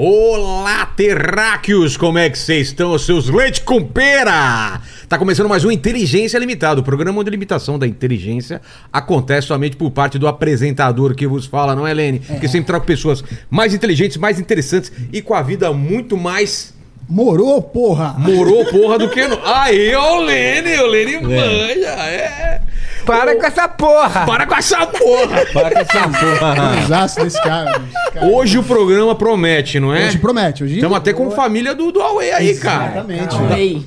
Olá, terráqueos! Como é que vocês estão, seus leite com pera? Tá começando mais um Inteligência Limitada, o programa onde a limitação da inteligência acontece somente por parte do apresentador que vos fala, não é, Lene? Que sempre trago pessoas mais inteligentes, mais interessantes e com a vida muito mais Morou, porra! morou porra do que... No... Aí, ó, o Lene, o Lene manja, é... Para com essa porra! Para com essa porra! Para com essa porra. Usaço desse cara. Cara, Hoje o programa promete, não é? Hoje promete. Hoje Estamos até com família do, do Huawei aí, cara. Exatamente. Oi.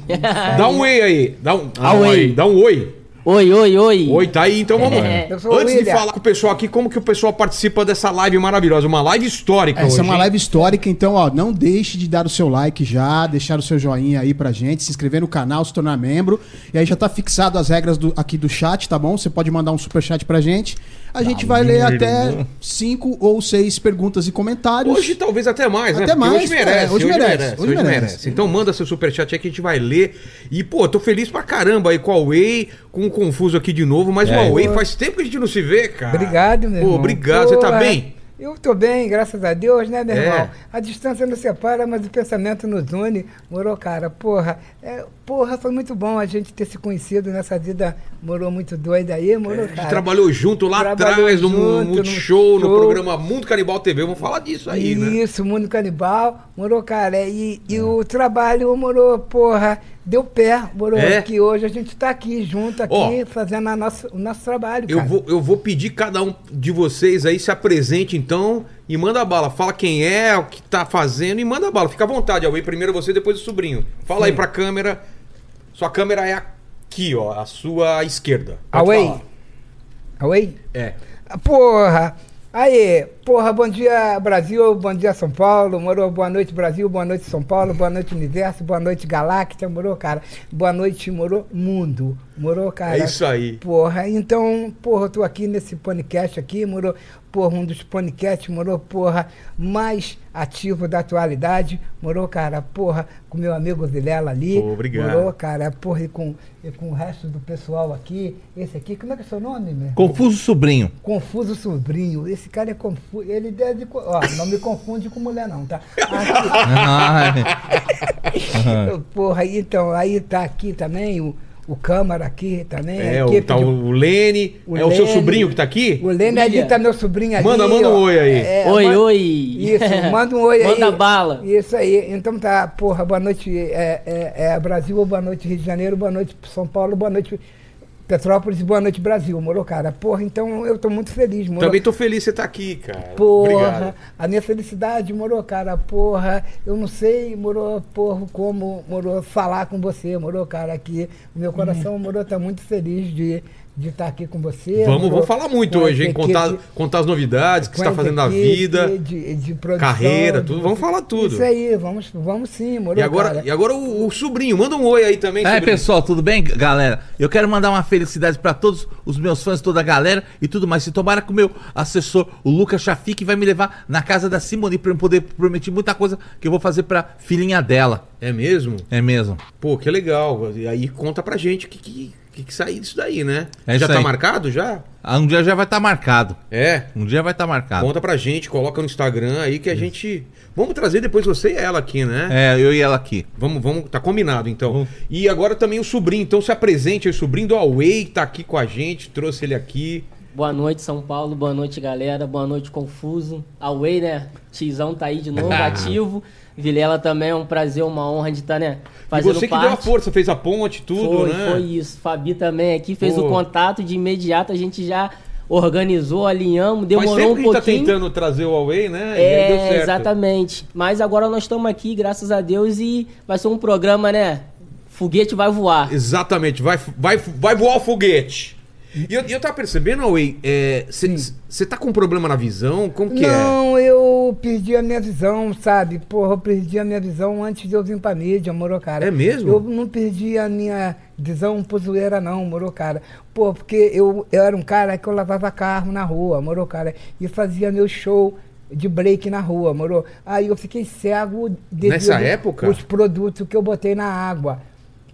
Dá um oi aí. Dá um, dá oi. Dá um oi. Oi, oi, oi. Oi, tá aí, então vamos. É. Antes de falar com o pessoal aqui, como que o pessoal participa dessa live maravilhosa? Uma live histórica Essa hoje. é uma hein? live histórica, então, ó, não deixe de dar o seu like já, deixar o seu joinha aí pra gente, se inscrever no canal, se tornar membro. E aí já tá fixado as regras do- aqui do chat, tá bom? Você pode mandar um super chat pra gente. A gente vai ler até cinco ou seis perguntas e comentários. Hoje talvez até mais, né? Até Porque mais, hoje merece, é, hoje, hoje merece, merece, hoje hoje merece. merece. Então manda seu superchat aí que a gente vai ler. E, pô, tô feliz pra caramba aí com a Huawei, com o Confuso aqui de novo, mas o É. Huawei faz tempo que a gente não se vê, cara. Obrigado, meu Pô, irmão. obrigado, você tá Porra, bem? Eu tô bem, graças a Deus, né, meu É. irmão? A distância nos separa, mas o pensamento nos une. Morou, cara, porra. É, porra, foi muito bom a gente ter se conhecido nessa vida, morou muito doida aí, morou, A gente cara. trabalhou junto lá Trabalhou atrás, no junto, Multishow, no no show. programa Mundo Canibal TV. Vamos falar disso aí, né? Isso, Mundo Canibal, morou, cara. E, e o trabalho, morou, porra, deu pé, morou. É? Que hoje a gente tá aqui junto, aqui, Ó, fazendo a nossa, o nosso trabalho, Eu cara. vou, eu vou pedir cada um de vocês aí se apresente então e manda bala. Fala quem é, o que tá fazendo e manda bala. Fica à vontade, Alway. Primeiro você, depois o sobrinho. Fala aí pra câmera. Sua câmera é aqui, ó, a sua esquerda. Pode Away. falar. Away? É. Porra! Aí, porra, bom dia Brasil, bom dia São Paulo, morou, boa noite Brasil, boa noite São Paulo, boa noite Universo, boa noite Galáctica, morou, cara, boa noite, morou, Mundo, morou, cara. É isso aí. Porra, então, porra, eu tô aqui nesse podcast aqui, morou, porra, um dos podcasts, morou, porra, mais ativo da atualidade, morou, cara, porra, com meu amigo Vilela ali, Pô, obrigado. morou, cara, porra, e com, e com o resto do pessoal aqui, esse aqui, como é que é seu nome, meu? Confuso sobrinho. Confuso sobrinho. Esse cara é confuso. Ele deve. co- Ó, não me confunde com mulher, não, tá? Aqui. Porra, então, aí tá aqui também o, o Câmara aqui também. É, o, tá de- o Lene. o é o seu Lene. sobrinho que tá aqui? O Lene ali tá meu sobrinho ali. Manda- manda um oi aí. É, Oi, manda- oi. Isso, manda um oi aí. Manda bala. Isso aí. Então tá, porra, boa noite é, é, é Brasil, boa noite Rio de Janeiro, boa noite São Paulo, boa noite Petrópolis, boa noite Brasil, morou, cara? Porra, então eu tô muito feliz, morou. Também tô feliz você tá aqui, cara. Porra, Obrigado. a minha felicidade, morou, cara, porra, eu não sei, morou, porra, como, morou, falar com você, morou, cara, aqui, meu coração, morou, tá muito feliz de de estar aqui com você. Vamos, vamos falar muito hoje, hein? Contar, equipe- contar as novidades que com você tá essa fazendo na vida. de, de produção, carreira, de- tudo. Vamos falar tudo. Isso aí, vamos, vamos sim, morou, E agora, cara. e agora o, o sobrinho, manda um oi aí também, É, sobrinho. pessoal, tudo bem, galera? Eu quero mandar uma felicidade pra todos os meus fãs, toda a galera e tudo mais. Se tomara que o meu assessor, o Lucas Chafik, vai me levar na casa da Simone pra eu poder prometer muita coisa que eu vou fazer pra filhinha dela. É mesmo? É mesmo. Pô, que legal. E aí conta pra gente o que, que, que, que sair disso daí, né? É já isso tá aí. marcado já? Ah, Um dia já vai estar marcado. É. Um dia vai estar marcado. Conta pra gente, coloca no Instagram aí que a gente. Vamos trazer depois você e ela aqui, né? É, eu e ela aqui. Vamos, vamos, tá combinado então. Vamos. E agora também o sobrinho, então se apresente aí, o sobrinho do Huawei, tá aqui com a gente, trouxe ele aqui. Boa noite, São Paulo. Boa noite, galera. Boa noite, Confuso. Away, né? Tizão tá aí de novo, ativo. Vilela também é um prazer, uma honra de estar, né? e Fazendo você que parte. deu a força, fez a ponte, tudo, foi, né? foi isso. Fabi também aqui fez Pô. o contato de imediato. A gente já organizou, alinhamos, demorou um que a gente tá pouquinho. tentando trazer o Huawei, né? E É, exatamente. Mas agora nós estamos aqui, graças a Deus, e vai ser um programa, né? Foguete vai voar. Exatamente, vai, vai, vai voar o foguete. E eu, eu tava percebendo, Huawei, você tá com um problema na visão? Como que é? Não, eu perdi a minha visão, sabe? Porra, eu perdi a minha visão antes de eu vir pra mídia, moro, cara. É mesmo? Eu não perdi a minha visão por zoeira, não, moro, cara. Pô, porque eu, eu era um cara que eu lavava carro na rua, moro, cara. E fazia meu show de break na rua, moro. Aí eu fiquei cego devido Nessa época? os produtos que eu botei na água.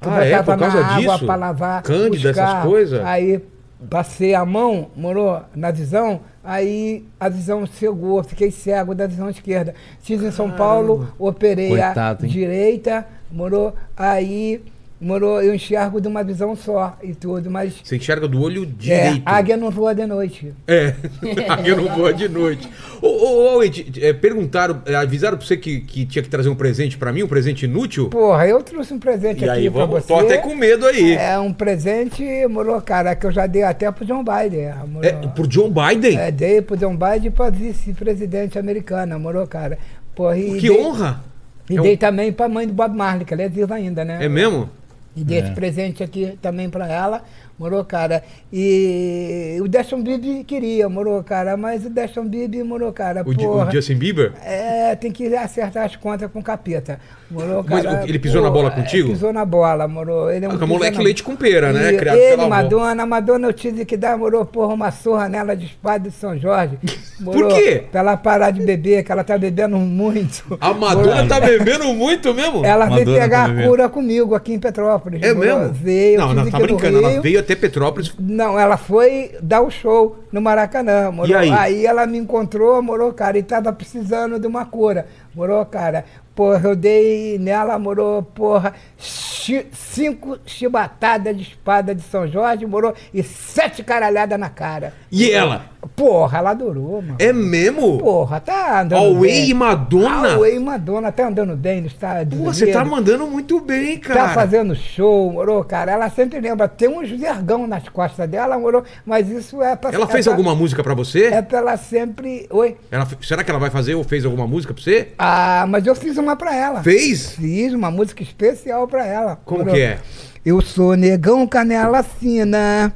Que eu Ah, é? botava Por causa na água disso? pra lavar Cândida, essas coisas? Aí passei a mão, morou, na visão, aí a visão cegou, fiquei cego da visão esquerda. Estive em São Paulo, operei Coitado, a direita, morou, aí, morou, eu enxergo de uma visão só e tudo, mas Você enxerga do olho é, direito. águia não voa de noite. É, águia não voa de noite. Ô, ô, ô, Ed, é, perguntaram, é, avisaram pra você que, que tinha que trazer um presente pra mim, um presente inútil? Porra, eu trouxe um presente e aqui aí, pra vamos, você. tô até com medo aí. É, É um presente, morou, cara, que eu já dei até pro John Biden. Morou. por John Biden? É, dei pro John Biden e pra vice-presidente americana, morou, cara. Porra, e que dei, honra! E É um- dei também pra mãe do Bob Marley, que ela é viva ainda, né? É mesmo? E dei esse presente aqui também pra ela, morou, cara. E o Destin Bibi queria, morou, cara, mas o Destin Bibi, morou, cara, O, Di- o porra. Justin Bieber? É, tem que acertar as contas com o capeta. Morou, Mas cara, ele pisou na bola é, contigo? pisou na bola, morou. Ele é um Ah, que é moleque na- leite com pera, né? E Criado ele, pela avó. Madonna, Madonna eu tive que dar, morou, porra, uma surra nela de espada de São Jorge. Morou, quê? Pra ela parar de beber, que ela tá bebendo muito. A Madonna tá bebendo muito mesmo? Ela veio Madonna pegar tá a cura comigo aqui em Petrópolis. É morou. mesmo? Veio, não, não, tá brincando. Ela veio até Petrópolis. Não, ela foi dar o show no Maracanã, morou. E aí? ela me encontrou, morou, cara, e tava precisando de uma cura, morou, cara. Porra, eu dei nela, morou, porra, chi- cinco chibatadas de espada de São Jorge, morou, e sete caralhadas na cara. E ela? Porra, ela adorou, mano. É mesmo? Porra, tá andando Huawei bem. e Madonna? Huawei e Madonna, tá andando bem no estádio. Pô, você tá mandando muito bem, cara. Tá fazendo show, morou, cara. Ela sempre lembra. Tem uns vergão nas costas dela, morou. Mas isso é pra Ela é fez pra- alguma música pra você? É pra ela sempre. Oi? Ela será que ela vai fazer ou fez alguma música pra você? Ah, mas eu fiz uma pra ela. Fez? Fiz uma música especial pra ela. Como morou. que é? Eu sou negão canela fina,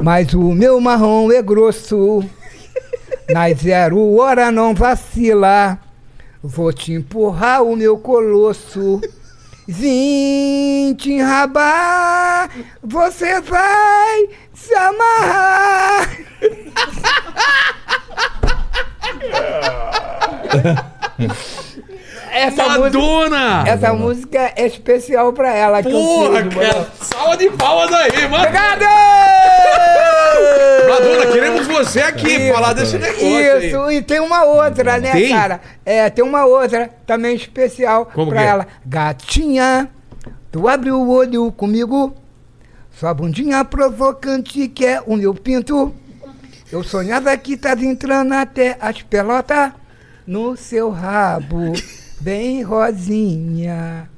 mas o meu marrom é grosso. Nas zero hora não vacila, vou te empurrar o meu colosso. Vim te enrabar, você vai se amarrar. Essa música, Madonna! essa música é especial pra ela. que eu Porra, fiz, cara! Salva de palmas aí, mano! Obrigado! Madonna, queremos você aqui Isso. falar desse negócio aí. Isso, e tem uma outra, né, Tem? cara? É, tem uma outra também especial Como pra que é? ela. Gatinha, tu abre o olho comigo, sua bundinha provocante que é o meu pinto. Eu sonhava que tava entrando até as pelotas no seu rabo, bem rosinha.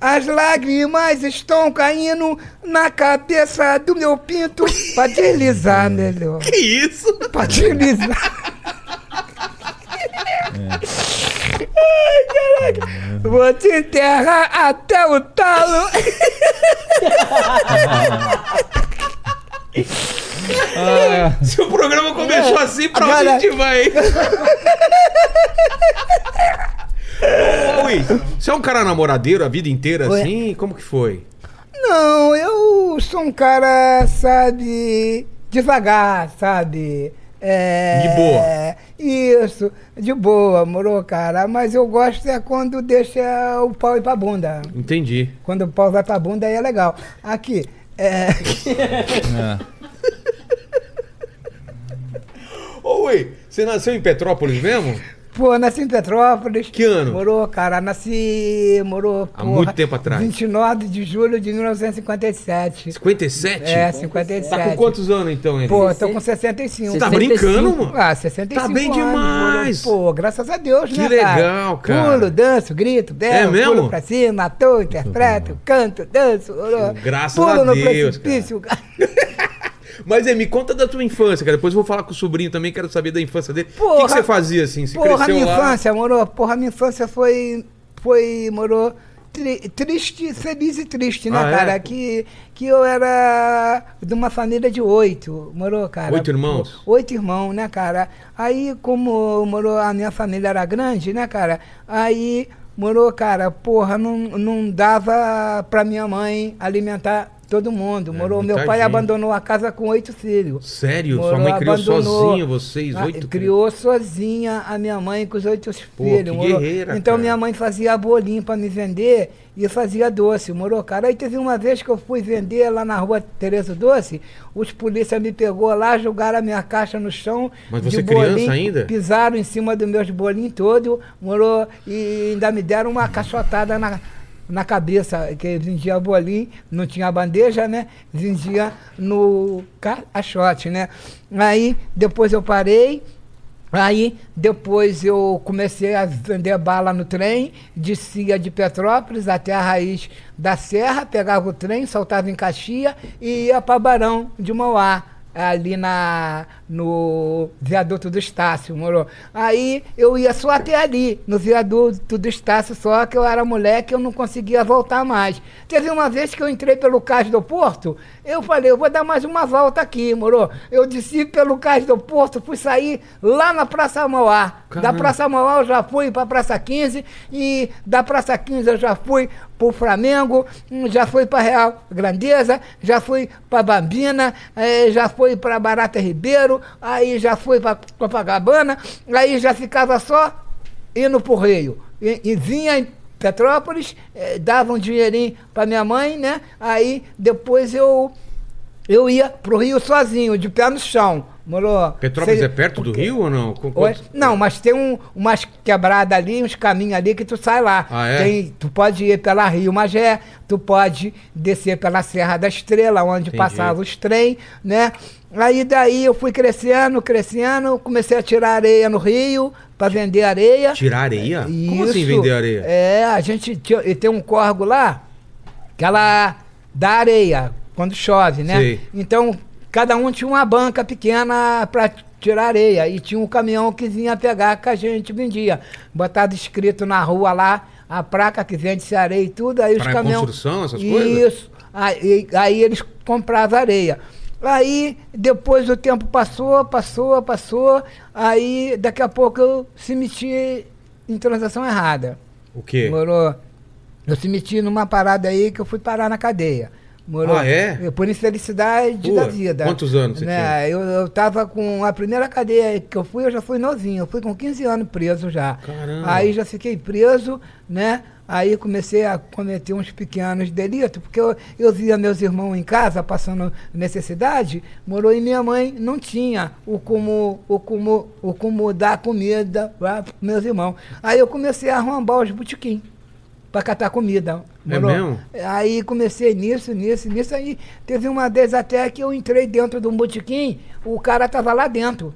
As lágrimas estão caindo na cabeça do meu pinto pra deslizar melhor. Que isso? Pra deslizar. Ai, caraca. Vou te enterrar até o talo. Se o programa começou assim, pra onde a gente vai? Ô, Luiz, você é um cara namoradeiro a vida inteira Oi. assim? Como que foi? Não, eu sou um cara, sabe, devagar, sabe? É, De boa. Isso, de boa, moro, cara. Mas eu gosto é quando deixa o pau ir pra bunda. Entendi. Quando o pau vai pra bunda aí é legal. Aqui, é. É. Ô, Ui, você nasceu em Petrópolis mesmo? Pô, nasci em Petrópolis. Que ano? Morou, cara. Nasci. Morou. Há muito tempo atrás. 29 de julho de 1957. 57? É, 57. Tá com quantos anos então, Henrique? Pô, tô com 65. Você tá 65. brincando, mano? Ah, 65 Tá bem anos, demais. moro. Pô, graças a Deus, Que né, legal, cara. Pulo, danço, grito, berro, É mesmo? pulo pra cima, ator, interpreto, canto, danço, moro. Graças pulo a no Deus, precipício. Mas, é, me conta da tua infância, cara. Depois eu vou falar com o sobrinho também, quero saber da infância dele. O que que, Porra. você fazia assim? Você Porra, cresceu minha lá? infância, moro. Porra, minha infância foi, foi, moro, tri- triste, feliz e triste, né, Ah, é? cara? Que, que eu era de uma família de oito, morou, cara. Oito irmãos? Oito irmãos, né, cara? Aí, como, morou, a minha família era grande, né, cara? Aí, morou, cara, porra, não, não dava pra minha mãe alimentar Todo mundo. Morou. É, Meu pai gente. abandonou a casa com oito filhos. Sério? Sua Morou, mãe criou sozinha vocês, Ah, oito Criou sozinha a minha mãe com os oito Pô, filhos. guerreira, então cara. minha mãe fazia bolinho pra me vender e fazia doce, morou, cara. Aí teve uma vez que eu fui vender lá na rua Tereza Doce, os polícias me pegou lá, jogaram a minha caixa no chão. Mas de você criança ainda? Pisaram em cima dos meus bolinhos todos, morou, e ainda me deram uma caixotada na, na cabeça, que vendia bolinho, não tinha bandeja, né? Vendia no caixote, né? Aí depois eu parei. Aí depois eu comecei a vender bala no trem, descia de Petrópolis até a raiz da serra, pegava o trem, saltava em Caxias e ia para Barão de Mauá, ali na, no viaduto do Estácio, morou. Aí eu ia só até ali, no viaduto do Estácio, só que eu era moleque eu não conseguia voltar mais. Teve uma vez que eu entrei pelo cais do Porto, eu falei, eu vou dar mais uma volta aqui, morou. Eu desci pelo cais do Porto, fui sair lá na Praça Mauá. Da Caramba. Praça Mauá eu já fui para Praça 15 e da Praça 15 eu já fui pro Flamengo, hum, já fui para Real Grandeza, já fui para Bambina, eh, já fui para Barata Ribeiro, aí já fui para Copacabana, aí já ficava só indo pro Rio. E, e vinha em Petrópolis, eh, dava um dinheirinho para minha mãe, né? Aí depois eu eu ia pro Rio sozinho, de pé no chão. Morou. Petrópolis é perto do Rio ou não? Com quantos- Não, mas tem um, umas quebradas ali, uns caminhos ali que tu sai lá. Ah, é? Tem- tu pode ir pela Rio Magé, tu pode descer pela Serra da Estrela, onde Entendi. passavam os trem, né? Aí daí eu fui crescendo, crescendo, comecei a tirar areia no Rio para vender areia. Tirar areia? Como assim Isso. vender areia? É, a gente tinha- e tem um córrego lá que ela dá areia quando chove, né? Sei. Então, cada um tinha uma banca pequena para tirar areia e tinha um caminhão que vinha pegar que a gente vendia. Botado escrito na rua lá, a placa que vende-se areia e tudo, aí os Pra caminhões... construção, essas coisas? Isso. Aí, aí eles compravam areia. Aí, depois o tempo passou, passou, passou, aí daqui a pouco eu se meti em transação errada. O quê? Morou. Eu se meti numa parada aí que eu fui parar na cadeia. Morou. Ah, é? Eu, Por infelicidade Pô, da vida. quantos anos você né? Eu, eu tava com a primeira cadeia que eu fui, eu já fui novinho. Eu fui com 15 anos preso já. Caramba. Aí já fiquei preso, né? Aí comecei a cometer uns pequenos delitos, porque eu, eu via meus irmãos em casa passando necessidade, morou e minha mãe não tinha o como, o como, o como dar comida para meus irmãos. Aí eu comecei a arrombar os botequim para catar comida. É morou? mesmo? Aí comecei nisso, nisso, nisso. Aí teve uma vez até que eu entrei dentro de um botequim, o cara tava lá dentro.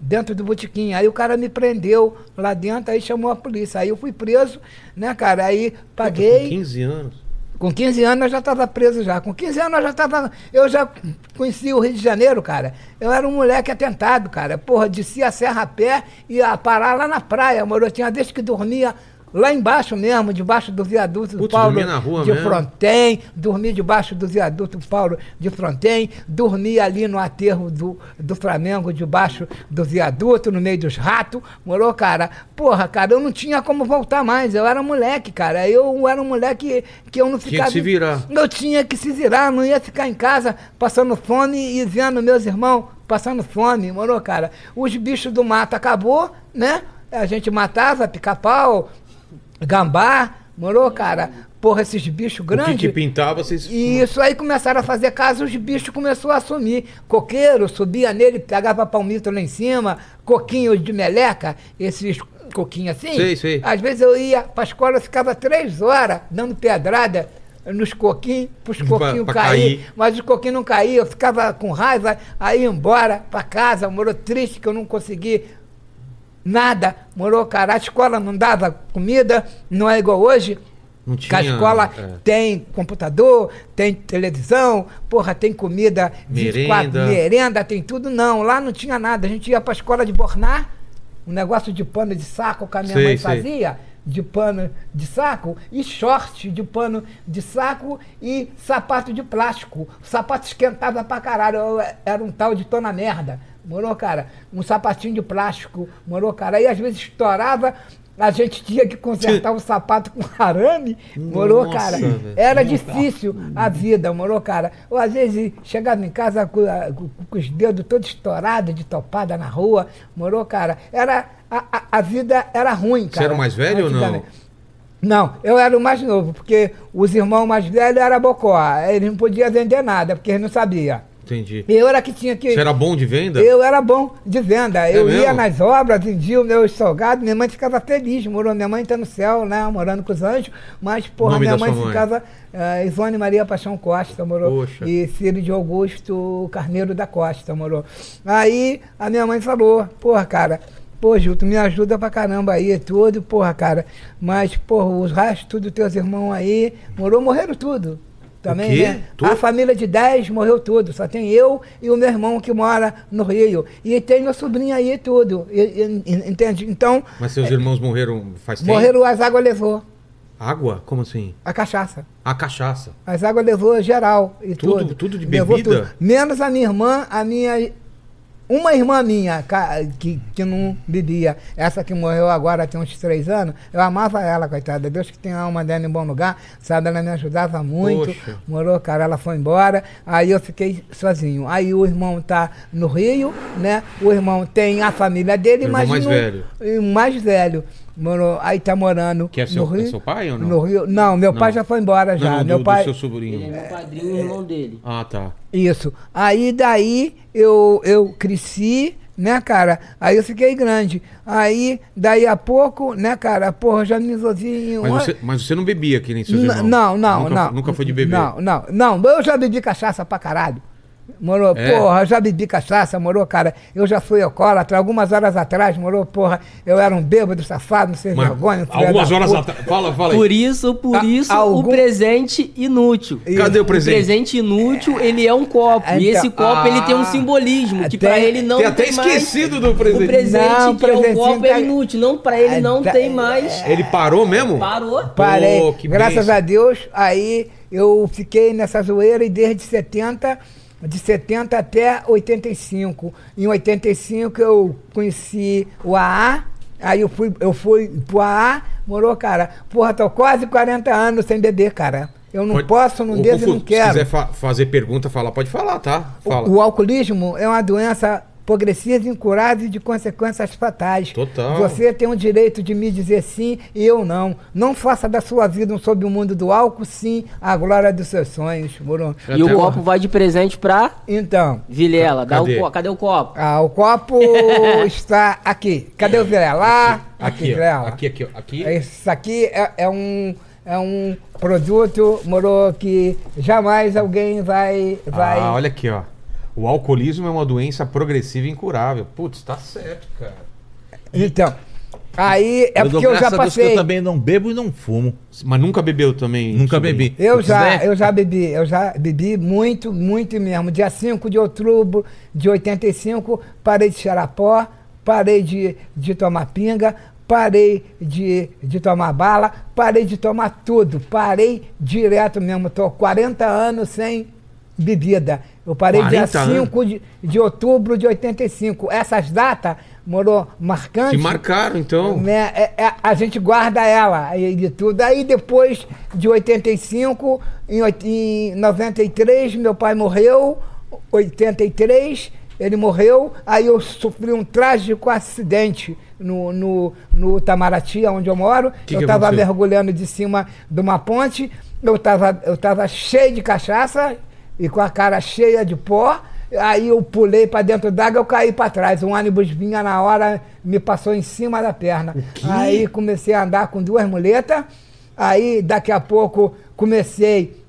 Dentro do botequim. Aí o cara me prendeu lá dentro, aí chamou a polícia. Aí eu fui preso, né, cara? Aí Com paguei. 15 anos. Com 15 anos eu já estava preso já. Com 15 anos eu já estava. Eu já conhecia o Rio de Janeiro, cara. Eu era um moleque atentado, cara. Porra, descia a serra a pé e ia parar lá na praia, moro. Eu tinha vez que dormia lá embaixo mesmo, debaixo do viaduto do Putz, Paulo dormia na rua de mesmo? Fronten, dormi debaixo do viaduto Paulo de Fronten, dormi ali no aterro do, do Flamengo, debaixo do viaduto, no meio dos ratos, morou, cara? Porra, cara, eu não tinha como voltar mais, eu era moleque, cara, eu era um moleque que eu não Tinha ficava... que se virar. Eu tinha que se virar, não ia ficar em casa passando fome e vendo meus irmãos passando fome, morou, cara? Os bichos do mato acabou, né? A gente matava pica-pau, gambá, morou, cara? Porra, esses bichos O que, grandes. que pintava, vocês. E isso aí começaram a fazer casa, os bichos começaram a sumir. Coqueiro, subia nele, pegava palmito lá em cima, coquinho de meleca, esses coquinhos assim. Sei, sei. Às vezes eu ia pra escola, ficava três horas dando pedrada nos coquinhos, pros Pra- coquinhos pra cair, cair. mas os coquinhos não caíam, eu ficava com raiva, aí ia embora pra casa, morou triste que eu não consegui nada, morou, cara, a escola não dava comida, não é igual hoje, Não que a tinha, escola é. tem computador, tem televisão, porra, tem comida 24, Merenda. merenda, tem tudo. Não, lá não tinha nada. A gente ia pra escola de Bornar, um negócio de pano de saco que a minha Sei, mãe sei. fazia, de pano de saco, e short de pano de saco e sapato de plástico. O sapato esquentava pra caralho, eu era um tal de tô na merda. Morou, cara? Um sapatinho de plástico, morou, cara? Aí às vezes estourava, A gente tinha que consertar o sapato com arame, morou, Nossa, cara. Era difícil a vida, morou, cara. Ou às vezes chegava em casa com, com- os dedos todos estourados de topada na rua, morou, cara. Era, a, a- a vida era ruim, cara. Você era o mais velho ou não? Não, eu era o mais novo, porque os irmãos mais velhos eram bocó. Eles não podiam vender nada, porque eles não sabiam. Entendi. Eu era que tinha que. Você era bom de venda? Eu era bom de venda. eu ia mesmo? nas obras, vendia os meus salgados, minha mãe ficava feliz, morou. Minha mãe está no céu, né? Morando com os anjos, mas, porra, minha mãe ficava. Uh, Ivone Maria Paixão Costa, morou. Poxa. E filho de Augusto Carneiro da Costa, morou. Aí a minha mãe falou, porra, cara. Pô, Gil, tu me ajuda pra caramba aí, tudo, porra, cara. Mas, porra, os restos dos teus irmãos aí, morou, morreram tudo. Também, né? Tudo? A família de 10 morreu tudo. Só tem eu e o meu irmão que mora no Rio. E tem meu sobrinho aí tudo. E- e- entende? Então, Mas seus irmãos morreram faz tempo? morreram, as águas levou. Água? Como assim? A cachaça. A cachaça. As águas levou geral e Tudo- tudo. tudo de Levou bebida? Menos a minha irmã, a minha. Uma irmã minha que, que não bebia, essa que morreu agora tem uns três anos, eu amava ela, coitada. Deus que tem a alma dela em bom lugar, sabe? Ela me ajudava muito. Poxa. Morou, cara, ela foi embora. Aí eu fiquei sozinho. Aí o irmão tá no Rio, né? O irmão tem a família dele, O irmão mas. mais não- velho. mais velho. Morou, aí tá morando Que é seu- no Rio. é seu pai ou não? No Rio. Não, meu Não. pai já foi embora já. Não, do, meu do pai. seu Ele é sobrinho. meu padrinho e irmão dele. Ah, tá. Isso. Aí daí eu, eu cresci, né, cara? Aí eu fiquei grande. Aí, daí a pouco, né, cara, porra, já me um. Mas você, mas você não bebia que nem seus N- irmãos? Não, não, nunca, não. Nunca foi de beber? Não, não, não. Eu já bebi cachaça pra caralho. Morou, É? porra, já bebi cachaça, morou, cara. Eu já fui alcoólatra. Algumas horas atrás, morou, porra, eu era um bêbado safado, não sei Mas vergonha. algumas horas atrás. Fala, fala aí. Por isso, por A- isso, algum- o presente inútil. Cadê o presente? O presente inútil, ele é um copo. e Então- esse copo, ele tem um Ah. simbolismo, que Tem- pra ele não Tem tem, até mais. esquecido do presente. O presente, Não, que é presentinho copo, tá- é inútil. Não, pra ele não Ah, tá- tem mais. Ele parou mesmo? Parou. Parei. Pô, que Graças bênção. a Deus, aí eu fiquei nessa zoeira e desde 70, de 70 até 85. Em 85 eu conheci o AA, aí eu fui, eu fui pro AA, morou, cara. Porra, tô quase 40 anos sem beber, cara. Eu não Pode- posso, não devo e não quero. Se quiser fa- fazer pergunta, fala. Pode falar, tá? Fala. O, o alcoolismo é uma doença progressiva, incurável e de consequências fatais. Total. Você tem o direito de me dizer sim e eu não. Não faça da sua vida um sob o mundo do álcool, sim, a glória dos seus sonhos, moro? E o copo vai de presente pra Então, Vilela. Dá o Cadê? co- Cadê o copo? ah, o copo está aqui. Cadê o Vilela? Lá, aqui, Aqui. Vilela. aqui, aqui, ó. aqui. Isso aqui é, é um é um produto, moro, que jamais alguém vai vai Ah, olha aqui, ó. O alcoolismo é uma doença progressiva e incurável. Putz, tá certo, cara. Então, aí é eu dou porque eu já passei. eu também não bebo e não fumo. Mas nunca bebeu também? Nunca bebi. Eu já, eu já bebi, eu já bebi muito, muito mesmo. Dia 5 de outubro de 85, parei de cheirar pó, parei de, de tomar pinga, parei de, de tomar bala, parei de tomar tudo, parei direto mesmo. Estou 40 anos sem bebida. Eu parei dia 40 anos? 5 de, de outubro de 85. Essas datas, morou marcantes. Te marcaram, então. Né, é- é- a gente guarda ela de tudo. Aí depois de 85, em, em 93, meu pai morreu. 83, ele morreu. Aí eu sofri um trágico acidente no, no, no Itamaraty, onde eu moro. Que eu que estava mergulhando de cima de uma ponte. Eu estava eu tava cheio de cachaça e com a cara cheia de pó. Aí eu pulei para dentro d'água, eu caí para trás. Um ônibus vinha na hora, me passou em cima da perna. Aí comecei a andar com duas muletas. Aí daqui a pouco comecei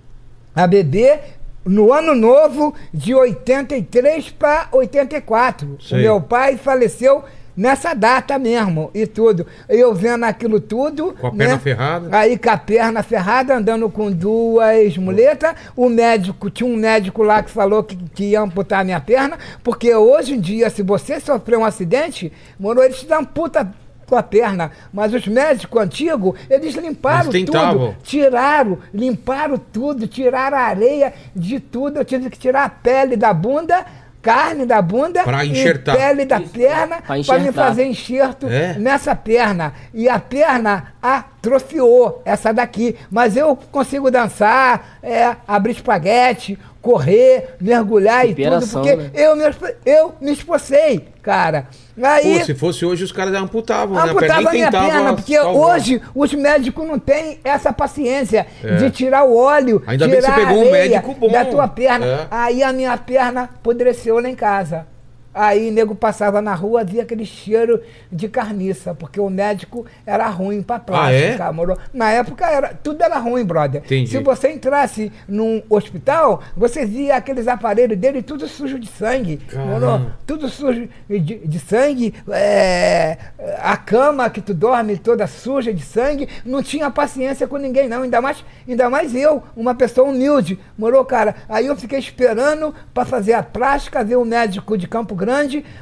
a beber. No ano novo, de 83 para 84. O Sei. meu pai faleceu nessa data mesmo e tudo. Eu vendo aquilo tudo. Com a perna né? ferrada? Aí com a perna ferrada, andando com duas muletas. O médico, tinha um médico lá que falou que, que ia amputar a minha perna, porque hoje em dia, se você sofrer um acidente, moro, eles te dão puta tua perna. Mas os médicos antigos, eles limparam Eles tudo. Tiraram, limparam tudo, tiraram a areia de tudo. Eu tive que tirar a pele da bunda carne da bunda Pra e enxertar. pele da perna Pra para me fazer enxerto É? nessa perna. E a perna atrofiou, essa daqui. Mas eu consigo dançar, é, abrir espaguete, correr, mergulhar e tudo, Superação, porque né? eu, me, eu me esforcei, cara. Aí, Pô, se fosse hoje, os caras amputavam, né? A amputava a nem minha perna, porque salvar. hoje os médicos não têm essa paciência É. de tirar o óleo, Ainda bem que tirar você pegou a um areia médico bom. da tua perna. É. Aí a minha perna apodreceu lá em casa. Aí nego passava na rua, via aquele cheiro de carniça, porque o médico era ruim pra plástica, Ah, é? moro? Na época era, tudo era ruim, brother. Entendi. Se você entrasse num hospital, você via aqueles aparelhos dele tudo sujo de sangue, moro? Tudo sujo de, de sangue, é, a cama que tu dorme toda suja de sangue, não tinha paciência com ninguém não, ainda mais, ainda mais eu, uma pessoa humilde, morou, cara? Aí eu fiquei esperando para fazer a plástica, ver o médico de Campo Grande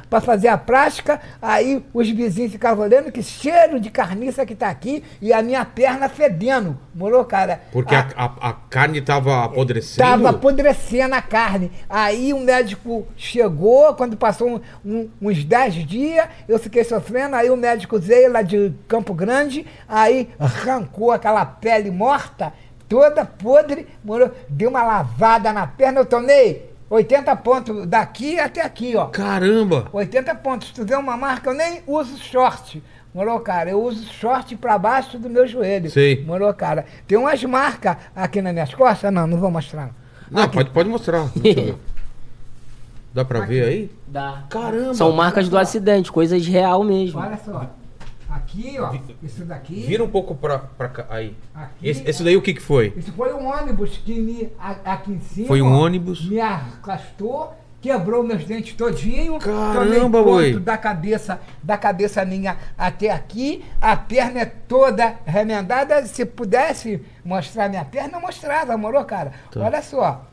para fazer a plástica, aí os vizinhos ficavam olhando que cheiro de carniça que tá aqui e a minha perna fedendo, morou, cara? Porque a, a- a carne tava apodrecendo. Tava apodrecendo a carne. Aí o médico chegou, quando passou um- um- uns 10 dias, eu fiquei sofrendo, aí o médico veio lá de Campo Grande, aí arrancou aquela pele morta, toda podre, morou, deu uma lavada na perna, eu tomei 80 pontos daqui até aqui, ó. Caramba! 80 pontos. Se tu vê uma marca, eu nem uso short. Morou, cara? Eu uso short pra baixo do meu joelho. Sei. Morou, cara? Tem umas marcas aqui nas minhas costas? Não, não vou mostrar. não. Não, pode, pode mostrar. Dá pra ver aí? Dá. Caramba! São marcas do acidente, coisas real mesmo. Olha só. Aqui, ó. Isso daqui. Vira um pouco pra, pra cá. Aí. Aqui. Esse, esse daí o que que foi? Isso foi um ônibus que me. Aqui em cima. Foi um ônibus? Me arrastou. Quebrou meus dentes todinho. Caramba, boi. da cabeça, da cabeça minha até aqui. A perna é toda remendada. Se pudesse mostrar minha perna, eu mostrava, morou, cara? Tá. Olha só.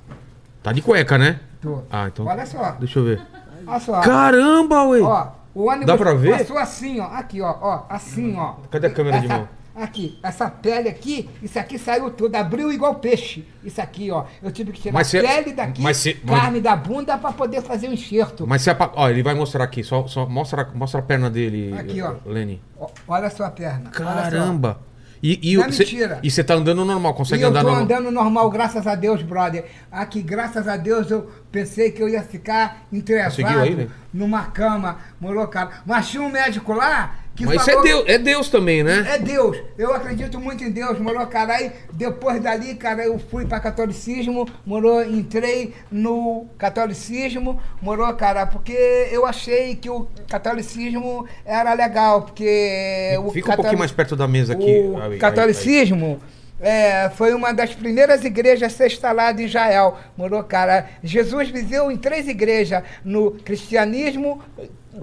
Tá de cueca, né? Tô. Ah, então. Olha só. Deixa eu ver. Olha só. Caramba, ué! Ó, o ônibus Dá pra ver? passou assim, ó. Aqui, ó, ó. Assim, ó. Cadê a câmera de Essa- mão? Aqui, essa pele aqui, isso aqui saiu tudo, abriu igual peixe. Isso aqui, ó. Eu tive que tirar Mas a pele daqui, mas se- mas- carne da bunda pra poder fazer o enxerto. Mas se a, pa- ó, ele vai mostrar aqui, só, só mostra, mostra a perna dele, Aqui, ó. Lenny. Ó, Olha a sua perna. Caramba! E, e, é cê- mentira. e você tá andando normal, E consegue eu andar tô normal? andando normal, graças a Deus, brother. Aqui, graças a Deus, eu pensei que eu ia ficar entrevado aí, né? numa cama, morou, cara. Mas tinha um médico lá que Mas isso é. Deus, é Deus também, né? É Deus. Eu acredito muito em Deus, morou, cara. Aí depois dali, cara, eu fui para catolicismo, morou, entrei no catolicismo, morou, cara, porque eu achei que o catolicismo era legal, porque o Fica um catoli- pouquinho mais perto da mesa aqui. o Aí, aí, aí. catolicismo é, foi uma das primeiras igrejas a ser instalada em Israel. Morou, cara. Jesus viveu em três igrejas: no cristianismo,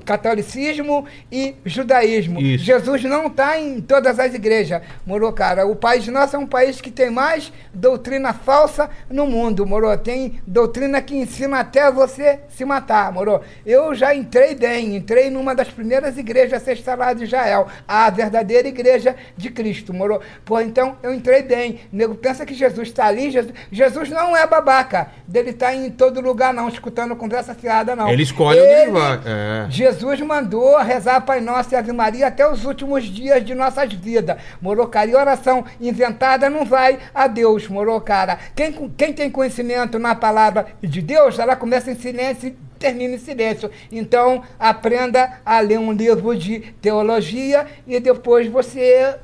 catolicismo e judaísmo. Isso. Jesus não está em todas as igrejas. Morou, cara. O país nosso é um país que tem mais doutrina falsa no mundo. Morou. Tem doutrina que ensina até você se matar. Morou. Eu já entrei bem. Entrei numa das primeiras igrejas a ser instalada em Israel. A verdadeira igreja de Cristo. Morou. Pô, então eu entrei bem. O nego pensa que Jesus está ali. Jesus, Jesus não é babaca. Dele tá em todo lugar, não, escutando conversa fiada, não. Ele escolhe onde ele vai, é. Jesus mandou rezar Pai Nosso e Ave Maria até os últimos dias de nossas vidas. Morou, cara? E oração inventada não vai a Deus, morou, cara? Quem, quem tem conhecimento na palavra de Deus, ela começa em silêncio e termina em silêncio. Então, aprenda a ler um livro de teologia e depois você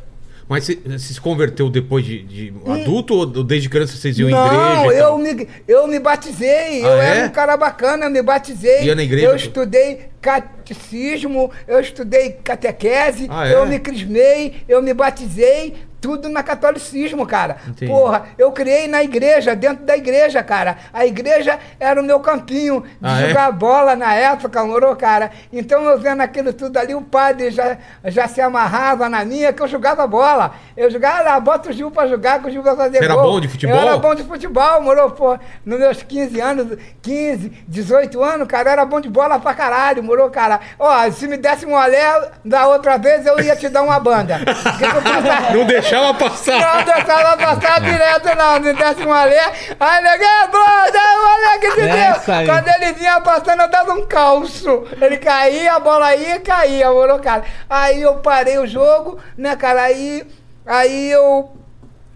Mas você você se converteu depois de, de adulto ou desde criança vocês iam em Não, igreja? e eu me, eu me batizei. Ah, eu é? era um cara bacana, eu me batizei. Ia na igreja, Eu tu? estudei catecismo, eu estudei catequese, Ah, é? eu me crismei, eu me batizei. Tudo na catolicismo, cara. Entendi. Porra, eu criei na igreja, dentro da igreja, cara. A igreja era o meu campinho de Ah, é? jogar bola na época, morou, cara? Então eu vendo aquilo tudo ali, o padre já, já se amarrava na minha, que eu jogava bola. Eu jogava lá, bota o Gil pra jogar, que o Gil vai fazer Você era gol. bom de futebol? Eu era bom de futebol, morou, pô. Nos meus 15 anos, 15, 18 anos, cara, eu era bom de bola pra caralho, morou, cara. Ó, se me desse um olé da outra vez, eu ia te dar uma banda. Não deixava deixava passar. Não deixava passar direto, não. Não desce uma lé. Aí neguei, olha que de Deus. Essa aí. Quando ele vinha passando, eu dava um calço. Ele caía, a bola ia e caía, moro, cara. Aí eu parei o jogo, né, cara? Aí, aí eu.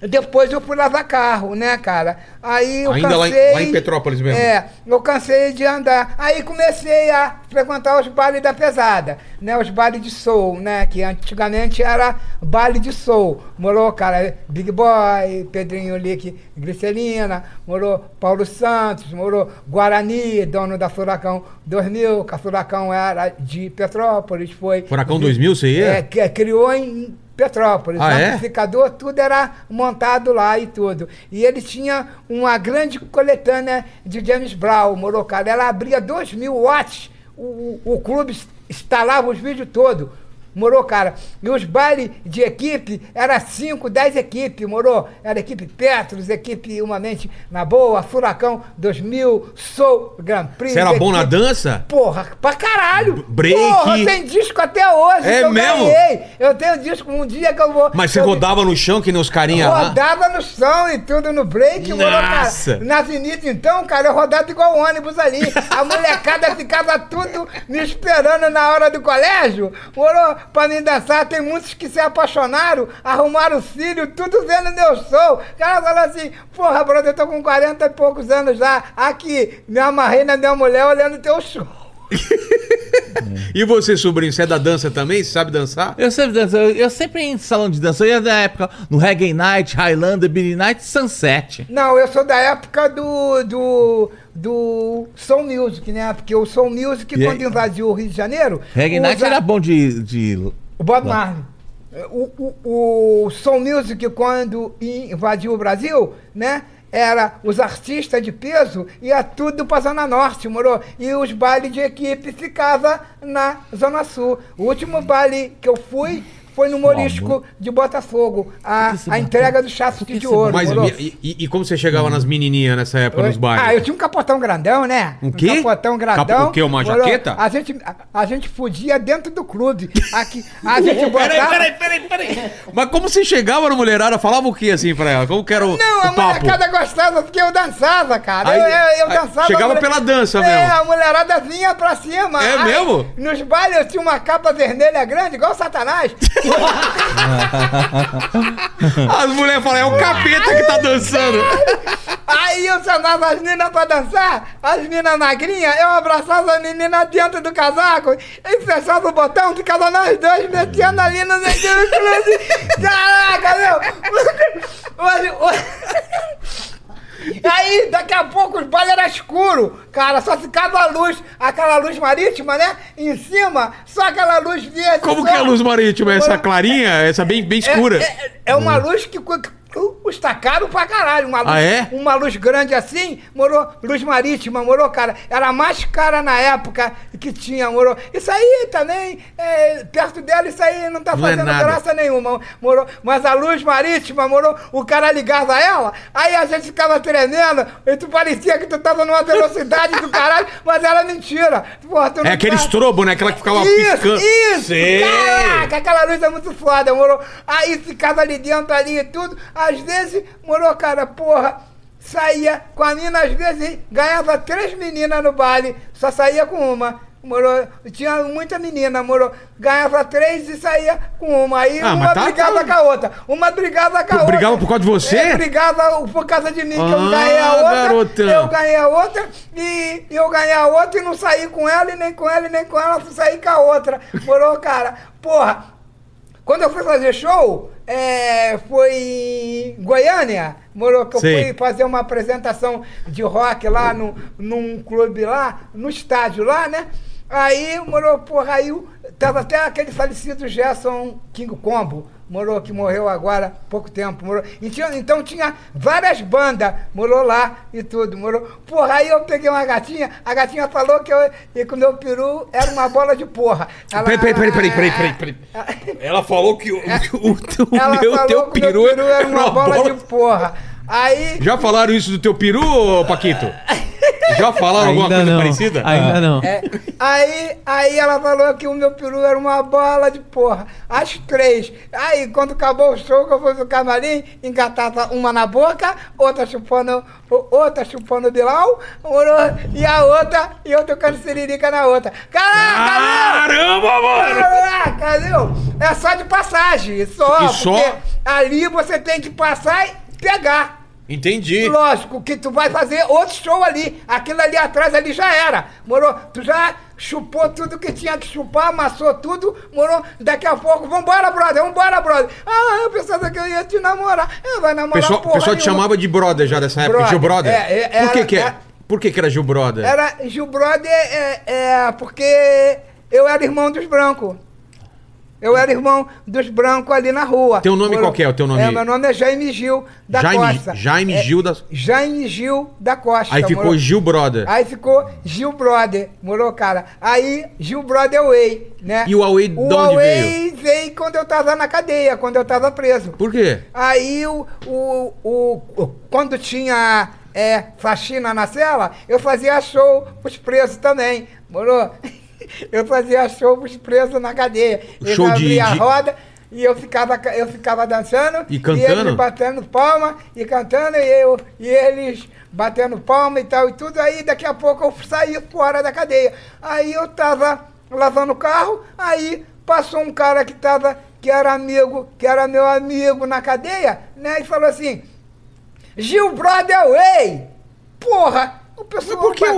Depois eu fui lavar carro, né, cara? Aí eu Ainda lá em- cansei. lá em Petrópolis mesmo? É, eu cansei de andar. Aí comecei a frequentar os bailes da pesada, né? Os bailes de soul, né? Que antigamente era baile de soul. Morou, cara, Big Boy, Pedrinho Lick, Glicerina, morou Paulo Santos, morou Guarani, dono da Furacão 2000, que a Furacão era de Petrópolis, foi... Furacão 2000, você ia? É, que criou em Petrópolis. Ah, o é? amplificador, tudo era montado lá e tudo. E ele tinha uma grande coletânea de James Brown, morou, cara. Ela abria 2 mil watts, o, o, o clube instalava os vídeos todos. Morou, cara. E os bailes de equipe era 5, 10 equipes, morou. Era equipe Petros, equipe Uma Mente na Boa, Furacão 2000, Soul Grand Prix. Você era bom na equipe- dança? Porra, pra caralho! break. Porra, tem disco até hoje. É eu mesmo? ganhei. Eu tenho disco um dia que eu vou. Mas você eu- rodava no chão que nem os carinha lá? Rodava no chão e tudo no break, moro, Nossa. cara. Na avenida, então, cara, eu rodava igual ônibus ali. A molecada ficava tudo me esperando na hora do colégio, moro, pra me dançar. Tem muitos que se apaixonaram, arrumaram filho, tudo vendo meu show. O cara falou assim, porra, brother, eu tô com 40 e poucos anos já. Aqui, me amarrei na minha mulher olhando teu show. E você, sobrinho, você é da dança também? Você sabe dançar? Eu sempre danço, eu, eu sempre ia em salão de dança. Eu ia da época no Reggae Night, Highlander, Billy Night, Sunset. Não, eu sou da época do. do. do Soul Music, né? Porque o Soul Music, E aí? quando invadiu o Rio de Janeiro. Reggae usa- Night era bom de. de... O Bob Marley. O, o, o Soul Music, quando invadiu o Brasil, né? Era os artistas de peso, ia tudo pra Zona Norte, morou? E os bailes de equipe ficava na Zona Sul. O último baile que eu fui foi no Morisco de Botafogo. A, a entrega do chassi de ouro. Mas, e, e- e como você chegava nas menininhas nessa época, nos Ah, eu tinha um capotão grandão, né? Um quê? capotão Capo- grandão. o quê, uma jaqueta? A gente, a, a gente fudia dentro do clube. Aqui, a gente botava... peraí, peraí. Mas como você chegava na mulherada, falava o que assim pra ela? Como que era o, Não, a o papo? molecada gostava porque eu dançava, cara. Aí- eu, eu, eu dançava. chegava a mulher- pela dança é, mesmo. a mulherada vinha pra cima. É Aí, mesmo? Nos bailes eu tinha uma capa vermelha grande, igual o Satanás. As mulheres falam, é o capeta que tá dançando. Aí eu chamava as meninas pra dançar, as meninas magrinhas, eu abraçava as meninas dentro do casaco e fechava o botão, ficava nós dois metendo ali no meio do. Caraca, meu! Hoje, hoje... Aí, daqui a pouco, os bailes eram escuros, cara, só ficava a luz, aquela luz marítima, né? Em cima, só aquela luz verde. Como só. que é a luz marítima? Essa clarinha? Essa bem, bem escura? É, é- é uma luz que cu- custa caro pra caralho. Uma luz, Ah, é? uma luz grande assim, morou, luz marítima, morou, cara. Era a mais cara na época que tinha, morou. Isso aí também, é, perto dela, isso aí não tá Não é fazendo nada. graça nenhuma, morou. Mas a luz marítima, morou, o cara ligava ela, aí a gente ficava tremendo, e tu parecia que tu tava numa velocidade do caralho, mas era mentira. Porra, É aquele tá- estrobo, né? Aquela que ficava isso, piscando. Isso! Sei. Caraca, aquela luz é muito foda, moro? Aí ficava ali dentro ali e tudo. Às vezes, morou, cara, porra, saía com a mina, às vezes ganhava três meninas no baile, só saía com uma. Morou, tinha muita menina, morou, ganhava três e saía com uma. Aí Ah, uma tá- brigava tá- com a outra. Uma brigava com a outra. Brigava por causa de você? É, brigava por causa de mim, que eu Ah, ganhei a outra. garotão. Eu ganhei a outra e eu ganhei a outra e não saí com ela, e nem com ela, e nem com ela, sair com a outra. Morou, cara? Porra, quando eu fui fazer show, é, foi em Goiânia, morou, que eu fui fazer uma apresentação de rock lá no, num clube lá, no estádio lá, né? Aí, morou, porra, aí tava até aquele falecido Gerson King Combo, morou, que morreu agora pouco tempo, morou. E tinha- então tinha várias bandas, morou lá e tudo, morou. Porra, aí eu peguei uma gatinha, a gatinha falou que, eu, que o meu peru era uma bola de porra. Ela- Peraí, peraí, peraí, peraí, peraí, peraí, peraí. Ela falou que o, o, teu- o Ela meu, falou teu que o meu peru era uma bola, de porra. Aí. Já falaram isso do teu peru, Paquito? Já falaram alguma Ainda coisa não. parecida? Ainda não. É, aí, aí ela falou que o meu peru era uma bola de porra. As três. Aí, quando acabou o show, que eu fui pro camarim, engatava uma na boca, outra chupando, o- outra chupando o Bilal, moro? e a outra, e eu tocando siririca na outra. Caraca, Caramba, mano! Caraca, viu? É só de passagem, só. E só? Ali você tem que passar e pegar. Entendi. Lógico que tu vai fazer outro show ali. Aquilo ali atrás ali já era. Morou? Tu já chupou tudo que tinha que chupar, amassou tudo, morou? Daqui a pouco, vambora, brother, vambora, brother. Ah, eu pensava que eu ia te namorar. É, vai O namorar pessoal, porra pessoal te nenhuma. chamava de brother já dessa época, Brother. Gil Brother. É, é, Por que era- que é? é- Por que que era Gil Brother? Era Gil Brother, é, é, porque eu era irmão dos brancos. Eu era irmão dos brancos ali na rua. Teu nome qual que é, o teu nome? É, meu nome é Jaime Gil da Jaime- Costa. Jaime É, Gil da- Jaime Gil da Costa. Aí ficou moro? Gil Brother. Aí ficou Gil Brother, morou, cara? Aí Gil Brother Way, né? E o Away de o onde Away veio quando eu tava na cadeia, quando eu tava preso. Por quê? Aí o, o, o, o- quando tinha é, faxina na cela, eu fazia show pros presos também, morou? Eu fazia show pros presos na cadeia. Eles Show de- abriam a de- roda e eu ficava, ca- eu ficava dançando. E cantando? eles batendo palma e cantando, e, eu, e eles batendo palma e tal e tudo. Aí daqui a pouco eu saí fora da cadeia. Aí eu tava lavando o carro, aí passou um cara que tava, que era amigo, que era meu amigo na cadeia, né? E falou assim, Gil Brother Way! Porra! O pessoal. Por que? Ah,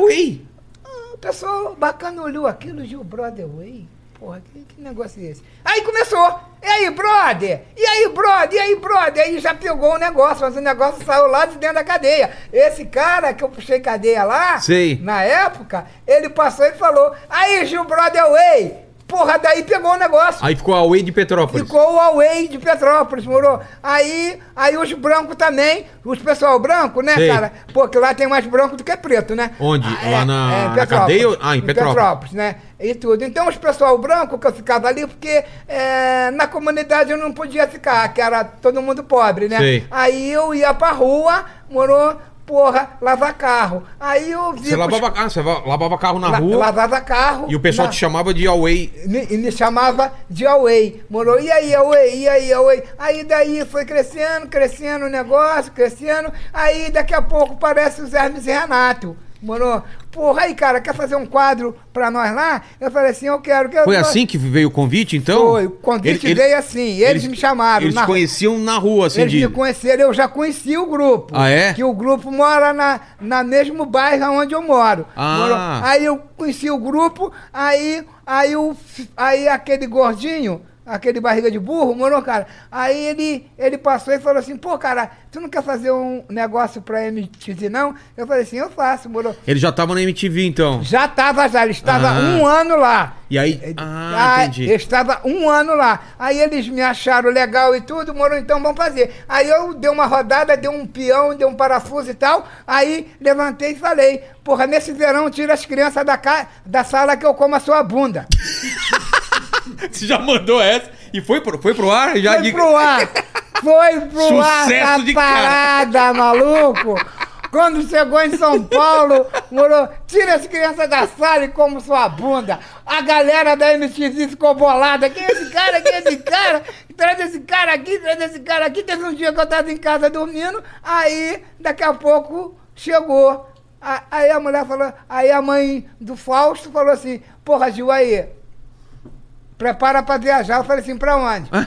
O pessoal bacana olhou aquilo, Gil Brother Way. Porra, que, que negócio é esse? Aí começou. E aí, brother? E aí, brother? E aí, brother? Aí já pegou o negócio, mas o negócio saiu lá de dentro da cadeia. Esse cara que eu puxei cadeia lá, Sei. na época, ele passou e falou: Aí, Gil Brother Way! Porra, daí pegou o negócio. Aí ficou Away de Petrópolis. Ficou o Away de Petrópolis, morou? Aí, aí os brancos também, os pessoal branco, né, Sei. cara? Porque lá tem mais branco do que preto, né? Onde? Ah, Lá na- na Petrópolis. cadeia ou- ah, em Petrópolis. né? E tudo. Então os pessoal branco que eu ficava ali, porque é, na comunidade eu não podia ficar, que era todo mundo pobre, né? Sei. Aí eu ia pra rua, morou? Porra, lavar carro. Aí eu vi. Você lavava, ah, você va- lavava carro na rua Lavava carro. e o pessoal na- te chamava de Away. me, e me chamava de Away. Morou, e aí, Away, e aí, Away. Aí daí foi crescendo, crescendo o negócio, crescendo. Aí daqui a pouco parece os Hermes e Renato. Morou? Porra, aí, cara, quer fazer um quadro pra nós lá? Eu falei assim, eu quero. quero Foi assim que veio o convite, então? Foi, o convite Ele- veio assim. Eles, me chamaram. Eles na- conheciam na rua, assim, eles de... me conheceram, eu já conheci o grupo. Ah, é? Que o grupo mora na, na mesmo bairro onde eu moro. Ah. Morou. Aí eu conheci o grupo, aí, aí, o, aí aquele gordinho, aquele barriga de burro, morou, cara. Aí ele, ele passou e falou assim, pô, cara, tu não quer fazer um negócio pra MTV, não? Eu falei assim, eu faço, morou. Ele já tava na MTV, então. Já estava já, ele estava Ah. um ano lá. E aí... Ah, Ah, entendi. Eu estava um ano lá. Aí eles me acharam legal e tudo, morou, então vamos fazer. Aí eu dei uma rodada, dei um peão, dei um parafuso e tal. Aí levantei e falei, porra, nesse verão tira as crianças da, ca... da sala que eu como a sua bunda. Você já mandou essa e foi pro, foi pro ar? Já Foi de- pro ar. Foi pro ar Sucesso essa de cara. parada, maluco. Quando chegou em São Paulo, morou, tira as crianças da sala e como sua bunda. A galera da MTV ficou bolada. Quem é esse cara? Quem é esse cara? Traz esse cara aqui, traz esse cara aqui. Teve um dia que eu tava em casa dormindo, aí daqui a pouco chegou. Aí a mulher falou, aí a mãe do Fausto falou assim, porra, Gil, aí, prepara pra viajar. Eu falei assim, pra onde? Hã?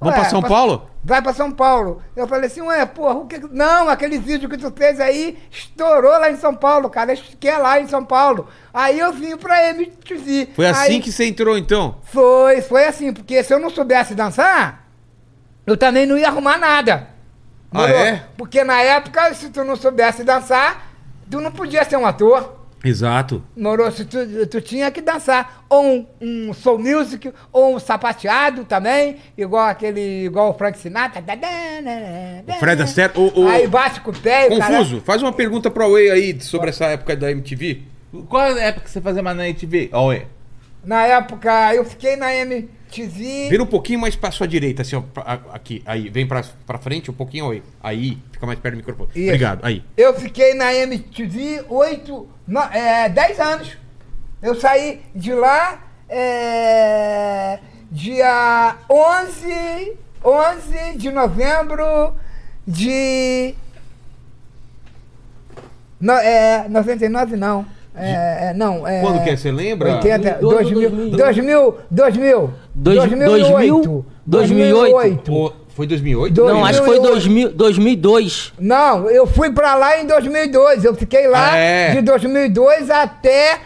Vamos pra São pra- Paulo? Vai pra São Paulo. Eu falei assim, ué, porra, o que. que- Não, aquele vídeo que tu fez aí estourou lá em São Paulo, cara. Que é lá em São Paulo. Aí eu vim pra MTV. Foi assim Aí- que você entrou, então? Foi, foi assim, porque se eu não soubesse dançar, eu também não ia arrumar nada. Ah, Morou? é? Porque na época, se tu não soubesse dançar, tu não podia ser um ator. Exato. Morou, se tu, tu tinha que dançar ou um, um soul music, ou um sapateado também, igual aquele, igual o Frank Sinatra. O Fred Astaire, o- o- Aí bate com o pé o Confuso, faz uma pergunta pro Away aí sobre essa época da MTV. Qual é a época que você fazia mais na MTV? Oi. Na época, eu fiquei na MTV. Vira um pouquinho mais pra sua direita, assim, ó. pra- Aqui, aí. Vem pra, pra frente um pouquinho, aí. Aí, fica mais perto do microfone. Isso. Obrigado, aí. Eu fiquei na MTV oito, no, é, 10 anos. Eu saí de lá é, dia 11, 11 de novembro de... No, é, 99 não. É, é, não, é, Quando que é? Você lembra? 80, 2000, 2000, 2000, 2000, Dois- 2008, 2008. Ô, foi 2008? Dois- Não, acho que foi 2008. 2000, 2002. Não, eu fui pra lá em 2002. Eu fiquei lá Ah, é? de 2002 até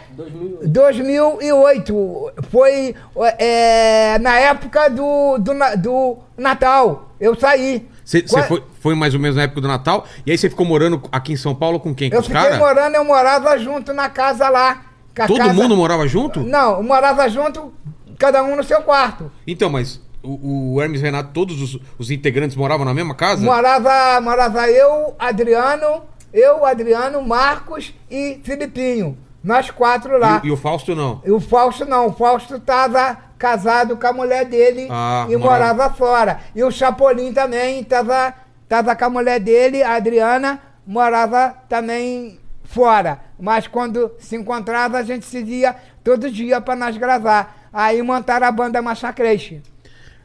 2008. Foi é, na época do, do, do Natal. Eu saí. Você foi, foi mais ou menos na época do Natal. E aí você ficou morando aqui em São Paulo com quem? Com Eu os fiquei caras? morando, eu morava junto na casa lá. Todo casa- mundo morava junto? Não, eu morava junto, cada um no seu quarto. Então, mas o, o Hermes Renato, todos os, os integrantes moravam na mesma casa? Morava, morava eu, Adriano, eu, Adriano, Marcos e Filipinho. Nós quatro lá. E, e o Fausto não? E o Fausto não, o Fausto estava casado com a mulher dele Ah, e morava- morava fora. E o Chapolin também estava tava com a mulher dele, a Adriana, morava também fora. Mas quando se encontrava, a gente se via todo dia para nós gravar. Aí montaram a banda Massacration.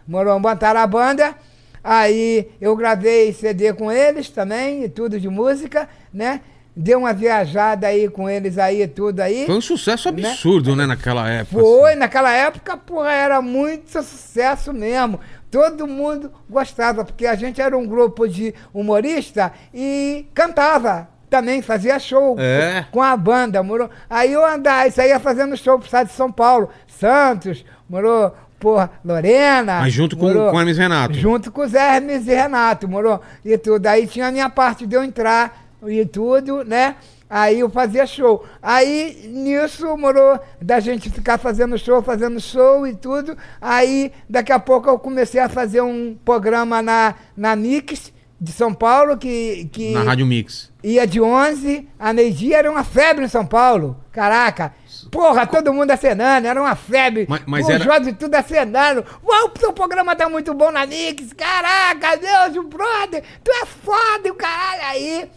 Morou, montaram a banda. Aí eu gravei CD com eles também, e tudo de música, né? Dei uma viajada aí com eles aí, tudo aí. Foi um sucesso absurdo, né, naquela época. Foi, assim. naquela época, porra, era muito sucesso mesmo. Todo mundo gostava, porque a gente era um grupo de humorista e cantava. Também fazia show É. com a banda, morou. Aí eu andava, saía fazendo show pro estado de São Paulo, Santos, morou, porra, Lorena. Mas junto com- morou, com Hermes Renato. Junto com os Hermes e Renato, morou. E tudo. Aí tinha a minha parte de eu entrar e tudo, né? Aí eu fazia show. Aí nisso morou da gente ficar fazendo show, fazendo show e tudo. Aí daqui a pouco eu comecei a fazer um programa na, na Mix de São Paulo, que, que Na Rádio Mix. ia de 11 a meio-dia, era uma febre em São Paulo. Caraca. Porra, todo mundo acenando, era uma febre. Mas- mas era- jovem tudo acenando. Uau, o seu programa tá muito bom na Mix. Caraca, Deus, brother, tu é foda, o caralho. Aí,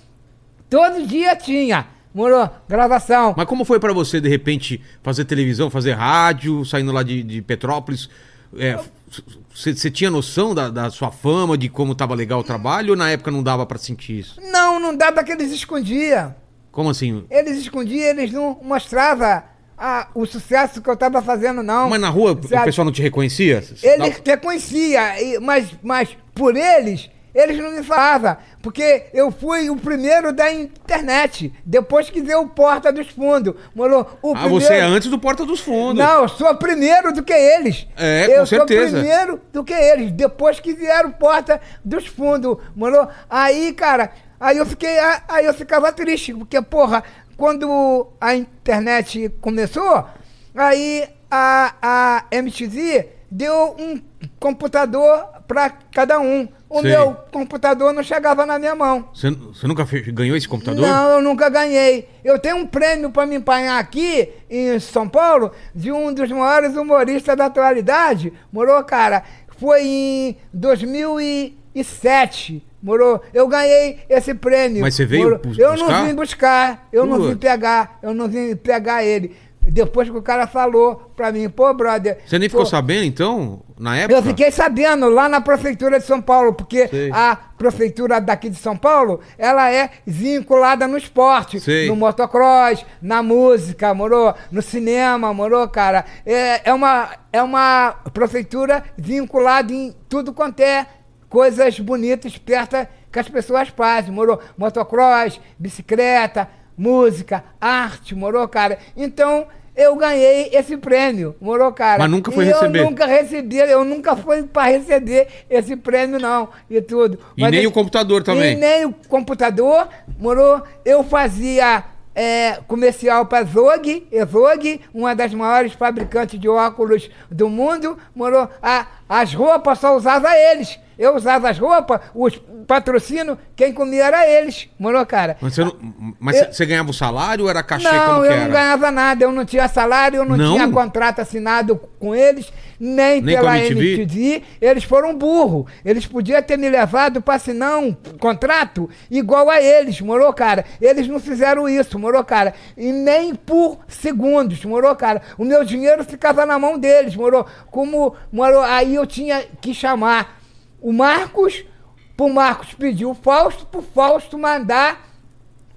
todo dia tinha, morou, gravação. Mas como foi pra você, de repente, fazer televisão, fazer rádio, saindo lá de, de Petrópolis? Você tinha noção da, da sua fama, de como tava legal o trabalho, ou na época não dava pra sentir isso? Não, não dava que eles escondiam. Como assim? Eles escondiam, eles não mostravam ah, o sucesso que eu tava fazendo, não. Mas na rua o Sabe? pessoal não te reconhecia? Eles reconheciam, e- mas, mas por eles, eles não me falavam. Porque eu fui o primeiro da internet, depois que veio o Porta dos Fundos. Morou, o Ah, você é antes do Porta dos Fundos. Não, eu sou primeiro do que eles. É, com eu certeza. sou primeiro do que eles, depois que vieram Porta dos Fundos. Morou? Aí, cara, aí eu fiquei, aí eu ficava triste, porque, porra, quando a internet começou, aí a, a MTV deu um computador para cada um. O Sei. meu computador não chegava na minha mão. Você você nunca fe- ganhou esse computador? Não, eu nunca ganhei. Eu tenho um prêmio para me empanhar aqui em São Paulo de um dos maiores humoristas da atualidade. Morou, cara? Foi em 2007. Morou? Eu ganhei esse prêmio. Mas você veio morou? bus- Eu buscar? não vim buscar. Eu não vim pegar. Eu não vim pegar ele. Depois que o cara falou pra mim, pô, brother. Você nem ficou pô, sabendo, então, na época? eu fiquei sabendo lá na prefeitura de São Paulo, porque Sei. a prefeitura daqui de São Paulo, ela é vinculada no esporte, Sei. no motocross, na música, morou, no cinema, morou, cara. É, é uma é uma prefeitura vinculada em tudo quanto é coisas bonitas perto que as pessoas fazem, morou, motocross, bicicleta, música, arte, morou, cara. Então eu ganhei esse prêmio, morou, cara. Mas nunca foi E receber. Eu nunca recebi, eu nunca fui para receber esse prêmio, não, e tudo. E Mas nem esse- o computador também. E nem o computador, morou. Eu fazia é, comercial para Zog, Zog, uma das maiores fabricantes de óculos do mundo, morou. A, as roupas só usava eles. Eu usava as roupas, os patrocínios, quem comia era eles, morou, cara? Mas você, não- mas Eu- você- ganhava o salário ou era cachê? Não, como que eu era? não ganhava nada, eu não tinha salário, eu não, Não? tinha contrato assinado com eles, nem, Nem pela? MTV. Eles foram burro. Eles podiam ter me levado para assinar um contrato igual a eles, morou, cara? Eles não fizeram isso, morou, cara? E nem por segundos, morou, cara? O meu dinheiro ficava na mão deles, morou? Como, morou? Aí eu tinha que chamar o Marcos, pro Marcos pedir o Fausto, pro Fausto mandar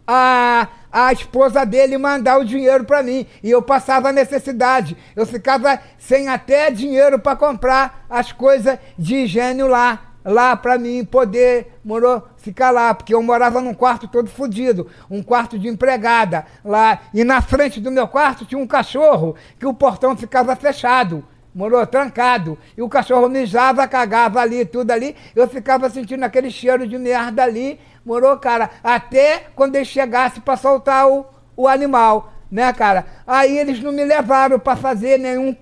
a, a esposa dele mandar o dinheiro para mim e eu passava necessidade. Eu ficava sem até dinheiro para comprar as coisas de higiene lá, lá para mim poder morou, ficar lá, porque eu morava num quarto todo fodido, um quarto de empregada lá e na frente do meu quarto tinha um cachorro que o portão ficava fechado. Morou trancado. E o cachorro mijava, cagava ali, tudo ali. Eu ficava sentindo aquele cheiro de merda ali. Morou, cara. Até quando ele chegasse para soltar o, o animal, né, cara? Aí eles não me levaram para fazer nenhum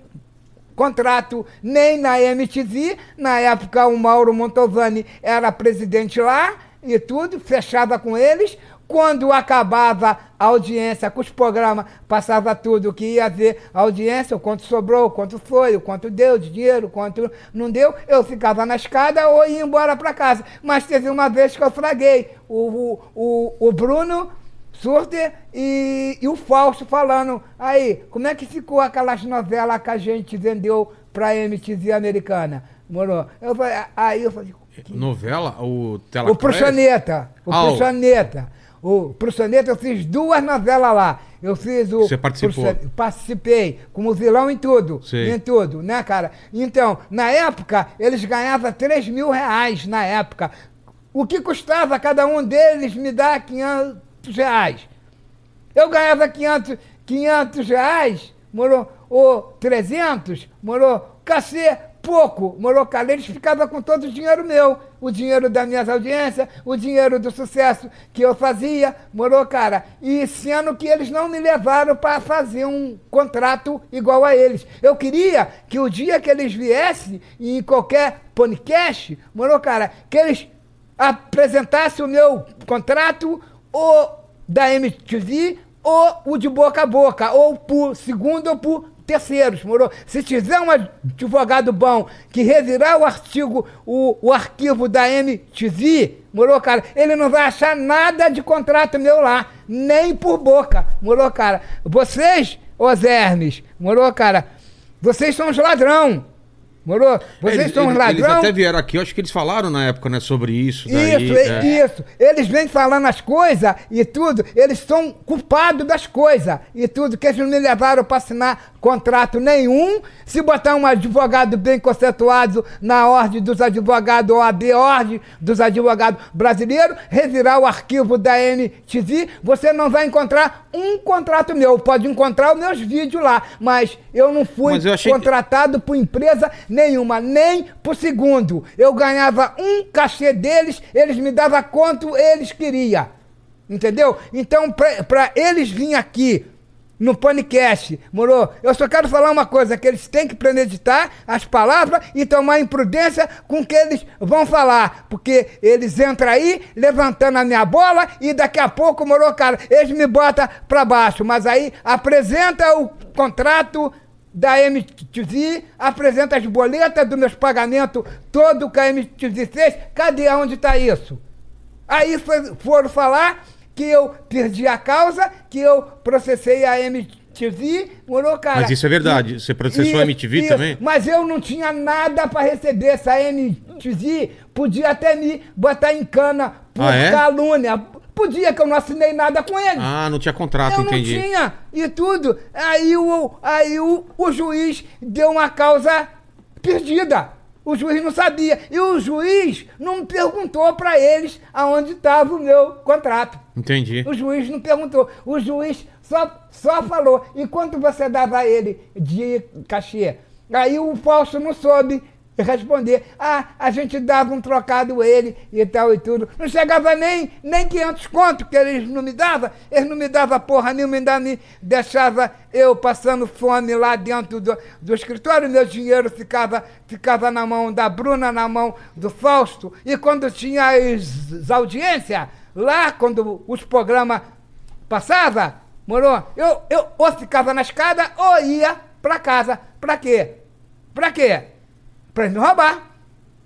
contrato nem na MTV. Na época, o Mauro Montovani era presidente lá e tudo, fechava com eles. Quando acabava a audiência com os programas, passava tudo que ia ver a audiência, o quanto sobrou, o quanto foi, o quanto deu de dinheiro, o quanto não deu, eu ficava na escada ou ia embora para casa. Mas teve uma vez que eu fraguei. O, o, o, o Bruno Surter e, e o Fausto falando, aí, como é que ficou aquelas novelas que a gente vendeu pra MTV americana? Morou? Eu falei, aí eu falei, Novela? O Tela o Proxaneta, o Ah, o- Proxaneta. O Proxaneta, eu fiz duas novelas lá. Eu fiz o. Você participou? Proxan- Participei, como vilão em tudo. Sei. Em tudo, né, cara? Então, na época, eles ganhavam 3 mil reais na época. O que custava cada um deles me dar 500 reais? Eu ganhava 500, 500 reais, morou, ou 300, morou, cacê, pouco, cara, eles ficavam com todo o dinheiro meu, o dinheiro das minhas audiências, o dinheiro do sucesso que eu fazia, morou, cara, e sendo que eles não me levaram para fazer um contrato igual a eles. Eu queria que o dia que eles viessem em qualquer podcast, morou, cara, que eles apresentassem o meu contrato ou da MTV ou o de boca a boca, ou por segundo ou por terceiros, morou? Se tiver um advogado bom que revirar o artigo, o, o arquivo da MTV, morou, cara, ele não vai achar nada de contrato meu lá, nem por boca, morou, cara? Vocês, os Hermes, morou, cara? Vocês são os ladrão, morou? Vocês Eles, são eles- eles ladrão. até vieram aqui, eu acho que eles falaram na época, né, sobre isso. Daí, Isso, é. e- isso. Eles vêm falando as coisas e tudo, eles são culpados das coisas e tudo, que eles não me levaram para assinar contrato nenhum. Se botar um advogado bem conceituado na ordem dos advogados, OAB, ordem dos advogados brasileiros, revirar o arquivo da MTV, você não vai encontrar um contrato meu. Pode encontrar os meus vídeos lá, mas eu não fui eu que- contratado por empresa nenhuma, nem por segundo. Eu ganhava um cachê deles, eles me davam quanto eles queriam. Entendeu? Então, pra eles virem aqui no podcast, moro? Eu só quero falar uma coisa, que eles têm que premeditar as palavras e tomar imprudência com o que eles vão falar. Porque eles entram aí, levantando a minha bola, e daqui a pouco, moro, cara, eles me botam pra baixo. Mas aí apresenta o contrato da MTV, apresenta as boletas dos meus pagamentos, todo que a MTV fez. Cadê onde está isso? Aí foi- foram falar que eu perdi a causa, que eu processei a MTV, morou, cara. Mas isso é verdade, você processou a MTV também? Mas eu não tinha nada para receber. Essa MTV podia até me botar em cana por Ah, é? calúnia. Podia, que eu não assinei nada com ele. Ah, não tinha contrato, Eu entendi. não tinha, e tudo. Aí, o, aí o, o juiz deu uma causa perdida. O juiz não sabia. E o juiz não perguntou para eles aonde estava o meu contrato. Entendi. O juiz não perguntou. O juiz só, só falou. E quanto você dava a ele de cachê? Aí o Fausto não soube responder. Ah, a gente dava um trocado ele e tal e tudo. Não chegava nem, nem 500 conto que eles não me davam. Eles não me davam porra nenhuma, ainda me deixava eu passando fome lá dentro do, do escritório. Meu dinheiro ficava, ficava na mão da Bruna, na mão do Fausto. E quando tinha as, as audiências, lá quando os programas passavam, morou? Eu, eu ou ficava na escada ou ia pra casa. Pra quê? Pra quê? Pra eles não roubar.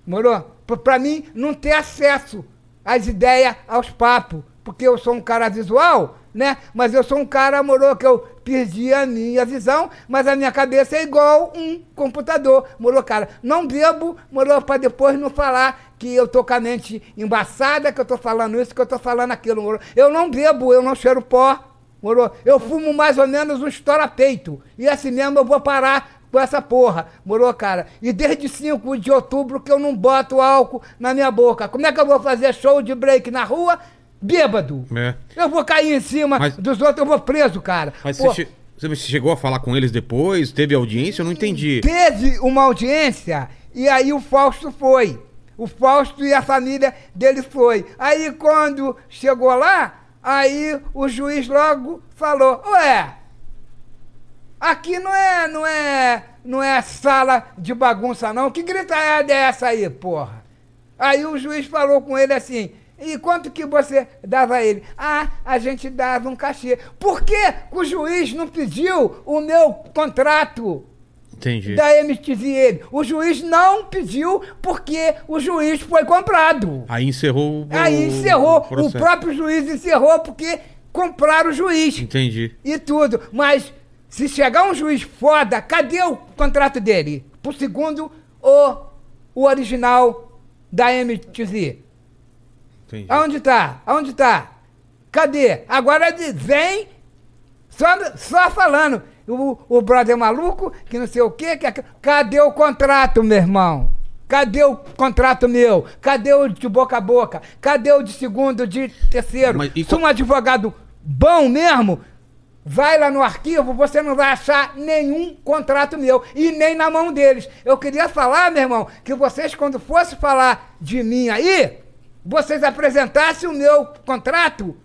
Morou? Pra mim não ter acesso às ideias, aos papos. Porque eu sou um cara visual, né? Mas eu sou um cara, morou, que eu perdi a minha visão, mas a minha cabeça é igual um computador, morou, cara? Não bebo, morou, pra depois não falar que eu tô com a mente embaçada, que eu tô falando isso, que eu tô falando aquilo, morou? Eu não bebo, eu não cheiro pó, morou? Eu fumo mais ou menos um estoura-peito. E assim mesmo eu vou parar com essa porra, morou, cara? E desde 5 de outubro que eu não boto álcool na minha boca. Como é que eu vou fazer show de break na rua bêbado? É. Eu vou cair em cima Mas- dos outros, eu vou preso, cara. Mas Pô, você, você chegou a falar com eles depois? Teve audiência? Eu não entendi. teve uma audiência e aí o Fausto foi. O Fausto e a família dele foi. Aí quando chegou lá, aí o juiz logo falou: "Ué, aqui não é, não é, não é sala de bagunça não. Que gritada é essa aí, porra?" Aí o juiz falou com ele assim: e quanto que você dava a ele? Ah, a gente dava um cachê. Por que o juiz não pediu o meu contrato Entendi. da MTV ele? O juiz não pediu porque o juiz foi comprado. Aí encerrou o. Aí encerrou. O processo. próprio juiz encerrou porque compraram o juiz Entendi. e tudo. Mas se chegar um juiz foda, cadê o contrato dele? Pro segundo ou o original da? Entendi. Aonde tá? Aonde tá? Cadê? Agora vem só, só falando. O, o brother maluco, que não sei o quê. Que, aqu- cadê o contrato, meu irmão? Cadê o contrato meu? Cadê o de boca a boca? Cadê o de segundo, de terceiro? Mas Se um advogado bom mesmo, vai lá no arquivo, você não vai achar nenhum contrato meu e nem na mão deles. Eu queria falar, meu irmão, que vocês, quando fossem falar de mim aí, vocês apresentassem o meu contrato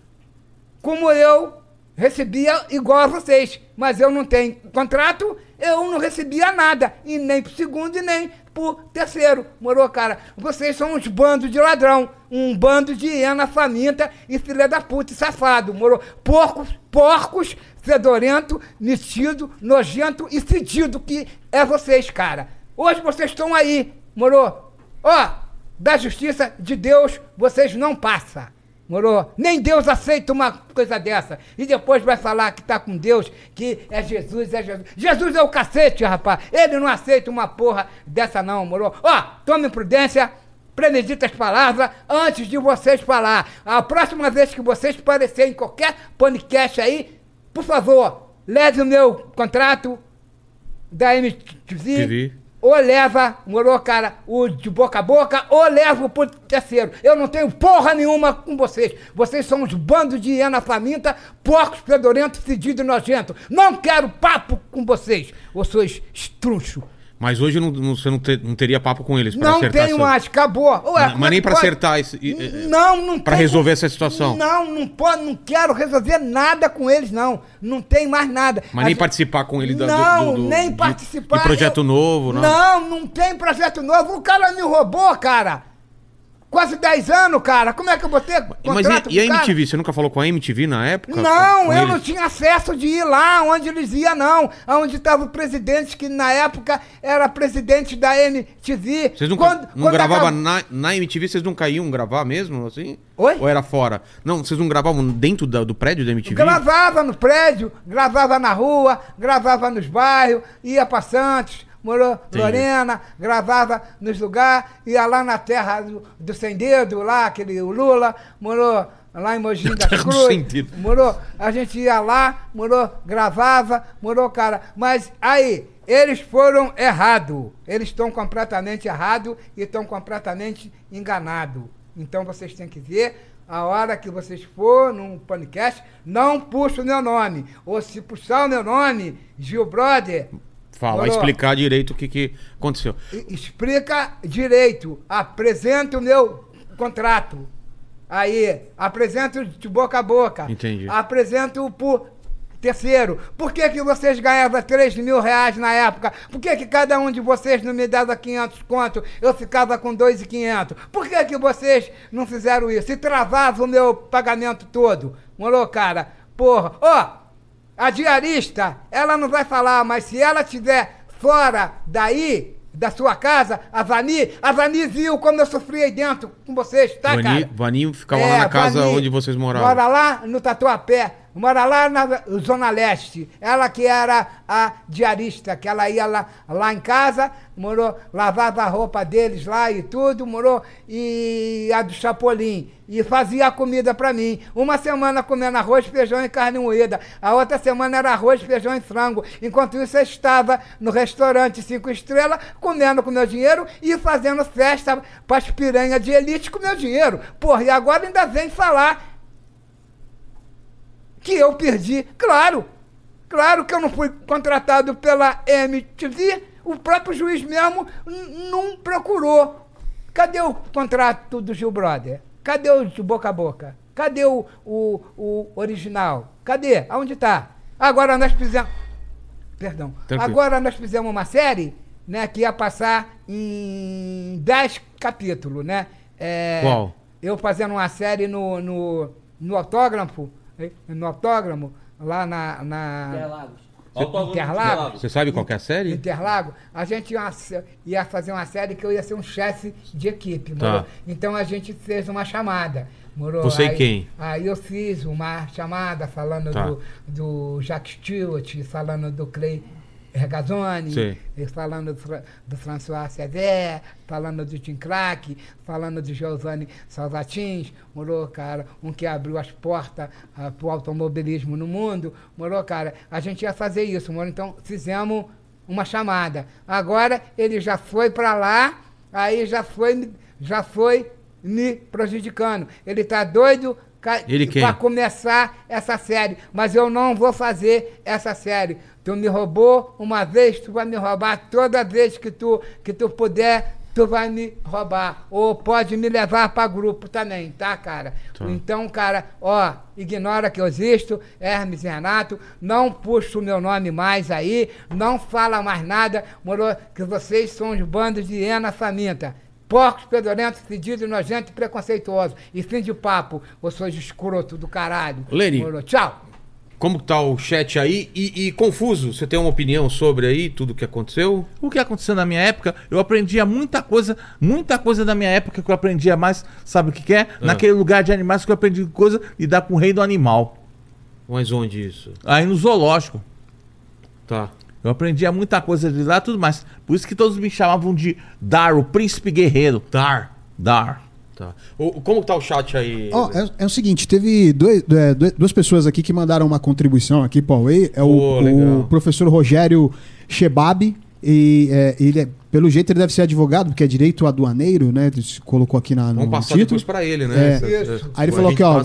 como eu recebia igual a vocês. Mas eu não tenho contrato, eu não recebia nada. E nem pro segundo e nem terceiro. Morou, cara? Vocês são uns bandos de ladrão. Um bando de hiena faminta e filha da puta e safado. Morou? Porcos, porcos, fedorento, metido, nojento e fedido que é vocês, cara. Hoje vocês estão aí, morou? Ó, da justiça de Deus vocês não passam. Morou? Nem Deus aceita uma coisa dessa. E depois vai falar que tá com Deus, que é Jesus, é Jesus. Jesus é o cacete, rapaz. Ele não aceita uma porra dessa, não, morou? Ó, tome prudência, premedita as palavras antes de vocês falar. A próxima vez que vocês aparecerem em qualquer podcast aí, por favor, leve o meu contrato da MTV. TV. Ou leva, morou, cara, o de boca a boca, ou leva pro terceiro. Eu não tenho porra nenhuma com vocês. Vocês são uns bandos de hiena faminta, porcos, fedorentos, fedidos e nojentos. Não quero papo com vocês, vocês estruncho. Mas hoje não, não- você não, te- não teria papo com eles Não acertar tenho essa- mais, acabou. Ué, Mas- é nem pode? acertar esse- Não, não pra tem resolver essa situação. Não, não pode, não quero resolver nada com eles, não. Não tem mais nada. Mas A nem gente- participar com ele da- Não, do- do- nem de- participar. de projeto eu- novo, não? Não, não tem projeto novo. O cara me roubou, cara. Quase 10 anos, cara. Como é que eu vou ter Mas e, e a? MTV? Você nunca falou com a MTV na época? Não, Com eu eles? não tinha acesso de ir lá onde eles iam, não. Onde estava o presidente, que na época era presidente da MTV. Vocês nunca Quando- não quando gravavam acabou- na, na MTV, vocês nunca iam gravar mesmo, assim? Oi? Ou era fora? Não, vocês não gravavam dentro da- do prédio da MTV? Gravava no prédio, gravava na rua, gravava nos bairros, ia pra Santos, morou Entendi. Lorena, gravava nos lugares, ia lá na terra do, do Sem Dedo, lá, aquele o Lula, morou lá em Mogi das Dedo. morou, a gente ia lá, morou, gravava, morou, cara, mas aí, eles foram errados, eles estão completamente errados e estão completamente enganados. Então vocês têm que ver a hora que vocês for num podcast, não puxa o meu nome. Ou se puxar o meu nome, Gil Brother, Falar, Moro? explicar direito o que, que aconteceu. Explica direito. Apresenta o meu contrato. Aí, apresento de boca a boca. Entendi. Apresento por terceiro. Por que, que vocês ganhavam 3 mil reais na época? Por que, que cada um de vocês não me dava 500 conto? Eu ficava com 2,500. Por que, que vocês não fizeram isso? E travavam o meu pagamento todo. Morou, cara? Porra. Ó, a diarista, ela não vai falar, mas se ela estiver fora daí, da sua casa, a Vani, a Vani viu como eu sofri aí dentro com vocês, tá, Vani, cara? Vaninho ficava lá É, na casa Vani onde vocês moravam. Mora lá no Tatuapé. Mora lá na Zona Leste. Ela que era a diarista, que ela ia lá, lá em casa, morou, lavava a roupa deles lá e tudo, morou, e a do Chapolin. E fazia a comida pra mim. Uma semana comendo arroz, feijão e carne moída. A outra semana era arroz, feijão e frango. Enquanto isso, eu estava no restaurante Cinco Estrelas, comendo com meu dinheiro e fazendo festa pras piranhas de elite com meu dinheiro. Porra, e agora ainda vem falar que eu perdi. Claro, claro que eu não fui contratado pela MTV. O próprio juiz mesmo não procurou. Cadê o contrato do Gil Brother? Cadê o de boca a boca? Cadê o, o, o original? Cadê? Aonde está? Agora nós fizemos. Perdão. Tranquilo. Agora nós fizemos uma série né, que ia passar em 10 capítulos, né? É, Qual? Eu fazendo uma série no, no, no autógrafo, no autógrafo, lá na, na Interlagos. Interlagos. Você sabe qual que é a série? Interlago, a gente ia, ia fazer uma série que eu ia ser um chefe de equipe, Tá. morou? Então a gente fez uma chamada. Morou? Você e aí, quem? Aí eu fiz uma chamada falando Tá. do, do Jacques Stewart, falando do Clay Regazzoni, Sei. e falando do, Fra- do François Xavier, falando do Tim Crack, falando do Giovanni Salvatins, morou, cara, um que abriu as portas para o automobilismo no mundo, morou, cara, a gente ia fazer isso, morou, então fizemos uma chamada. Agora ele já foi para lá, aí já foi, já foi me prejudicando. Ele tá doido Ele quem? pra começar essa série, mas eu não vou fazer essa série. Tu me roubou uma vez, tu vai me roubar toda vez que tu que tu puder, tu vai me roubar ou pode me levar para grupo também, tá, cara? Tá. Então, cara, ó, ignora que eu existo, Hermes e Renato, não puxa o meu nome mais aí, não fala mais nada, morou que vocês são os bandos de hiena faminta. Porcos, pedorentos, fedidos, nojentos e preconceituosos. E fim de papo, vocês escroto do caralho. Morou. Tchau. Como tá o chat aí? E, e confuso, você tem uma opinião sobre aí tudo que aconteceu? O que aconteceu na minha época, eu aprendia muita coisa, muita coisa da minha época que eu aprendia mais, sabe o que, que é? Naquele lugar de animais que eu aprendi coisa lidar com o rei do animal. Mas onde isso? Aí no zoológico. Tá. Eu aprendia muita coisa de lá e tudo mais. Por isso que todos me chamavam de Dar, o príncipe guerreiro. Dar. Dar. Tá. O, como tá o chat aí? Ó, é, é o seguinte, teve dois- é, duas pessoas aqui que mandaram uma contribuição aqui para o. É o, legal. o professor Rogério Shebab. E é, ele é, pelo jeito ele deve ser advogado, porque é direito aduaneiro, né? Ele se colocou aqui na, no Vamos passar título. depois pra ele, né? É. Essa- Aí ele falou aqui, ó.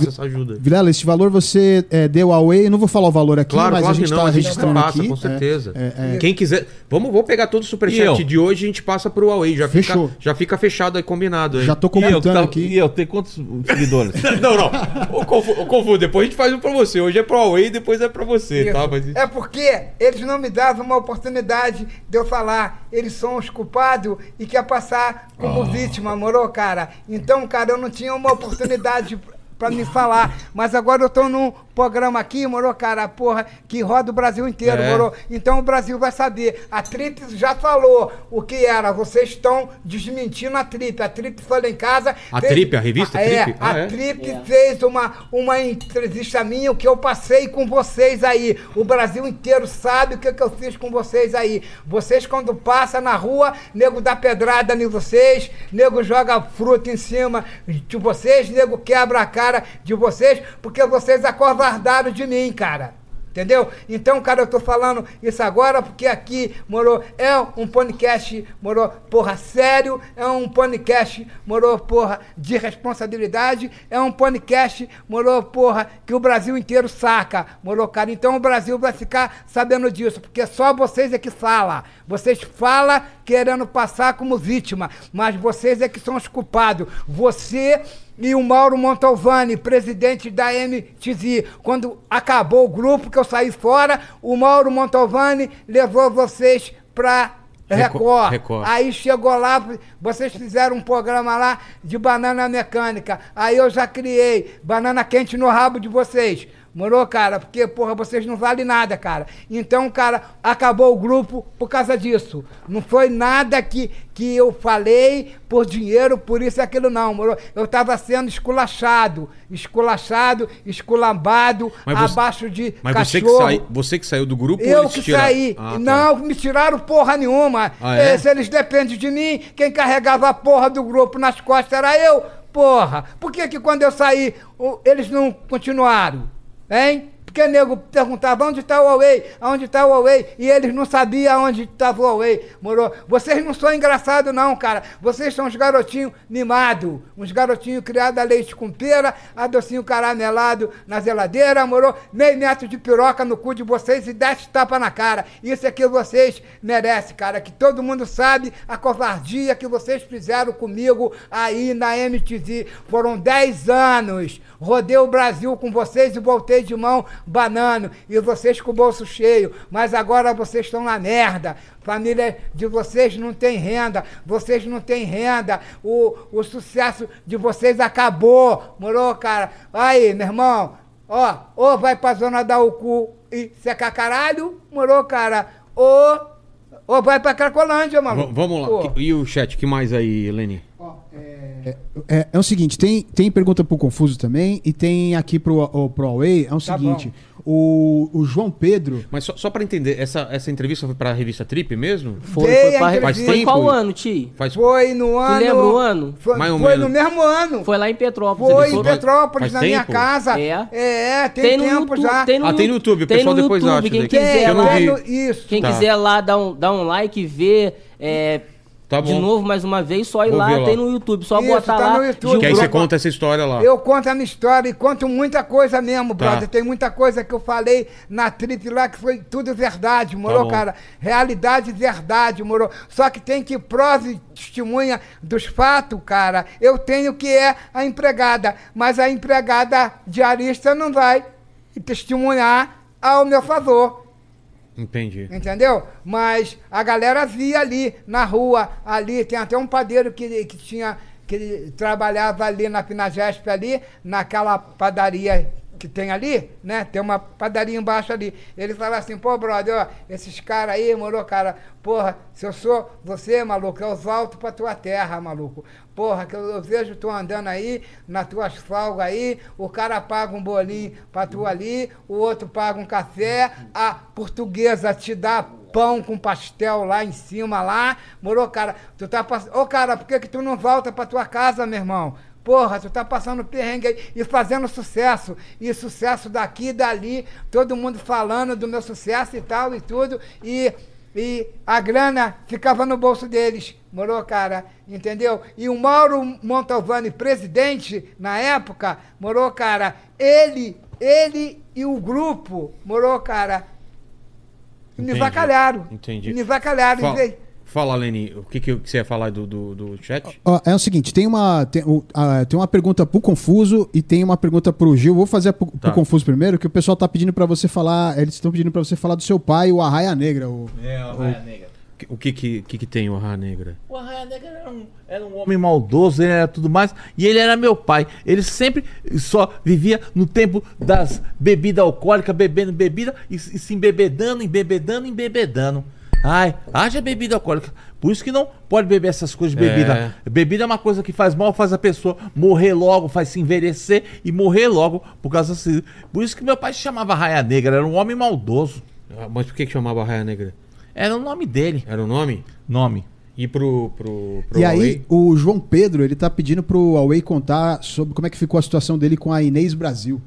Vilela, esse valor você é, deu eu não vou falar o valor aqui, Claro, mas claro a gente que está a gente registrando passa, aqui. com É, certeza. é, é. Quem quiser. Vamos, vou pegar todo o superchat de hoje e a gente passa pro Huawei. Já fica, Fechou. já fica fechado aí, combinado. Aí. Já tô E eu, comentando tá- aqui. e eu, tem quantos seguidores? Não, não. Ô, Confu, ô, Confu, depois a gente faz um pra você. Hoje é pro Huawei, depois é pra você, tá? Mas... É porque eles não me davam uma oportunidade de eu falar. Eles são os culpados e quer passar como Ah. vítima, morou, cara? Então, cara, eu não tinha uma oportunidade pra me falar. Mas agora eu tô num programa aqui, morou, cara, porra, que roda o Brasil inteiro, É. morou. Então o Brasil vai saber. A Trip já falou o que era. Vocês estão desmentindo a Trip. A Trip foi lá em casa. A Trip, a revista é, Trip? A Ah, é? Trip É. fez uma, uma entrevista minha, o que eu passei com vocês aí. O Brasil inteiro sabe o que, que eu fiz com vocês aí. Vocês, quando passa na rua, nego dá pedrada em vocês, nego joga fruta em cima de vocês, nego quebra a cara de vocês, porque vocês acovardaram de mim, cara. Entendeu? Então, cara, eu tô falando isso agora porque aqui, moro, é um podcast, moro, porra, sério, é um podcast, moro, porra, de responsabilidade, é um podcast, moro, porra, que o Brasil inteiro saca, moro, cara. Então o Brasil vai ficar sabendo disso, porque só vocês é que fala. Vocês falam querendo passar como vítima, mas vocês é que são os culpados. Você e o Mauro Montalvani, presidente da MTZ. Quando acabou o grupo, que eu saí fora, o Mauro Montalvani levou vocês para Record. Record. Aí chegou lá, vocês fizeram um programa lá de banana mecânica. Aí eu já criei banana quente no rabo de vocês. Morou, cara? Porque, porra, vocês não valem nada, cara. Então, cara, acabou o grupo por causa disso. Não foi nada que, que eu falei por dinheiro, por isso e aquilo, não, morou? Eu tava sendo esculachado. Esculachado, esculambado, Mas você- abaixo de Mas você que, cachorro. sai, você que saiu do grupo ou Eu eles que tiraram? saí. Ah, tá. Não, me tiraram porra nenhuma. Ah, é? Se eles dependem de mim, quem carregava a porra do grupo nas costas era eu. Porra. Por que que quando eu saí, eles não continuaram? Hein? Porque nego perguntava onde está o Huawei, aonde está o Huawei, e eles não sabiam onde estava o Huawei, moro? Vocês não são engraçados não, cara. Vocês são uns garotinhos mimados, uns garotinhos criados a leite com pera, a docinho caramelado na geladeira, moro? Meio metro de piroca no cu de vocês e dez tapa na cara. Isso é que vocês merecem, cara. Que todo mundo sabe a covardia que vocês fizeram comigo aí na MTV. Foram 10 anos. Rodei o Brasil com vocês e voltei de mão banano. E vocês com o bolso cheio. Mas agora vocês estão na merda. Família de vocês não tem renda. Vocês não têm renda. O, o sucesso de vocês acabou. Morou, cara? Aí, meu irmão. Ó, ou vai pra zona da Ucu e secar caralho, morou, cara? Ou, ou vai pra Cracolândia, V- maluco. vamos lá. Pô. E o chat, que mais aí, Leni? É, é- é o seguinte, tem, tem pergunta pro Confuso também e tem aqui pro, o, pro Huawei. É o Tá seguinte, o, o João Pedro... Mas só, só pra entender, essa, essa entrevista foi pra revista Trip mesmo? Foi, Dei foi, a pra... entrevista. foi qual Tempo. ano, Ti? Faz Foi no ano. lembra o ano? Foi, Mais ou foi menos. no mesmo ano. Foi lá em Petrópolis. Foi em Petrópolis, Faz na minha tempo? casa. É. é, tem, Tem no tempo YouTube, já. tem no, Ah, tem no YouTube, o tem pessoal depois YouTube, acha quem daí. quiser Eu não lá, isso. quem Tá. quiser lá dar um, dar um like, ver é, Tá de novo mais uma vez, só ir Vou lá, lá. tem no YouTube, só Isso, botar tá lá. no YouTube. Que aí você conta essa história lá. Eu conto a minha história e conto muita coisa mesmo, Tá. brother. Tem muita coisa que eu falei na trip lá que foi tudo verdade, morou, Tá cara? Realidade e verdade, morou. Só que tem que prova e testemunha dos fatos, cara. Eu tenho que é a empregada, mas a empregada diarista não vai testemunhar ao meu favor. Entendi. Entendeu? Mas a galera via ali na rua, ali, tem até um padeiro que, que tinha, que trabalhava ali na Pinagesp ali, naquela padaria que tem ali, né? Tem uma padaria embaixo ali. Ele fala assim, pô, brother, ó, esses caras aí, moro, cara, porra, se eu sou você, maluco, eu volto pra tua terra, maluco. Porra, que eu, eu vejo tu andando aí, nas tuas folgas aí, o cara paga um bolinho pra tu ali, o outro paga um café, a portuguesa te dá pão com pastel lá em cima, lá. Morou, cara, tu tá passando. Ô, cara, por que, que tu não volta pra tua casa, meu irmão? Porra, tu tá passando perrengue aí e fazendo sucesso. E sucesso daqui e dali, todo mundo falando do meu sucesso e tal e tudo. E, e a grana ficava no bolso deles. Morou, cara? Entendeu? E o Mauro Montalvani, presidente, na época, morou, cara, ele, ele e o grupo, morou, cara, me Entendi. vacalharam. Entendi. Me vacalharam. em Fala, Leni, o que, que você ia falar do, do, do chat? É o seguinte, tem uma, tem, o- ah, tem uma pergunta pro Confuso e tem uma pergunta pro Gil. Vou fazer pro, pro Tá. Confuso primeiro, que o pessoal tá pedindo pra você falar, eles estão pedindo pra você falar do seu pai, o Arraia Negra. O, É, o Arraia Negra. O que que, que, que tem o Arra Negra? O Arraia Negra era um, era um homem maldoso, ele era tudo mais, e ele era meu pai. Ele sempre só vivia no tempo das bebidas alcoólicas, bebendo bebida e, se- e se embebedando, embebedando, embebedando. Ai, haja bebida alcoólica. Por isso que não pode beber essas coisas de É. bebida. Bebida é uma coisa que faz mal, faz a pessoa morrer logo, faz se envelhecer e morrer logo por causa assim. Por isso que meu pai se chamava Raia Negra, era um homem maldoso. Ah, Mas por que, que chamava Arra Negra? Era o nome dele. Era o nome? Nome. E pro, pro, pro e aí, o João Pedro, ele tá pedindo pro Huawei contar sobre como é que ficou a situação dele com a Inês Brasil.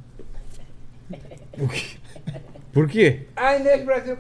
Por quê? A Inês Brasil.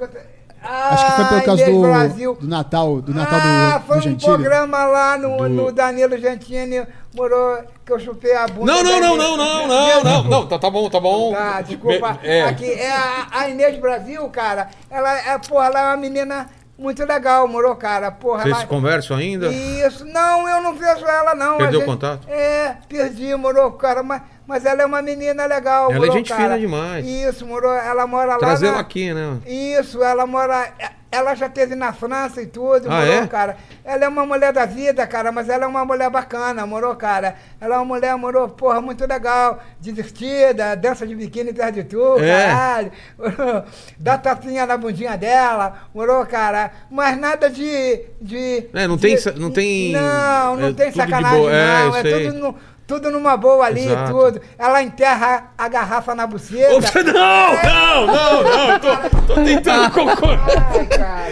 Acho que foi pelo causa Inês do, Brasil. do Natal, do Natal ah, do, foi do um Gentili. programa lá no, Do- no Danilo Gentili, morou, que eu chupei a bunda. Não, não, não, não, não, não, não, não, tá, tá bom, tá bom. Tá, desculpa. É. Aqui, é a, a Inês Brasil, cara, ela é, porra, ela é uma menina muito legal, morou, cara. Porra, Vocês se conversam ainda? Isso, não, eu não vejo ela, não. Perdeu A o contato? É, perdi, morou, cara, mas, mas ela é uma menina legal, Ela é gente fina demais. Isso, morou, ela mora lá Trazer na... ela aqui, né? Isso, ela mora. Ela já teve na França e tudo, Ah, morou, é? cara. Ela é uma mulher da vida, cara, mas ela é uma mulher bacana, morou, cara. Ela é uma mulher, morou, porra, muito legal, divertida, dança de biquíni perto de tu, É. caralho. morou, Dá tapinha na bundinha dela, morou, cara. Mas nada de. de É, não de- tem não tem- Não, não é tem sacanagem, boa, é, não. É, sei. tudo, no- tudo numa boa ali, Exato. tudo. Ela enterra a garrafa na buceta. Opa, não, não, não, não, eu tô, tô tentando concordar. Ai, cara.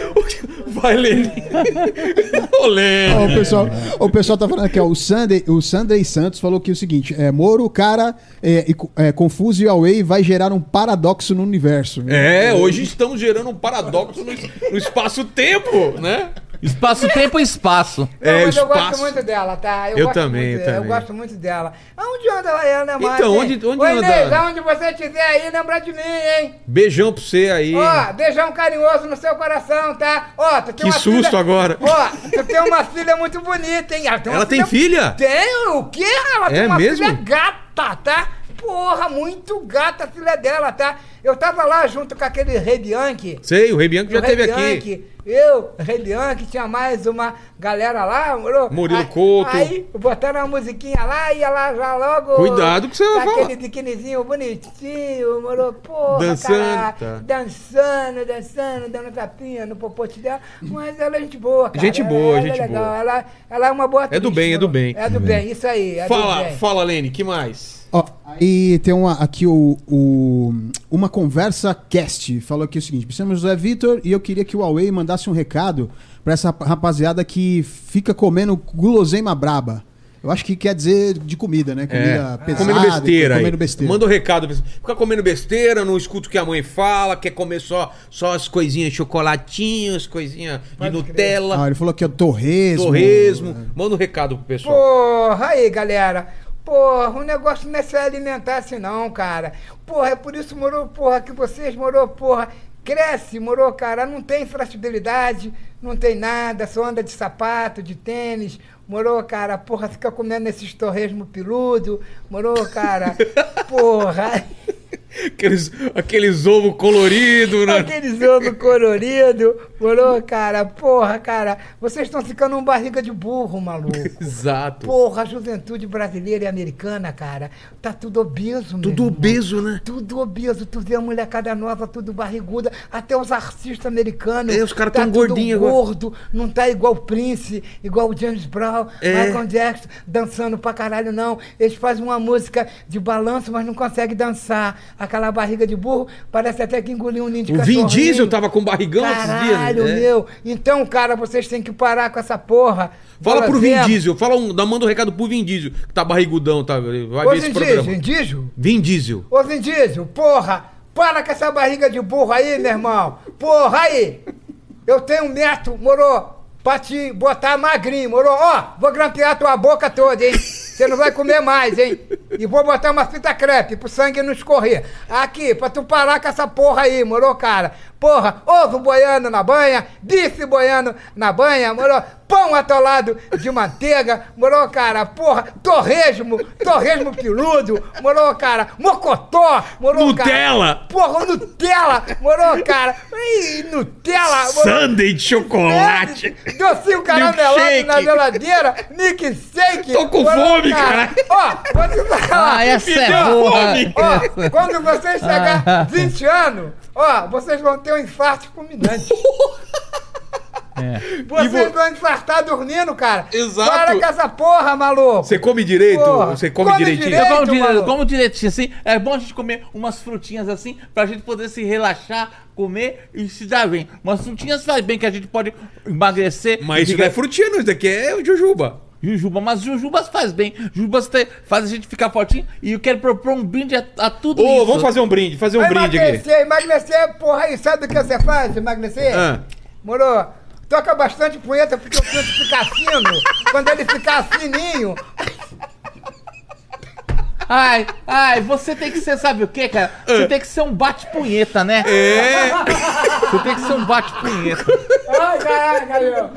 Vai, Lene. Ô, Lene. Ó, o, pessoal, o pessoal tá falando aqui, ó. O Sunday, o Sunday Santos falou que é o seguinte: é, Moro, cara, é, é, Confuso e Huawei vai gerar um paradoxo no universo. É, hoje estamos gerando um paradoxo no, no espaço-tempo, né? Espaço-tempo e espaço. Não, É, mas eu espaço. gosto muito dela, tá? Eu gosto também, muito, eu também. Eu gosto muito dela. Aonde anda ela, né, mais? Então, hein? onde- onde Ô, anda? Inês, aonde você estiver aí, lembra de mim, hein? Beijão pra você aí. Ó, beijão carinhoso no seu coração, tá? Ó, tu tem Que uma susto filha... agora. Ó, tu tem uma filha muito bonita, hein? Ela tem, Ela tem filha? Tem, o quê? Ela É tem uma mesmo? filha gata, tá? Porra, muito gata a filha dela, tá? Eu tava lá junto com aquele Rei Bianchi. Sei, o Rei Bianco já esteve aqui. Bianchi, Eu, Rei Bianchi, tinha mais uma galera lá, moro? Murilo aí, Couto. Aí botaram uma musiquinha lá e ela já logo. Cuidado que você vai falar. Aquele biquinizinho bonitinho, moro? Porra, Dançando, cara, tá. dançando, dançando, dando tapinha no popote dela. Mas ela é gente boa, cara. Gente Ela- boa, ela gente é legal. boa. Ela, ela é uma boa É do atriz, bem, é do bem. É do bem, isso aí. É Fala, fala, Lene, que mais? Ó, aí tem uma, aqui o, o- uma conversa cast. Falou aqui o seguinte: precisamos do Zé Vitor e eu queria que o Huawei mandasse um recado pra essa rapaziada que fica comendo guloseima braba. Eu acho que quer dizer de comida, né? Comida pesada. É. comendo besteira Comendo besteira. Manda um recado. pra você. Fica comendo besteira, não escuta o que a mãe fala, quer comer só, só as coisinhas, chocolatinhos, coisinhas de Pode. Nutella, Ah, ele falou que é torresmo. torresmo. Manda um recado pro pessoal. Porra, aí, galera. Porra, o negócio não é se alimentar assim não, cara. Porra, é por isso, morou, porra, que vocês, morou, porra, cresce, morou, cara, não tem fragilidade, não tem nada, só anda de sapato, de tênis, morou, cara, porra, fica comendo esses torresmo peludo, morou, cara, porra. Aqueles, aqueles ovos coloridos, né? Aqueles ovos coloridos, morou, cara, porra, cara, vocês estão ficando um barriga de burro, maluco. Exato. Porra, a juventude brasileira e americana, cara, tá tudo obeso, Tudo irmão. obeso, né? Tudo obeso, tu vê a molecada nova, tudo barriguda, até os artistas americanos. É, os caras tá tão gordinhos agora. gordo, não tá igual o Prince, igual o James Brown, É. Michael Jackson, dançando pra caralho, não. Eles fazem uma música de balanço, mas não conseguem dançar. Aquela barriga de burro, parece até que engoliu um ninho de O Vin. Diesel tava com barrigão esses dias. Caralho, né? meu. Então, cara, vocês têm que parar com essa porra. Fala pro Vin. Diesel, fala um, dá, manda um recado pro Vin Diesel, que tá barrigudão, tá? Vai Ô, ver esse Vin programa. Diesel, Vin Diesel? Vin Diesel. Ô, Vin Diesel, porra, para com essa barriga de burro aí, meu irmão. Porra, aí. Eu tenho um neto, morou, pra te botar magrinho, morou. Ó, vou grampear tua boca toda, hein. Você não vai comer mais, hein? E vou botar uma fita crepe pro sangue não escorrer. Aqui, pra tu parar com essa porra aí, morou, cara? Porra, ovo boiando na banha, bife boiando na banha, morou? Pão atolado de manteiga, morou, cara? Porra, torresmo, torresmo peludo, morou, cara? Mocotó, morou, Nutella. cara? Porra, Nutella, morou, cara? Ih, Nutella, morou? Sunday de chocolate. Docinho caramelado Milkshake. na geladeira, Nick Shake. Tô com fome, cara. Ó, vou te falar. Ah, essa é fome. Ó, quando você chegar 20 anos, ó, vocês vão ter um infarto fulminante. É. Vocês vo- vão infartar dormindo, cara. Exato. Para com essa porra, maluco. Você come direito? Porra, Você come, come direitinho? direito. Eu como, dire... maluco. como direitinho assim, é bom a gente comer umas frutinhas assim, pra gente poder se relaxar, comer e se dar bem. Umas frutinhas faz bem que a gente pode emagrecer. Mas isso fica- não é frutinha, não. Isso daqui é o jujuba. Jujuba, mas Jujubas faz bem. Jujubas te- faz a gente ficar fortinho e eu quero propor um brinde a, a tudo Ô, isso. vamos fazer um brinde, fazer um Vai brinde aqui. emagrecer, emagrecer, porra aí, sabe o que você faz, emagrecer? Ah. Moro, toca bastante punheta porque o pinto fica fino. Quando ele ficar fininho, Ai, ai, você tem que ser, sabe o que, cara? Você tem que ser um bate-punheta, né? É. Você tem que ser um bate-punheta. Ai, caraca, meu.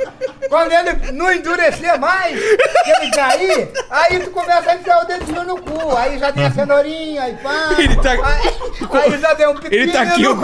Quando ele não endurecer mais, que ele cair, aí tu começa a enfiar o dedinho no cu. Aí já tem a cenourinha, aí pá. Ele tá- Aí, aí já deu um pepino. Ele tá aqui, o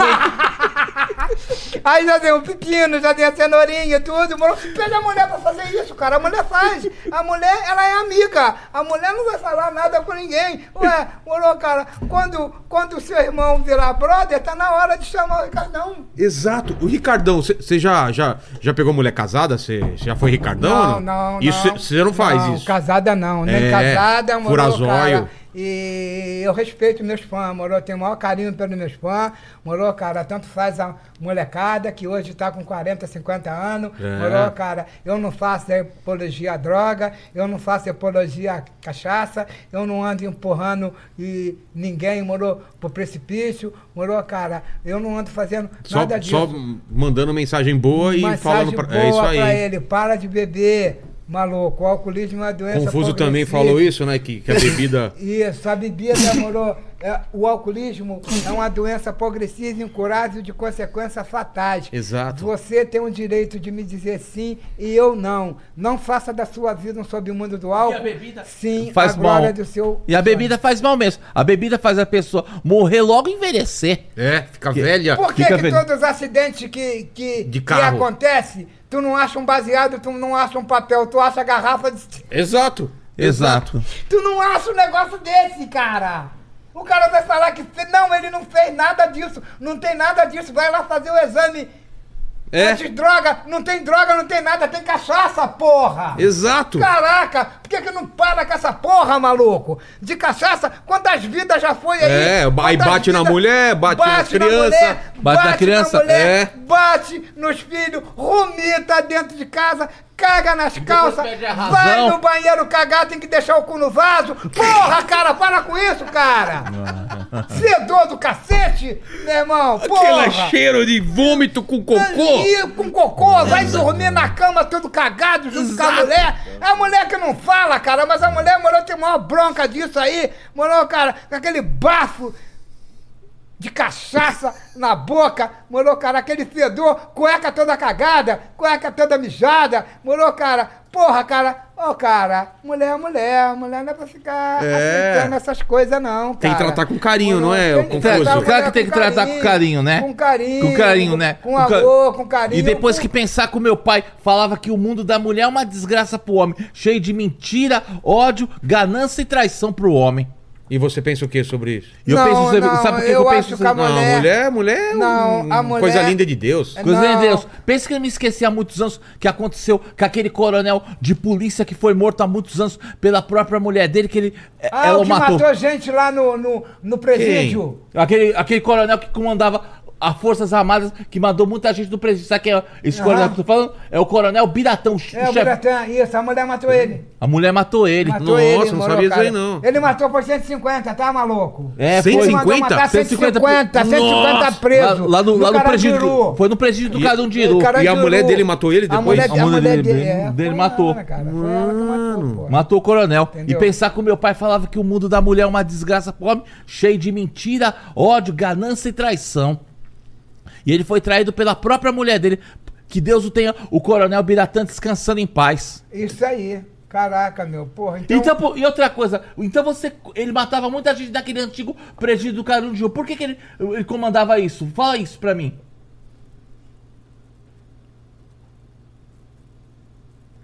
Aí já deu um pepino, já tem a cenourinha e tudo. Pede a mulher pra fazer isso, cara. A mulher faz. A mulher, ela é amiga. A mulher não vai falar nada com ninguém. Ué, moro, cara, quando, quando o seu irmão virar brother, tá na hora de chamar o Ricardão. Exato. O Ricardão, você já, já, já pegou mulher casada? Você já foi Ricardão ou Não, não, Isso não. você não faz Não, isso. Casada não, nem É, casada, moro, furazóio. cara. E eu respeito meus fãs, moro, eu tenho o maior carinho pelos meus fãs, moro, cara, tanto faz a molecada que hoje tá com 40, 50 anos, É. moro, cara, eu não faço apologia à droga, eu não faço apologia à cachaça, eu não ando empurrando e ninguém, moro, pro precipício, moro, cara, eu não ando fazendo Só, nada disso. só mandando mensagem boa e Mensagem falando pra. boa É isso aí. pra ele, para de beber, maluco. O alcoolismo é uma doença Confuso também progressiva. falou isso, né? Que, que a bebida. Isso, a bebida, moro, é, o alcoolismo é uma doença progressiva e incurável de consequências fatais. Exato. Você tem o direito de me dizer sim e eu não. Não faça da sua vida um submundo do álcool. a bebida sim, faz a glória mal. do seu. E a bebida faz mal mesmo. A bebida faz a pessoa morrer logo e envelhecer. É, fica velha. Por que, Fica que velho. todos os acidentes que, que, De que carro. acontecem, tu não acha um baseado, tu não acha um papel, tu acha garrafa de. Exato. Exato. Tu não acha um negócio desse, cara! O cara vai falar que. Não, ele não fez nada disso. Não tem nada disso. Vai lá fazer o exame. É. Anti-droga. Não tem droga, não tem nada. Tem cachaça, porra! Exato. Caraca! Por que, que não para com essa porra, maluco? De cachaça, quantas vidas já foi aí? É, aí bate na mulher, bate nas na criança, mulher, bate na criança, é. bate nos filhos, vomita dentro de casa, caga nas calças, vai no banheiro cagar, tem que deixar o cu no vaso. Porra, cara, para com isso, cara! Fedor do cacete, meu irmão, porra! Aquele cheiro de vômito com cocô. Ih, com cocô, vai dormir na cama todo cagado junto com a mulher. É a mulher que não fala, cara, mas a mulher, mano, tem maior bronca disso aí. Mano, cara, com aquele bafo de cachaça na boca, morou, cara, aquele fedor, cueca toda cagada, cueca toda mijada, morou, cara, porra, cara, ô, cara, mulher é mulher, mulher não é pra ficar É. aceitando essas coisas, não, cara. Tem que tratar com carinho, não é, que Confuso? Claro que tem que tratar com carinho, né? Com carinho. Com carinho, né? Com ca- amor, com carinho. E depois com- que pensar que o meu pai falava que o mundo da mulher é uma desgraça pro homem, cheio de mentira, ódio, ganância e traição pro homem. E você pensa o que sobre isso? E eu Não, penso, sobre- não, sabe por que eu eu, penso que a sobre- Não, mulher- mulher, mulher é Não, um- a mulher- coisa linda de Deus. É- Coisa de Não. Deus. Pensa que eu me esqueci há muitos anos que aconteceu com aquele coronel de polícia que foi morto há muitos anos pela própria mulher dele, que ele. eh, Ah, ela o o que matou. matou gente lá no, no, no presídio. Aquele, aquele coronel que comandava as Forças Armadas, que mandou muita gente do presídio. Sabe quem é esse Aham. coronel que eu tô falando? É o coronel Biratão, o É, o chefe. Biratã, isso, a mulher matou ele. A mulher matou ele. Matou Nossa, ele, não moro, sabia disso cara. aí, não. Ele matou por 150, tá, maluco? É, Cem foi. e Ele mandou 150? matar 150, 150, 150 Nossa, preso. Lá, lá no, lá no presídio. Foi no presídio do E- Carandiru. Carandiru. E a mulher dele matou ele A depois? mulher, A a mulher dele- dele, é, dele matou. cara, matou, pô. Matou o coronel. Entendeu? E pensar que o meu pai falava que o mundo da mulher é uma desgraça pro homem, cheio de mentira, ódio, ganância e traição. E ele foi traído pela própria mulher dele. Que Deus o tenha, o coronel Biratã descansando em paz. Isso aí. Caraca, meu, porra. Então, Então, e outra coisa, então você. Ele matava muita gente daquele antigo presídio do Carundiu. Por que, que ele, ele comandava isso? Fala isso pra mim.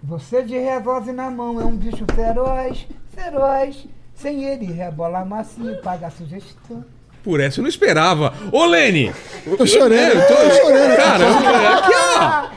Você de revólver na mão é um bicho feroz, feroz. Sem ele, rebola macio, paga a sugestão. Por essa eu não esperava. Ô, Lene! Tô chorando, Eu tô chorando. Caramba, aqui, ó!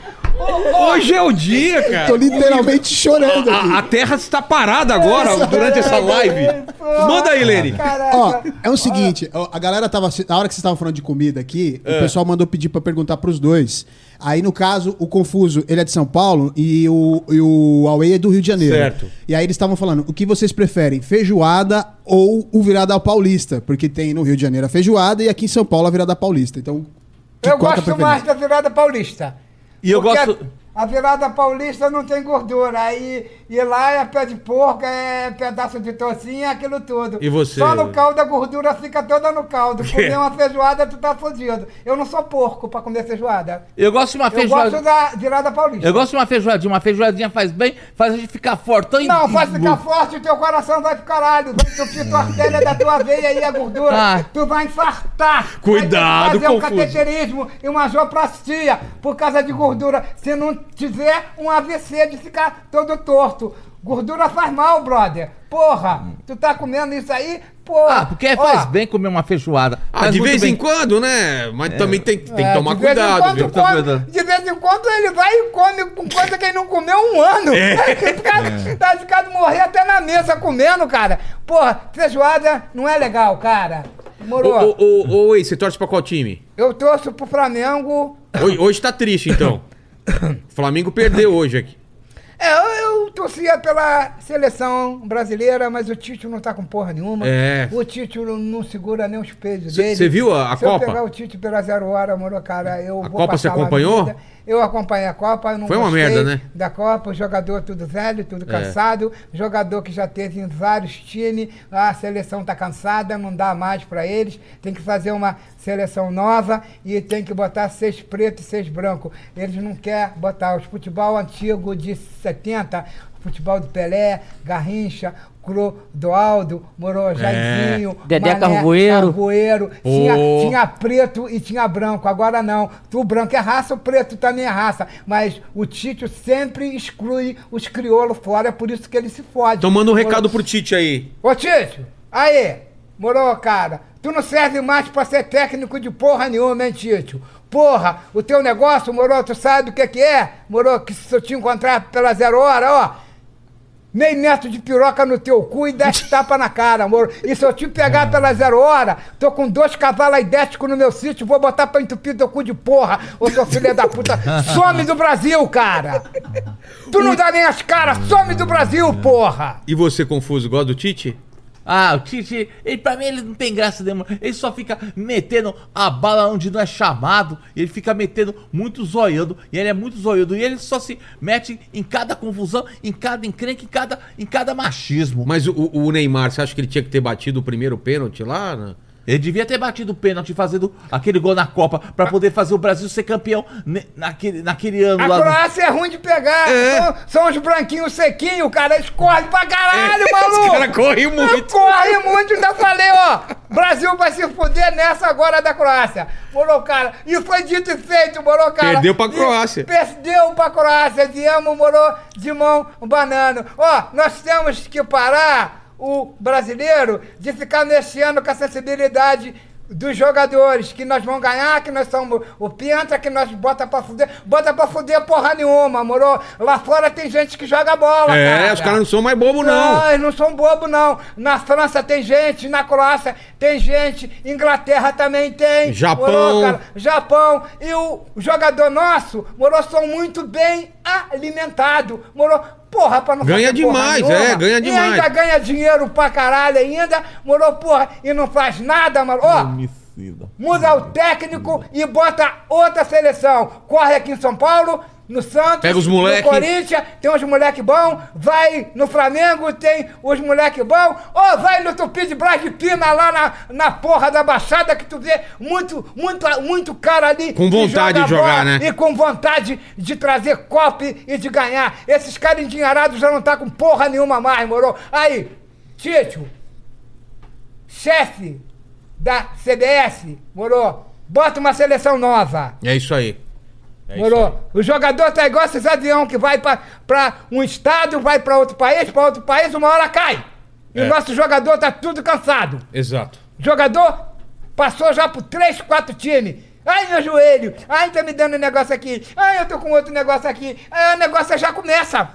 Hoje é o dia, cara. Tô literalmente chorando A, a terra está parada agora durante essa live. Manda aí, Lene. Ó, é o seguinte, ó, a galera tava. Na hora que vocês estavam falando de comida aqui, É. o pessoal mandou pedir pra perguntar pros dois. Aí, no caso, o Confuso, ele é de São Paulo e o, e o Huawei é do Rio de Janeiro. Certo. E aí eles estavam falando, o que vocês preferem, feijoada ou o virada paulista? Porque tem no Rio de Janeiro a feijoada e aqui em São Paulo a virada paulista. Então, que- Eu qual que é a gosto preferência? mais da virada paulista. E eu Porque gosto- A, a virada paulista não tem gordura. Aí e lá é pé de porco, é pedaço de tocinha, aquilo tudo. E você? Só no caldo a gordura fica toda no caldo. Comer uma feijoada, tu tá fodido. Eu não sou porco pra comer feijoada. Eu gosto de uma Eu feijoada. gosto da virada paulista. Eu gosto de uma feijoadinha. Uma feijoadinha faz bem, faz a gente ficar fortão e. Não, faz ficar forte, o teu coração vai pro caralho. Vai entupir tua artéria da tua veia aí, a gordura. Ah. Tu vai infartar. Cuidado, vai fazer um Confuso. cateterismo e uma angioplastia por causa de gordura. Se não tiver um AVC de ficar todo torto. Gordura faz mal, brother. Porra, tu tá comendo isso aí? Porra. Ah, porque Ó, faz bem comer uma feijoada. Ah, de vez bem. em quando, né? Mas também tem, tem que é, tomar de cuidado, come- de vez em quando ele vai e come com coisa que ele não comeu um ano. Fica- Tá ficado morrer até na mesa comendo, cara. Porra, feijoada não é legal, cara. Ô, Morou. ô, ô, ô, ei, você torce pra qual time? Eu torço pro Flamengo. Hoje, hoje tá triste, então. O Flamengo perdeu hoje aqui. É, eu, torcia pela seleção brasileira, mas o Tite não tá com porra nenhuma. É. O Tite não, segura nem os peitos Cê- dele. cê viu a- a Se Copa? eu pegar o Tite pela zero hora, moro, cara, eu A vou Copa você acompanhou? Eu acompanhei a Copa, eu não Foi uma gostei merda, né? Da Copa, o jogador tudo velho, tudo É. cansado, jogador que já teve em vários times, a seleção tá cansada, não dá mais pra eles, tem que fazer uma seleção nova e tem que botar seis pretos e seis brancos. Eles não querem botar os futebol antigo de 70, futebol do Pelé, Garrincha, Clodoaldo, Moro Jairzinho, Dedé Mané, Carvoeiro. Carvoeiro. Tinha, tinha preto e tinha branco. Agora não. Tu branco é raça, o preto também é raça. Mas o Tite sempre exclui os crioulos fora, é por isso que ele se fode. Então manda um Moro- recado pro Tite aí. Ô Tite, aí, moro, cara, tu não serve mais pra ser técnico de porra nenhuma, hein, Tite? Porra, o teu negócio, moro, tu sabe o que que é? Moro, que se eu te encontrar pela zero hora, ó, meio metro de piroca no teu cu e dez tapa na cara, amor. E se eu te pegar pela zero hora, tô com dois cavalos idéticos no meu sítio, vou botar pra entupir teu cu de porra, ô seu filho da puta. Some do Brasil, cara! Tu não dá nem as caras, some do Brasil, porra! E você, Confuso, gosta do Tite? Ah, o Tite, ele, pra mim ele não tem graça nenhuma. Ele só fica metendo a bala onde não é chamado. Ele fica metendo muito zoiando. E ele é muito zoiando. E ele só se mete em cada confusão, em cada encrenca, em cada, em cada machismo. Mas o, o Neymar, você acha que ele tinha que ter batido o primeiro pênalti lá? né? Ele devia ter batido o pênalti fazendo aquele gol na Copa pra poder fazer o Brasil ser campeão naquele, naquele ano A lá. do- Croácia é ruim de pegar. É. São, são os branquinhos sequinhos, cara. Eles correm pra caralho, Os maluco. caras correm muito. Corre muito, ainda falei, ó. Brasil vai se fuder nessa agora da Croácia. Morou, cara. E foi dito e feito, morou, cara. Perdeu pra E Croácia. Perdeu pra Croácia. Viemos, morou, de mão banano. Ó, nós temos que parar o brasileiro de ficar mexendo com a sensibilidade dos jogadores, que nós vamos ganhar, que nós somos o Penta, que nós bota pra fuder. Bota pra fuder porra nenhuma, moro? Lá fora tem gente que joga bola, É, cara. os caras não são mais bobos, não. Não, eles não são bobo, não. Na França tem gente, na Croácia tem gente, Inglaterra também tem. Japão. Morou? Japão. E o jogador nosso, morou, são muito bem alimentados. Morou, porra, pra não Ganha fazer porra demais, nenhuma. é, ganha E demais. ainda ganha dinheiro pra caralho ainda. Morou, porra, e não faz nada, mano. Ó, Homicida. muda o técnico e bota outra seleção. Corre aqui em São Paulo, no Santos, Pega os moleque. no Corinthians, tem uns moleque bom, vai no Flamengo, tem os moleque bom, ou vai no Tupi de Brás de Pina lá na, na porra da Baixada que tu vê muito, muito, muito cara ali. Com vontade joga de jogar, né? E com vontade de trazer copo e de ganhar. Esses caras endinheirados já não tá com porra nenhuma mais, moro? Aí, Tito, chefe da CBS, morou? Bota uma seleção nova. É isso aí. É Morou? O jogador tá igual esses aviões que vai pra, pra um estado, vai pra outro país, pra outro país, uma hora cai. E É. o nosso jogador tá tudo cansado. Exato. Jogador passou já por três, quatro times. Ai, meu joelho! Ai, tá me dando um negócio aqui! Ai, eu tô com outro negócio aqui! Aí o negócio já começa!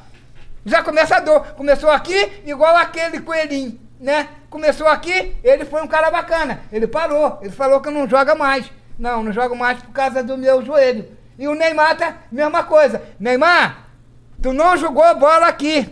Já começa a dor. Começou aqui, igual aquele coelhinho, né? Começou aqui, ele foi um cara bacana. Ele parou, ele falou que não joga mais. Não, não jogo mais por causa do meu joelho. E o Neymar tá, mesma coisa. Neymar, tu não jogou bola aqui.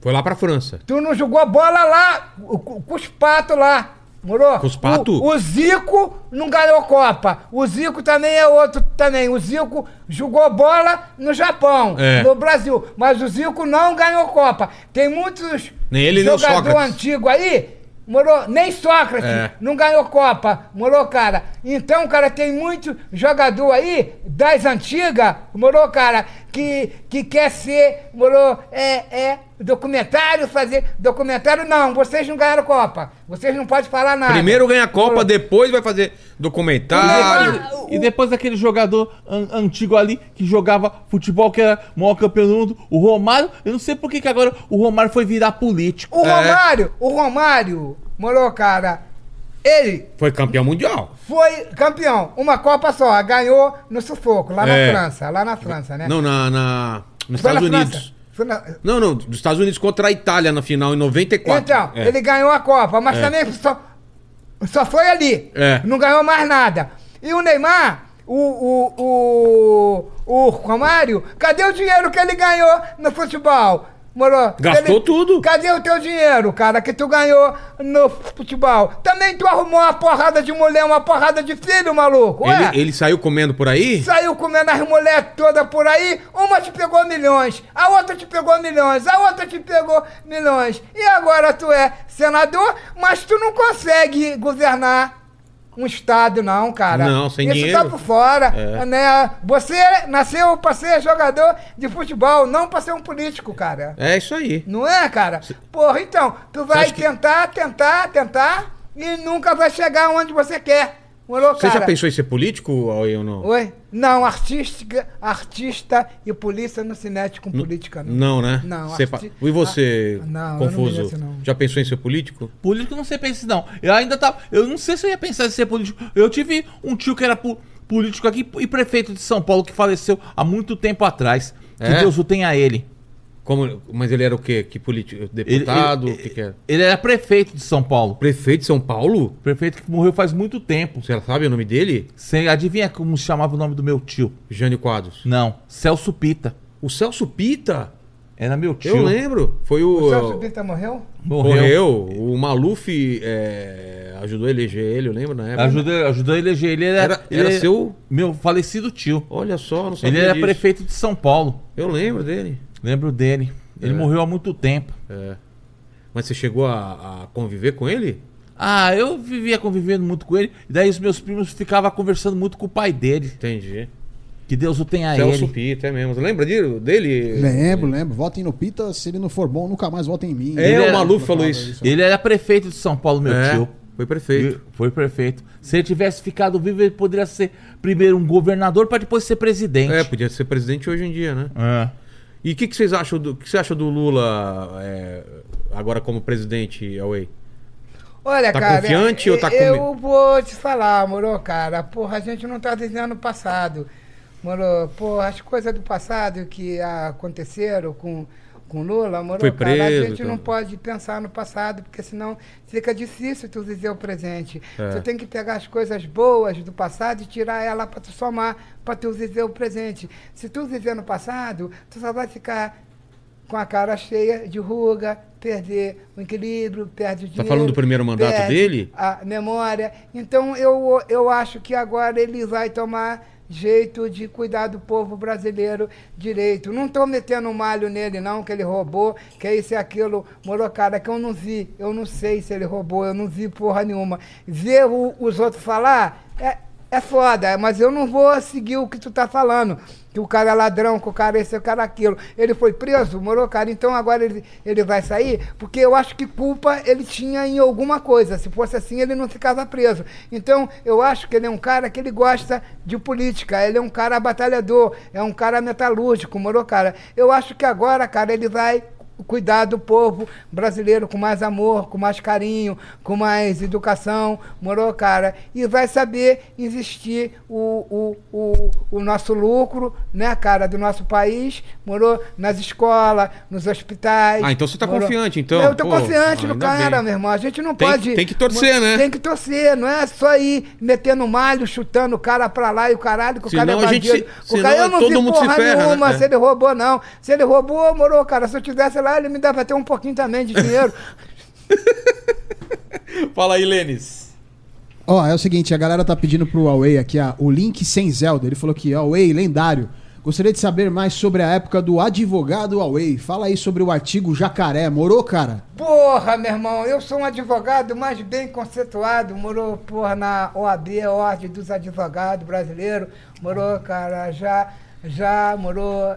Foi lá pra França. Tu não jogou bola lá, com os patos lá. Morou? Com os patos? O, o Zico não ganhou Copa. O Zico também é outro também. O Zico jogou bola no Japão, É. no Brasil. Mas o Zico não ganhou Copa. Tem muitos Nem ele, nem o jogador antigo aí. Morou? Nem Sócrates É. não ganhou Copa. Morou, cara? Então, cara, tem muito jogador aí das antigas, morou, cara, que, que quer ser, morou, é, é, documentário, fazer documentário. Não, vocês não ganharam Copa. Vocês não podem falar nada. Primeiro ganha a Copa, depois vai fazer documentário. Neymar- E depois daquele jogador an- antigo ali que jogava futebol, que era o maior campeão do mundo, o Romário, eu não sei por que que agora o Romário foi virar político. O É. Romário, o Romário, morou, cara, ele Foi campeão mundial. foi campeão. Uma Copa só, ganhou no sufoco, lá É. na França, lá na França, né? Não, na, na- nos Foi na Estados França. Unidos. Foi na- Não, não, dos Estados Unidos contra a Itália na final em 94. Então, É. ele ganhou a Copa, mas É. também só, só foi ali. É. Não ganhou mais nada. E o Neymar, o, o, o, o Romário, cadê o dinheiro que ele ganhou no futebol? Moro? Gastou Ele- tudo. Cadê o teu dinheiro, cara, que tu ganhou no futebol? Também tu arrumou uma porrada de mulher, uma porrada de filho, maluco. ué? Ele, ele saiu comendo por aí? Saiu comendo as mulheres todas por aí, uma te pegou milhões, a outra te pegou milhões, a outra te pegou milhões. E agora tu é senador, mas tu não consegue governar um estado não, cara. Não, sem Isso dinheiro. tá por fora, É. né? Você nasceu pra ser jogador de futebol, não pra ser um político, cara. É isso aí. Não é, cara? Porra, então, tu vai acha que- tentar, tentar, tentar e nunca vai chegar onde você quer. Morou, Você cara? já pensou em ser político Aue, ou não? Oi? Não, artística, artista e polícia não se mete com política, não. Não, né? Não, Você arti- E você, Ah, não, eu não confuso? mereço, não. Já pensou em ser político? Político não sei pensar, não. Eu ainda tava. Eu não sei se eu ia pensar em ser político. Eu tive um tio que era político aqui e prefeito de São Paulo que faleceu há muito tempo atrás. Que É? Deus o tenha a ele. Como, mas ele era o quê? Que político? Ele, Deputado? ele- o que, que era? ele era prefeito de São Paulo. Prefeito de São Paulo? Prefeito que morreu faz muito tempo. Você sabe o nome dele? Você adivinha como se chamava o nome do meu tio? Jânio Quadros. Não, Celso Pita. O Celso Pita? Era meu tio. Eu lembro. Foi o. O Celso Pita morreu? Morreu. Morreu. O Maluf é, ajudou a eleger ele, eu lembro na época. Ajudou, ajudou a eleger. Ele era, Era- ele era seu- Meu falecido tio. Olha só, não sabia Ele era disso. prefeito de São Paulo. Eu lembro dele. Lembro dele. Ele É. morreu há muito tempo. É. Mas você chegou a, a conviver com ele? Ah, eu vivia convivendo muito com ele. E daí os meus primos ficavam conversando muito com o pai dele. Entendi. Que Deus o tenha Celso ele. Pita, é mesmo. Lembra dele? dele? Lembro, lembro. Votem no Pita, se ele não for bom, nunca mais votem em mim. É, o Maluf falou isso. Ele era prefeito de São Paulo, meu É, tio. Foi prefeito. E Foi prefeito. Se ele tivesse ficado vivo, ele poderia ser primeiro um governador para depois ser presidente. É, podia ser presidente hoje em dia, né? É. E o que, que vocês acham do. Que você acha do Lula é, agora como presidente, Away? Olha, Tá cara. confiante ou tá com Eu vou te falar, moro, cara. Porra, a gente não tá vivendo o passado. Moro, porra, as coisas do passado que aconteceram com. Com Lula, moro, Foi cara, a preso, gente então. não pode pensar no passado, porque senão fica difícil tu viver o presente. É. Tu tem que pegar as coisas boas do passado e tirar ela para tu somar, para tu viver o presente. Se tu viver no passado, tu só vai ficar com a cara cheia de ruga, perder o equilíbrio, perde o dinheiro. falando do primeiro mandato dele? A memória. Então eu, eu acho que agora ele vai tomar jeito de cuidar do povo brasileiro direito. Não estou metendo um malho nele, não, que ele roubou, que é isso e aquilo, moro, cara, que eu não vi. Eu não sei se ele roubou, eu não vi porra nenhuma. Ver o- os outros falar é, é foda, mas eu não vou seguir o que tu tá falando. Que o cara é ladrão, que o cara é esse, o cara é aquilo. Ele foi preso, morou, cara. Então agora ele, ele vai sair, porque eu acho que culpa ele tinha em alguma coisa. Se fosse assim, ele não ficava preso. Então eu acho que ele é um cara que ele gosta de política. Ele é um cara batalhador, é um cara metalúrgico, morou, cara. Eu acho que agora, cara, ele vai cuidar do povo brasileiro com mais amor, com mais carinho, com mais educação, morou, cara? E vai saber existir o, o, o, o nosso lucro, né, cara, do nosso país, morou? Nas escolas, nos hospitais. Ah, então você tá morou? confiante, então? Eu tô Pô, confiante no cara, bem. meu irmão. A gente não Tem- pode. tem que torcer, né? Tem que torcer, não é só ir metendo malho, chutando o cara pra lá e o caralho, que o Senão cara é bandido. se- o cara, eu não todo vi mundo se porra ferra, nenhuma né? se ele roubou, não. Se ele roubou, morou, cara. Se eu tivesse lá, ele me dava até um pouquinho também de dinheiro. Fala aí, Lênis. Ó, é o seguinte, a galera tá pedindo pro Huawei aqui o link sem Zelda. Ele falou que Huawei, lendário. Gostaria de saber mais sobre a época do advogado Huawei. Fala aí sobre o artigo Jacaré. Morou, cara? Porra, meu irmão, eu sou um advogado mais bem conceituado, morou, porra, na OAB, Ordem dos Advogados Brasileiros, morou, cara, já, já, morou,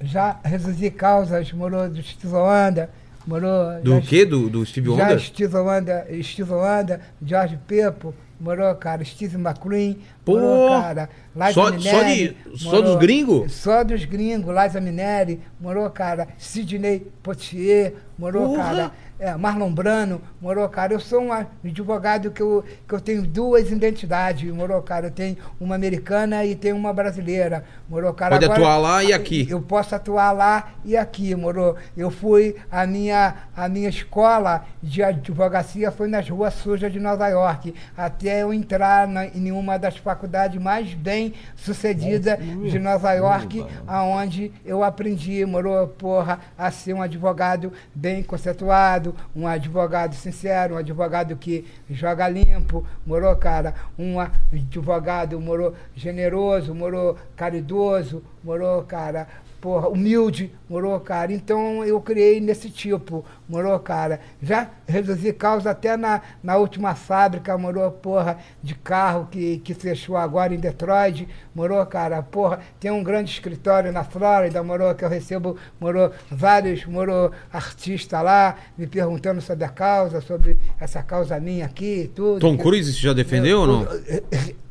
já resolvi causas, morou, do Stizoanda, morou... Do quê? Do, do Steve Já Wonder? Stizoanda, Stizoanda, Jorge Pepo, morou, cara, Steve McQueen, Pô, morou, cara, Liza só- só de- só dos gringos? Só dos gringos, Liza Minelli, morou, cara, Sidney Poitier, morou, Porra! cara, é, Marlon Brano, morou, cara, eu sou um advogado que eu, que eu tenho duas identidades, morou, cara, eu tenho uma americana e tenho uma brasileira, morou, cara. Pode atuar lá e aqui. Eu posso atuar lá e aqui, moro. Eu fui, a minha, a minha escola de advocacia foi nas ruas sujas de Nova York, até eu entrar na, em uma das faculdades mais bem sucedidas de Nova York, aonde eu aprendi, moro, porra, a ser um advogado bem conceituado, um advogado sincero, um advogado que joga limpo, morou, cara, um advogado, morou, generoso, morou, caridoso, morou, cara, porra, humilde, morou, cara. Então eu criei nesse tipo, morou, cara. Já resolvi causa até na, na última fábrica, morou, porra, de carro que, que fechou agora em Detroit, morou, cara. Porra, tem um grande escritório na Flórida, morou, que eu recebo, morou, vários, morou, artistas lá, me perguntando sobre a causa, sobre essa causa minha aqui e tudo. Tom Cruise já defendeu ou não?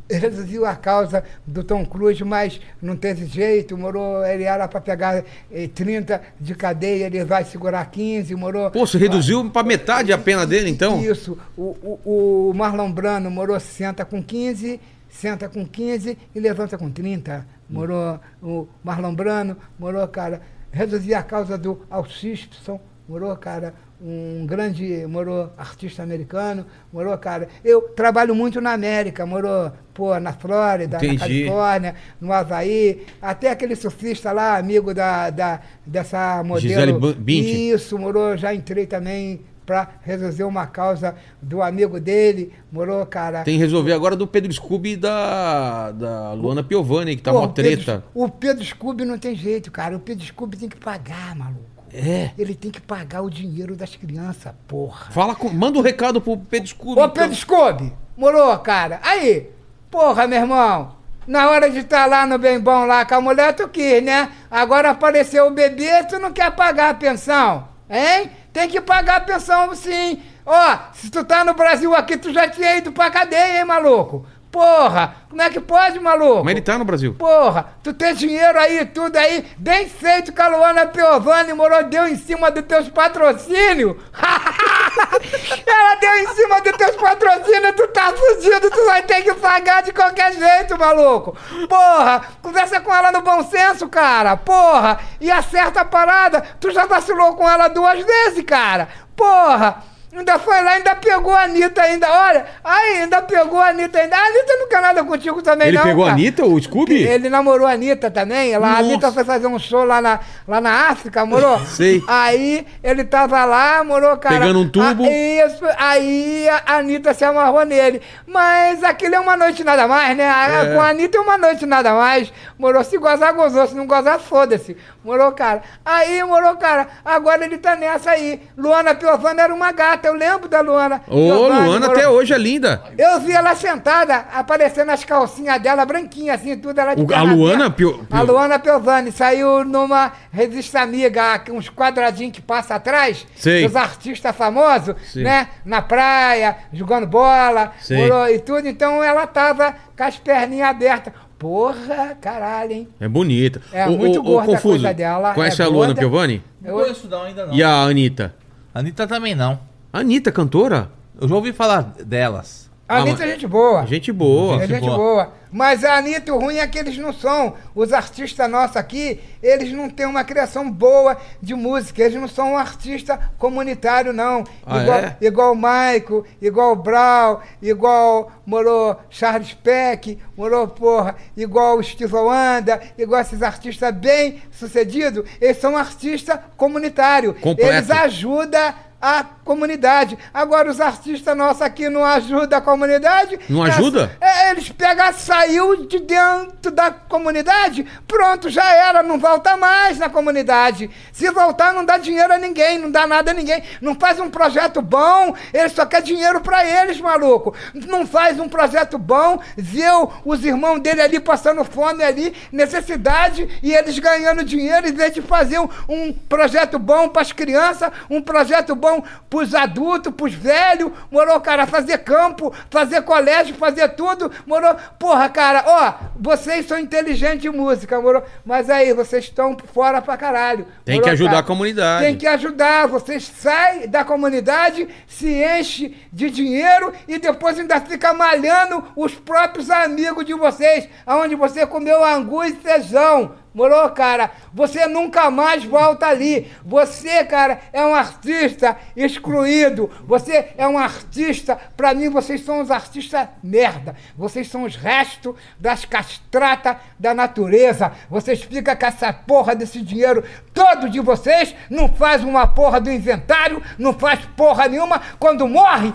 Resolveu a causa do Tom Cruise, mas não teve jeito, morou, ele era para pegar eh, 30 de cadeia, ele vai segurar 15, morou. Pô, você reduziu pra metade a pena dele, então? Isso, o, o, o Marlon Brano morou, senta com 15, senta com 15 e levanta com 30. Morou o Marlon Brano, morou, cara, resolvi a causa do Al Simpson, morou, cara, um grande, morou, artista americano, morou, cara. Eu trabalho muito na América, morou, pô, na Flórida, Entendi. na Califórnia, no Havaí, até aquele surfista lá, amigo da, da dessa modelo. Gisele Bündchen. Isso, morou, já entrei também para resolver uma causa do amigo dele, morou, cara. Tem que resolver agora do Pedro Scooby e da, da Luana Piovani, que tá Pô, uma o Pedro- treta. o Pedro Scooby não tem jeito, cara. O Pedro Scooby tem que pagar, maluco. É. Ele tem que pagar o dinheiro das crianças, porra. Fala com, manda um recado pro Pedro Scooby. Ô, então. Pedro Scooby, morou, cara. Aí, porra, meu irmão. Na hora de estar lá no bem bom lá com a mulher, tu quis, né? Agora apareceu o bebê, tu não quer pagar a pensão, hein? Tem que pagar a pensão sim. Ó, se tu tá no Brasil aqui, tu já tinha ido pra cadeia, hein, maluco? Porra, como é que pode, maluco? Mas ele tá no Brasil. Porra, tu tem dinheiro aí, tudo aí, bem feito que a Luana Piovani morou, deu em cima dos teus patrocínios. Ela deu em cima dos teus patrocínios, tu tá fudido, tu vai ter que pagar de qualquer jeito, maluco. Porra, conversa com ela no bom senso, cara. Porra, e acerta a parada. Tu já vacilou com ela duas vezes, cara. Porra. Ainda foi lá, ainda pegou a Anitta ainda. Olha, aí, ainda pegou a Anitta ainda. A Anitta não quer nada contigo também, Ele não. pegou a cara. Anitta, o Scooby? Ele namorou a Anitta também. Ela, a. Anitta foi fazer um show lá na, lá na África, morou? Sei. Aí ele tava lá, morou, cara. Pegando um tubo. Ah, isso, aí a Anitta se amarrou nele. Mas aquilo é uma noite nada mais, né? A- É. Com a Anitta é uma noite nada mais. Morou, se gozar, gozou. Se não gozar, foda-se. Morou, cara. Aí, morou, cara. Agora ele tá nessa aí. Luana Piovani era uma gata. Berta, eu lembro da Luana. Ô, Luana até hoje é linda. Eu vi ela sentada, aparecendo as calcinhas dela, branquinhas, assim, tudo. Ela de O- a Luana aberta. Pio- A Pio- Luana Piovani saiu numa revista amiga, uns quadradinhos que passa atrás, Sei. dos artistas famosos, Sim. né? Na praia, jogando bola, morou e tudo. Então ela tava com as perninhas abertas. Porra, caralho, hein? É bonita. É, Ô, muito ô, gorda a Confuso, coisa dela, Conhece é a Luana. Piovani? Não conheço não, ainda não. E a Anitta? Anitta também não. A Anitta, cantora? Eu já ouvi falar delas. A Anitta é gente boa. Gente boa. É gente boa. boa. Mas a Anitta, o ruim é que eles não são. Os artistas nossos aqui, eles não têm uma criação boa de música. Eles não são um artista comunitário, não. Ah, igual, é? igual o Maico, igual o Brau, igual morou Charles Peck, morou, porra, igual o Steve Wonder, igual esses artistas bem sucedidos. Eles são artistas comunitários. Completo. Eles ajudam a comunidade. Agora, os artistas nossos aqui não ajudam a comunidade. Não É, ajuda? é, eles pegam, saiu de dentro da comunidade, pronto, já era, não volta mais na comunidade. Se voltar, não dá dinheiro a ninguém, não dá nada a ninguém. Não faz um projeto bom, ele só quer dinheiro pra eles, maluco. Não faz um projeto bom, viu os irmãos dele ali passando fome ali, necessidade, e eles ganhando dinheiro, em vez de fazer um, um projeto bom pras crianças, um projeto bom pros adultos, pros velhos, morou, cara, fazer campo, fazer colégio, fazer tudo, morou. Porra, cara, ó, vocês são inteligentes em música, morou, mas aí, vocês estão fora pra caralho. Tem morou, que ajudar cara? a comunidade. Tem que ajudar, vocês saem da comunidade, se enche de dinheiro e depois ainda fica malhando os próprios amigos de vocês, aonde você comeu angu e feijão. Morou, cara? Você nunca mais volta ali. Você, cara, é um artista excluído. Você é um artista. Pra mim, vocês são os artistas merda. Vocês são os restos das castratas da natureza. Vocês ficam com essa porra desse dinheiro todo de vocês. Não faz uma porra do inventário. Não faz porra nenhuma. Quando morre,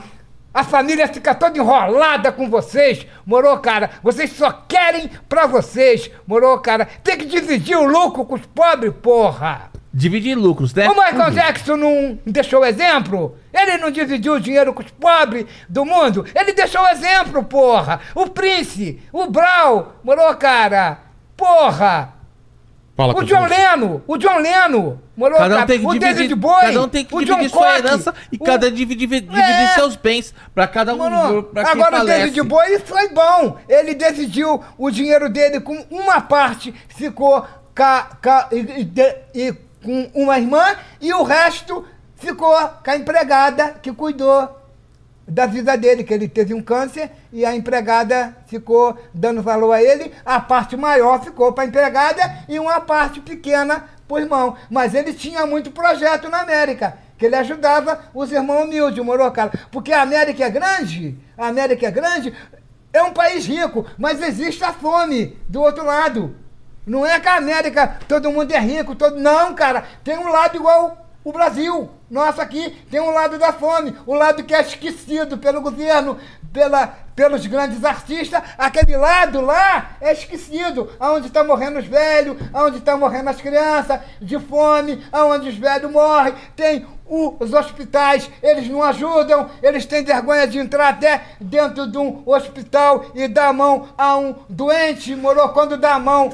a família fica toda enrolada com vocês, morou, cara? Vocês só querem pra vocês, morou, cara? Tem que dividir o lucro com os pobres, porra! Dividir lucros, né? O Michael Jackson não deixou exemplo? Ele não dividiu o dinheiro com os pobres do mundo? Ele deixou exemplo, porra! O Prince, o Brau, morou, cara? Porra! Fala, O John. Leno, o John Leno, morou, Cada um cara? tem que o dividir, cada um tem que o dividir John sua herança e o- cada um dividir, dividir É. seus bens pra cada um. Mano, pra quem agora o falece. David Bowie foi bom. Ele decidiu o dinheiro dele com uma parte ficou ca, ca- e, e de- e com uma irmã e o resto ficou com a empregada que cuidou da vida dele, que ele teve um câncer e a empregada ficou dando valor a ele, a parte maior ficou para a empregada e uma parte pequena para o irmão. Mas ele tinha muito projeto na América, que ele ajudava os irmãos humildes, morou, cara? Porque a América é grande, a América é grande, é um país rico, mas existe a fome do outro lado. Não é que a América todo mundo é rico, todo não, cara. Tem um lado igual o Brasil. Nosso aqui tem um lado da fome, o lado que é esquecido pelo governo, pela, pelos grandes artistas. Aquele lado lá é esquecido, aonde estão morrendo os velhos, aonde estão morrendo as crianças de fome, aonde os velhos morrem. Tem os hospitais, eles não ajudam, eles têm vergonha de entrar até dentro de um hospital e dar a mão a um doente, morou quando dá a mão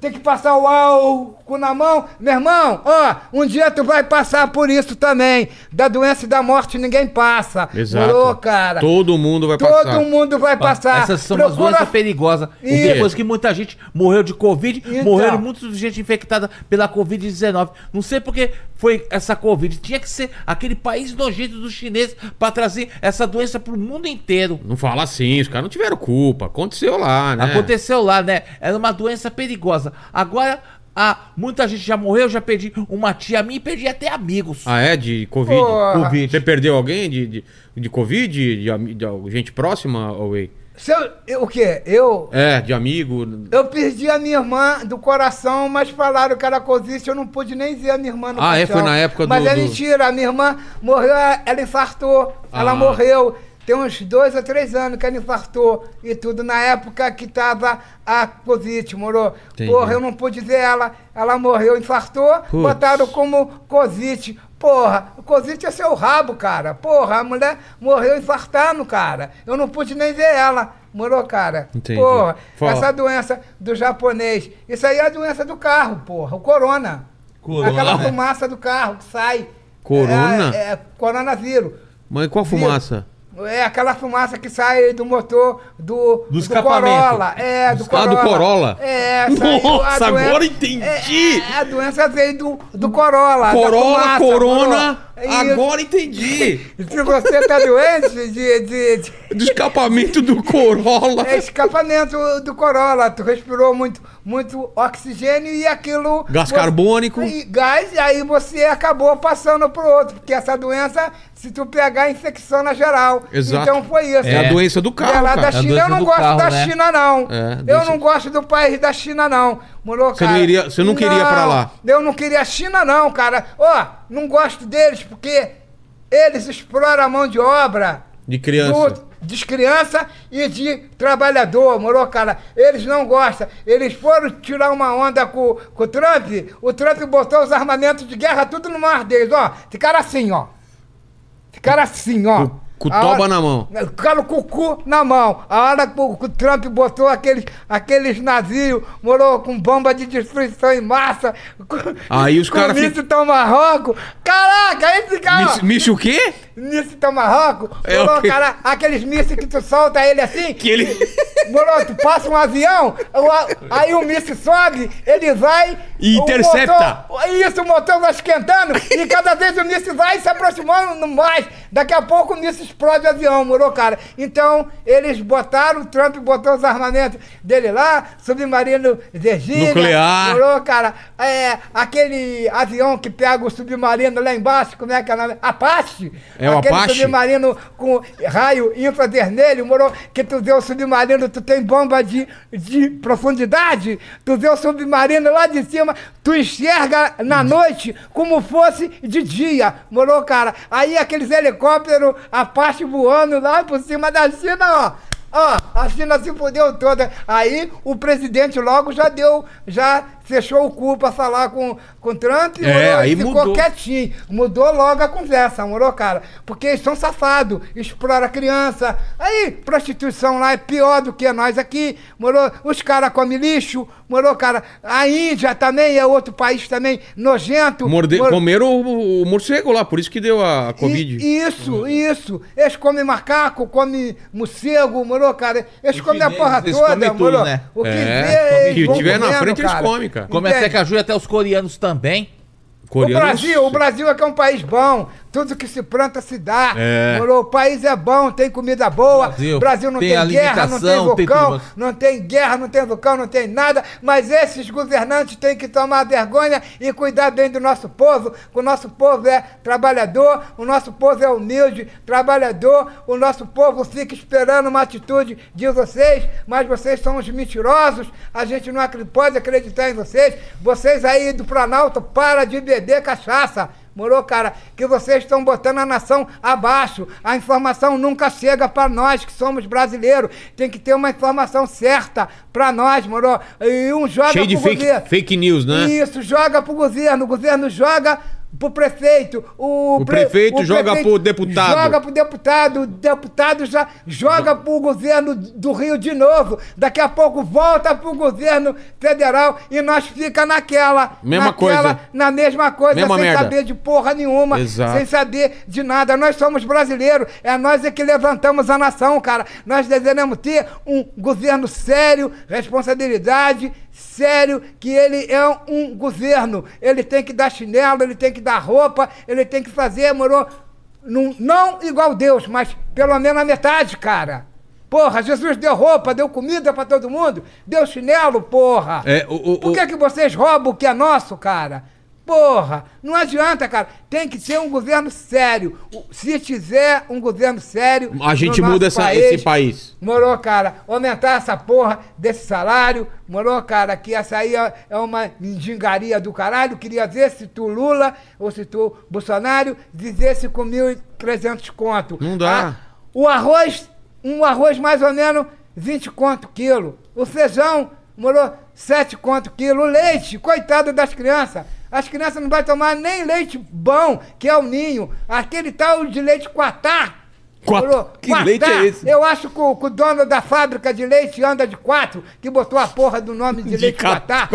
tem que passar o álcool na mão. Meu irmão, ó, um dia tu vai passar por isso também. Da doença e da morte ninguém passa. Exato. Morou, cara? Todo mundo vai Todo passar. mundo vai passar. Essas são as Procura- doenças perigosas. E depois que muita gente morreu de Covid, Então. morreram muita gente infectada pela Covid-19. Não sei porque foi essa Covid. Tinha que ser aquele país nojento dos chineses pra trazer essa doença pro mundo inteiro. Não fala assim, os caras não tiveram culpa. Aconteceu lá, né? Aconteceu lá, né? Era uma doença perigosa. Agora, ah, muita gente já morreu, já perdi uma tia minha e perdi até amigos. Ah, é? De Covid? Porra. Covid. Você perdeu alguém de, de, de Covid? De, de de gente próxima, Away? Se eu- eu- o quê? Eu. É, de amigo. Eu perdi a minha irmã do coração, mas falaram que era Covid, eu não pude nem ver a minha irmã no Ah, é? Foi na época do- Mas é do- mentira, a minha irmã morreu, ela infartou, ela Ah. morreu. Tem uns dois ou três anos que ela infartou e tudo, na época que tava a Covid, morou. Entendi. Porra, eu não pude ver ela, ela morreu, infartou, Putz. botaram como Covid. Porra, o Covid é seu rabo, cara. Porra, a mulher morreu infartando, cara. Eu não pude nem ver ela. Morou, cara? Entendi. Porra, Fala. essa doença do japonês. Isso aí é a doença do carro, porra. O corona. Corona, Aquela né? fumaça do carro que sai. Corona? É, é coronavírus. Mas qual fumaça? É aquela fumaça que sai do motor do, Do escapamento. Corolla. É, do Ah, Corolla. do Corolla? É, saiu Nossa, doença- agora entendi. É, é, a doença veio do, do Corolla. Corolla, fumaça, Corona. Agora entendi. Se você tá doente de, de, de Do escapamento do Corolla. é escapamento do Corolla, tu respirou muito, muito oxigênio e aquilo. Gás você- carbônico. E gás, e aí você acabou passando pro outro, porque essa doença, se tu pegar, infecciona geral. Exato. Então foi isso. É, a doença do carro, lá cara. da É China, doença eu não gosto carro, da né? China, não. É, eu não gosto do país da China, não. Morou, Você cara? não iria- você não queria pra lá? Eu não queria a China, não, cara. Ó, não gosto deles, porque eles exploram a mão de obra De criança. do- de criança e de trabalhador, morou, cara? Eles não gostam. Eles foram tirar uma onda com, com o Trump, o Trump botou os armamentos de guerra tudo no mar deles, ó. Ficaram assim, ó. Ficaram assim, ó. Com- com toba hora- na mão. Ficaram com o cu na mão. A hora que o, o Trump botou aqueles, aqueles navios, morou com bomba de destruição em massa. Aí os com cara míssil Tomahawk. Caraca, aí ficaram... Míssil- Míssil o quê? Míssil Tomahawk, É morou, o quê? cara, aqueles mísseis que tu solta ele assim, Que ele. morou, tu passa um avião, aí o míssil sobe, ele vai... E o intercepta. motor- isso, o motor vai esquentando, e cada vez o míssil vai se aproximando mais, daqui a pouco o míssil explode o avião, morou, cara. Então, eles botaram, o Trump botou os armamentos dele lá, submarino Virgínia, Nuclear. morou, cara, é, aquele avião que pega o submarino lá embaixo, como é que é o nome? Apache? É o Aquele Apache? submarino com raio infravermelho, morou? Que tu vê o submarino, tu tem bomba de, de profundidade, tu vê o submarino lá de cima, tu enxerga na noite como fosse de dia, morou, cara? Aí aqueles helicópteros Apache voando lá por cima da China, ó. Ó, a China se fudeu toda. Aí o presidente logo já deu, já fechou o cu pra falar com, com Trump É, morou, aí e ficou mudou. quietinho. Mudou logo a conversa, morou, cara? Porque eles são safados, exploram a criança. Aí, prostituição lá é pior do que nós aqui, morou? Os caras comem lixo, morou, cara? A Índia também é outro país também nojento. Morde... morou? Comeram o, o morcego lá, por isso que deu a, Covid. I- Isso, isso. Eles comem macaco, comem morcego, morou, cara? Eles comem a porra eles toda, comem tudo, morou? né? O que É, vê, eles que vão tiver na comendo, frente, eles comem, cara. Come Entende? até caju e até os coreanos também. Coreanos- O Brasil, o Brasil é que é um país bom. Tudo que se planta se dá. É. O país é bom, tem comida boa. Brasil, Brasil não tem tem, guerra, não tem tem vulcão, tudo. não tem guerra, não tem vulcão, não tem nada. Mas esses governantes têm que tomar vergonha e cuidar bem do nosso povo. O nosso povo é trabalhador, o nosso povo é humilde, trabalhador. O nosso povo fica esperando uma atitude de vocês, mas vocês são os mentirosos. A gente não pode acreditar em vocês. Vocês aí do Planalto, para de beber cachaça. Morou, cara? Que vocês estão botando a nação abaixo. A informação nunca chega para nós que somos brasileiros. Tem que ter uma informação certa para nós, morou? E um joga Cheio de pro fake, governo. fake news, né? Isso, joga pro governo. O governo joga pro prefeito. O, O prefeito joga pro deputado. Joga pro deputado. O deputado já joga pro governo do Rio de novo. Daqui a pouco volta pro governo federal e nós fica naquela. Mesma naquela, coisa. Na mesma coisa, Mesma sem merda. saber de porra nenhuma. Exato. Sem saber de nada. Nós somos brasileiros. É nós é que levantamos a nação, cara. Nós devemos ter um governo sério, responsabilidade, sério, que ele é um governo. Ele tem que dar chinelo, ele tem que dar roupa, ele tem que fazer, moro? Não, não igual Deus, mas pelo menos a metade, cara. Porra, Jesus deu roupa, deu comida pra todo mundo, deu chinelo, porra. É, o- o- Por o- que, que vocês roubam o que é nosso, cara? Porra, não adianta, cara. Tem que ser um governo sério. Se tiver um governo sério. A gente no muda essa- esse país. Morou, cara, aumentar essa porra desse salário. Morou, cara, que essa aí é é uma mendigaria do caralho. Queria ver se tu Lula ou se tu Bolsonaro dizesse com 1.300 conto. Não dá. Ah, O arroz, um arroz mais ou menos 20 conto quilo. O feijão, morou 7 conto quilo. O leite, coitado das crianças. As crianças não vão tomar nem leite bom, que é o ninho. Aquele tal de leite quatá. Quatá? Morou? Que leite é esse? Eu acho que o, que o dono da fábrica de leite anda de quatro, que botou a porra do nome de, De leite quatá.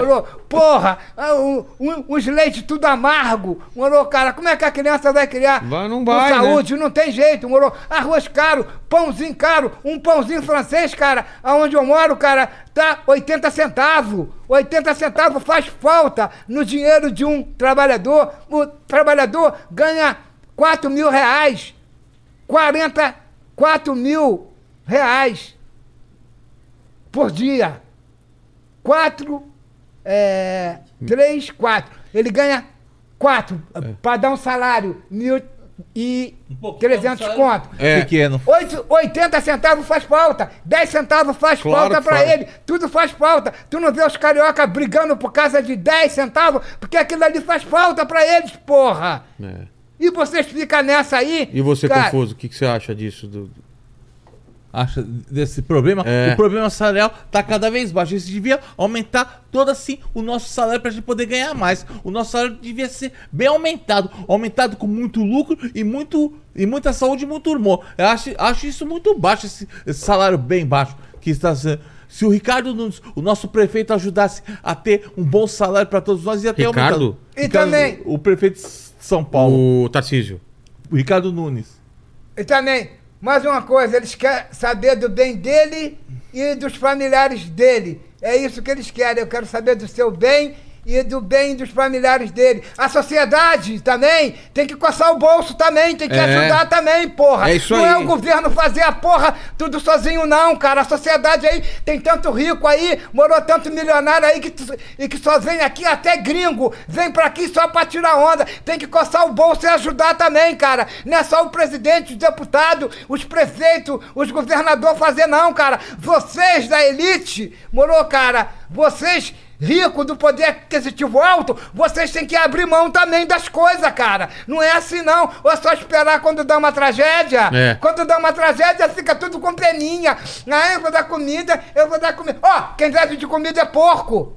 Morou? Porra, um- um- uns leites tudo amargo. Morou, cara? Como é que a criança vai criar? Vai, não com vai, né? saúde, não tem jeito, morou? Arroz caro, pãozinho caro, um pãozinho francês, cara, aonde eu moro, cara, tá 80 centavos. 80 centavos faz falta no dinheiro de um trabalhador. O trabalhador ganha 4 mil reais. 44 mil reais por dia. 4, é, 3, 4. Ele ganha 4 para dar um salário, mil e 300 um salário conto. É. Pequeno. Oito- 80 centavos faz falta, 10 centavos faz Claro falta faz. ele, tudo faz falta. Tu não vê os carioca brigando por causa de 10 centavos, porque aquilo ali faz falta pra eles, porra. É. E vocês ficam nessa aí. E você, cara, Confuso, o que, que você acha disso? Do... acha desse problema? É. O problema salarial tá cada vez baixo. Isso devia aumentar todo assim o nosso salário pra gente poder ganhar mais. O nosso salário devia ser bem aumentado, aumentado com muito lucro e muito e muita saúde e muito humor. Eu acho, acho isso muito baixo esse, esse salário bem baixo que está sendo. Se o Ricardo Nunes, o nosso prefeito, ajudasse a ter um bom salário para todos nós, ia ter Ricardo? aumentado. E também- O prefeito São Paulo, O Tarcísio. o Ricardo Nunes. E também, mais uma coisa, eles querem saber do bem dele e dos familiares dele. É isso que eles querem. Eu quero saber do seu bem e do bem dos familiares dele. A sociedade também tem que coçar o bolso também, tem que É. ajudar também, porra. É isso não é aí. o governo fazer a porra tudo sozinho, não, cara. A sociedade aí tem tanto rico aí, morou tanto milionário aí que, e que só vem aqui até gringo. Vem pra aqui só pra tirar onda. Tem que coçar o bolso e ajudar também, cara. Não é só o presidente, os deputados, os prefeitos, os governadores fazer, não, cara. Vocês da elite, morou, cara? Vocês rico do poder aquisitivo alto, vocês têm que abrir mão também das coisas, cara. Não é assim não. Ou é só esperar quando dá uma tragédia. É. Quando dá uma tragédia, fica tudo com peninha. Ah, eu vou dar comida, eu vou dar comida. Ó, quem deve de comida é porco.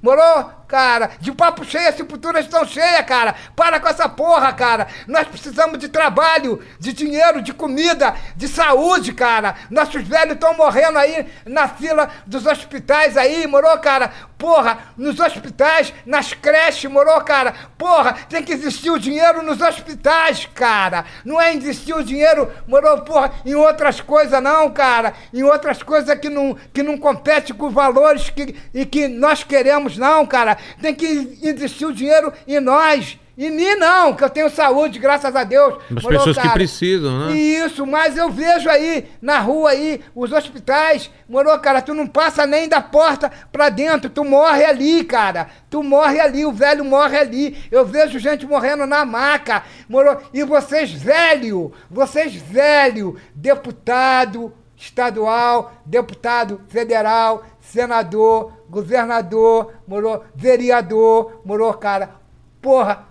Morou? Cara, de papo cheio, as sepulturas estão cheias, cara. Para com essa porra, cara. Nós precisamos de trabalho, de dinheiro, de comida, de saúde, cara. Nossos velhos estão morrendo aí na fila dos hospitais aí, morou, cara? Porra, nos hospitais, nas creches, morou, cara? Porra, tem que existir o dinheiro nos hospitais, cara. Não é existir o dinheiro, morou, porra, em outras coisas, não, cara. Em outras coisas que não, que não compete com valores que, e que nós queremos, não, cara. Tem que existir o dinheiro em nós. Em mim, não, que eu tenho saúde, graças a Deus. Das pessoas que precisam, né? Isso, mas eu vejo aí, na rua aí, os hospitais, morou, cara, tu não passa nem da porta pra dentro, tu morre ali, cara. Tu morre ali, o velho morre ali. Eu vejo gente morrendo na maca, morou. E vocês, velho, vocês, velho, deputado estadual, deputado federal, senador, governador, morou, vereador, morou, cara. Porra,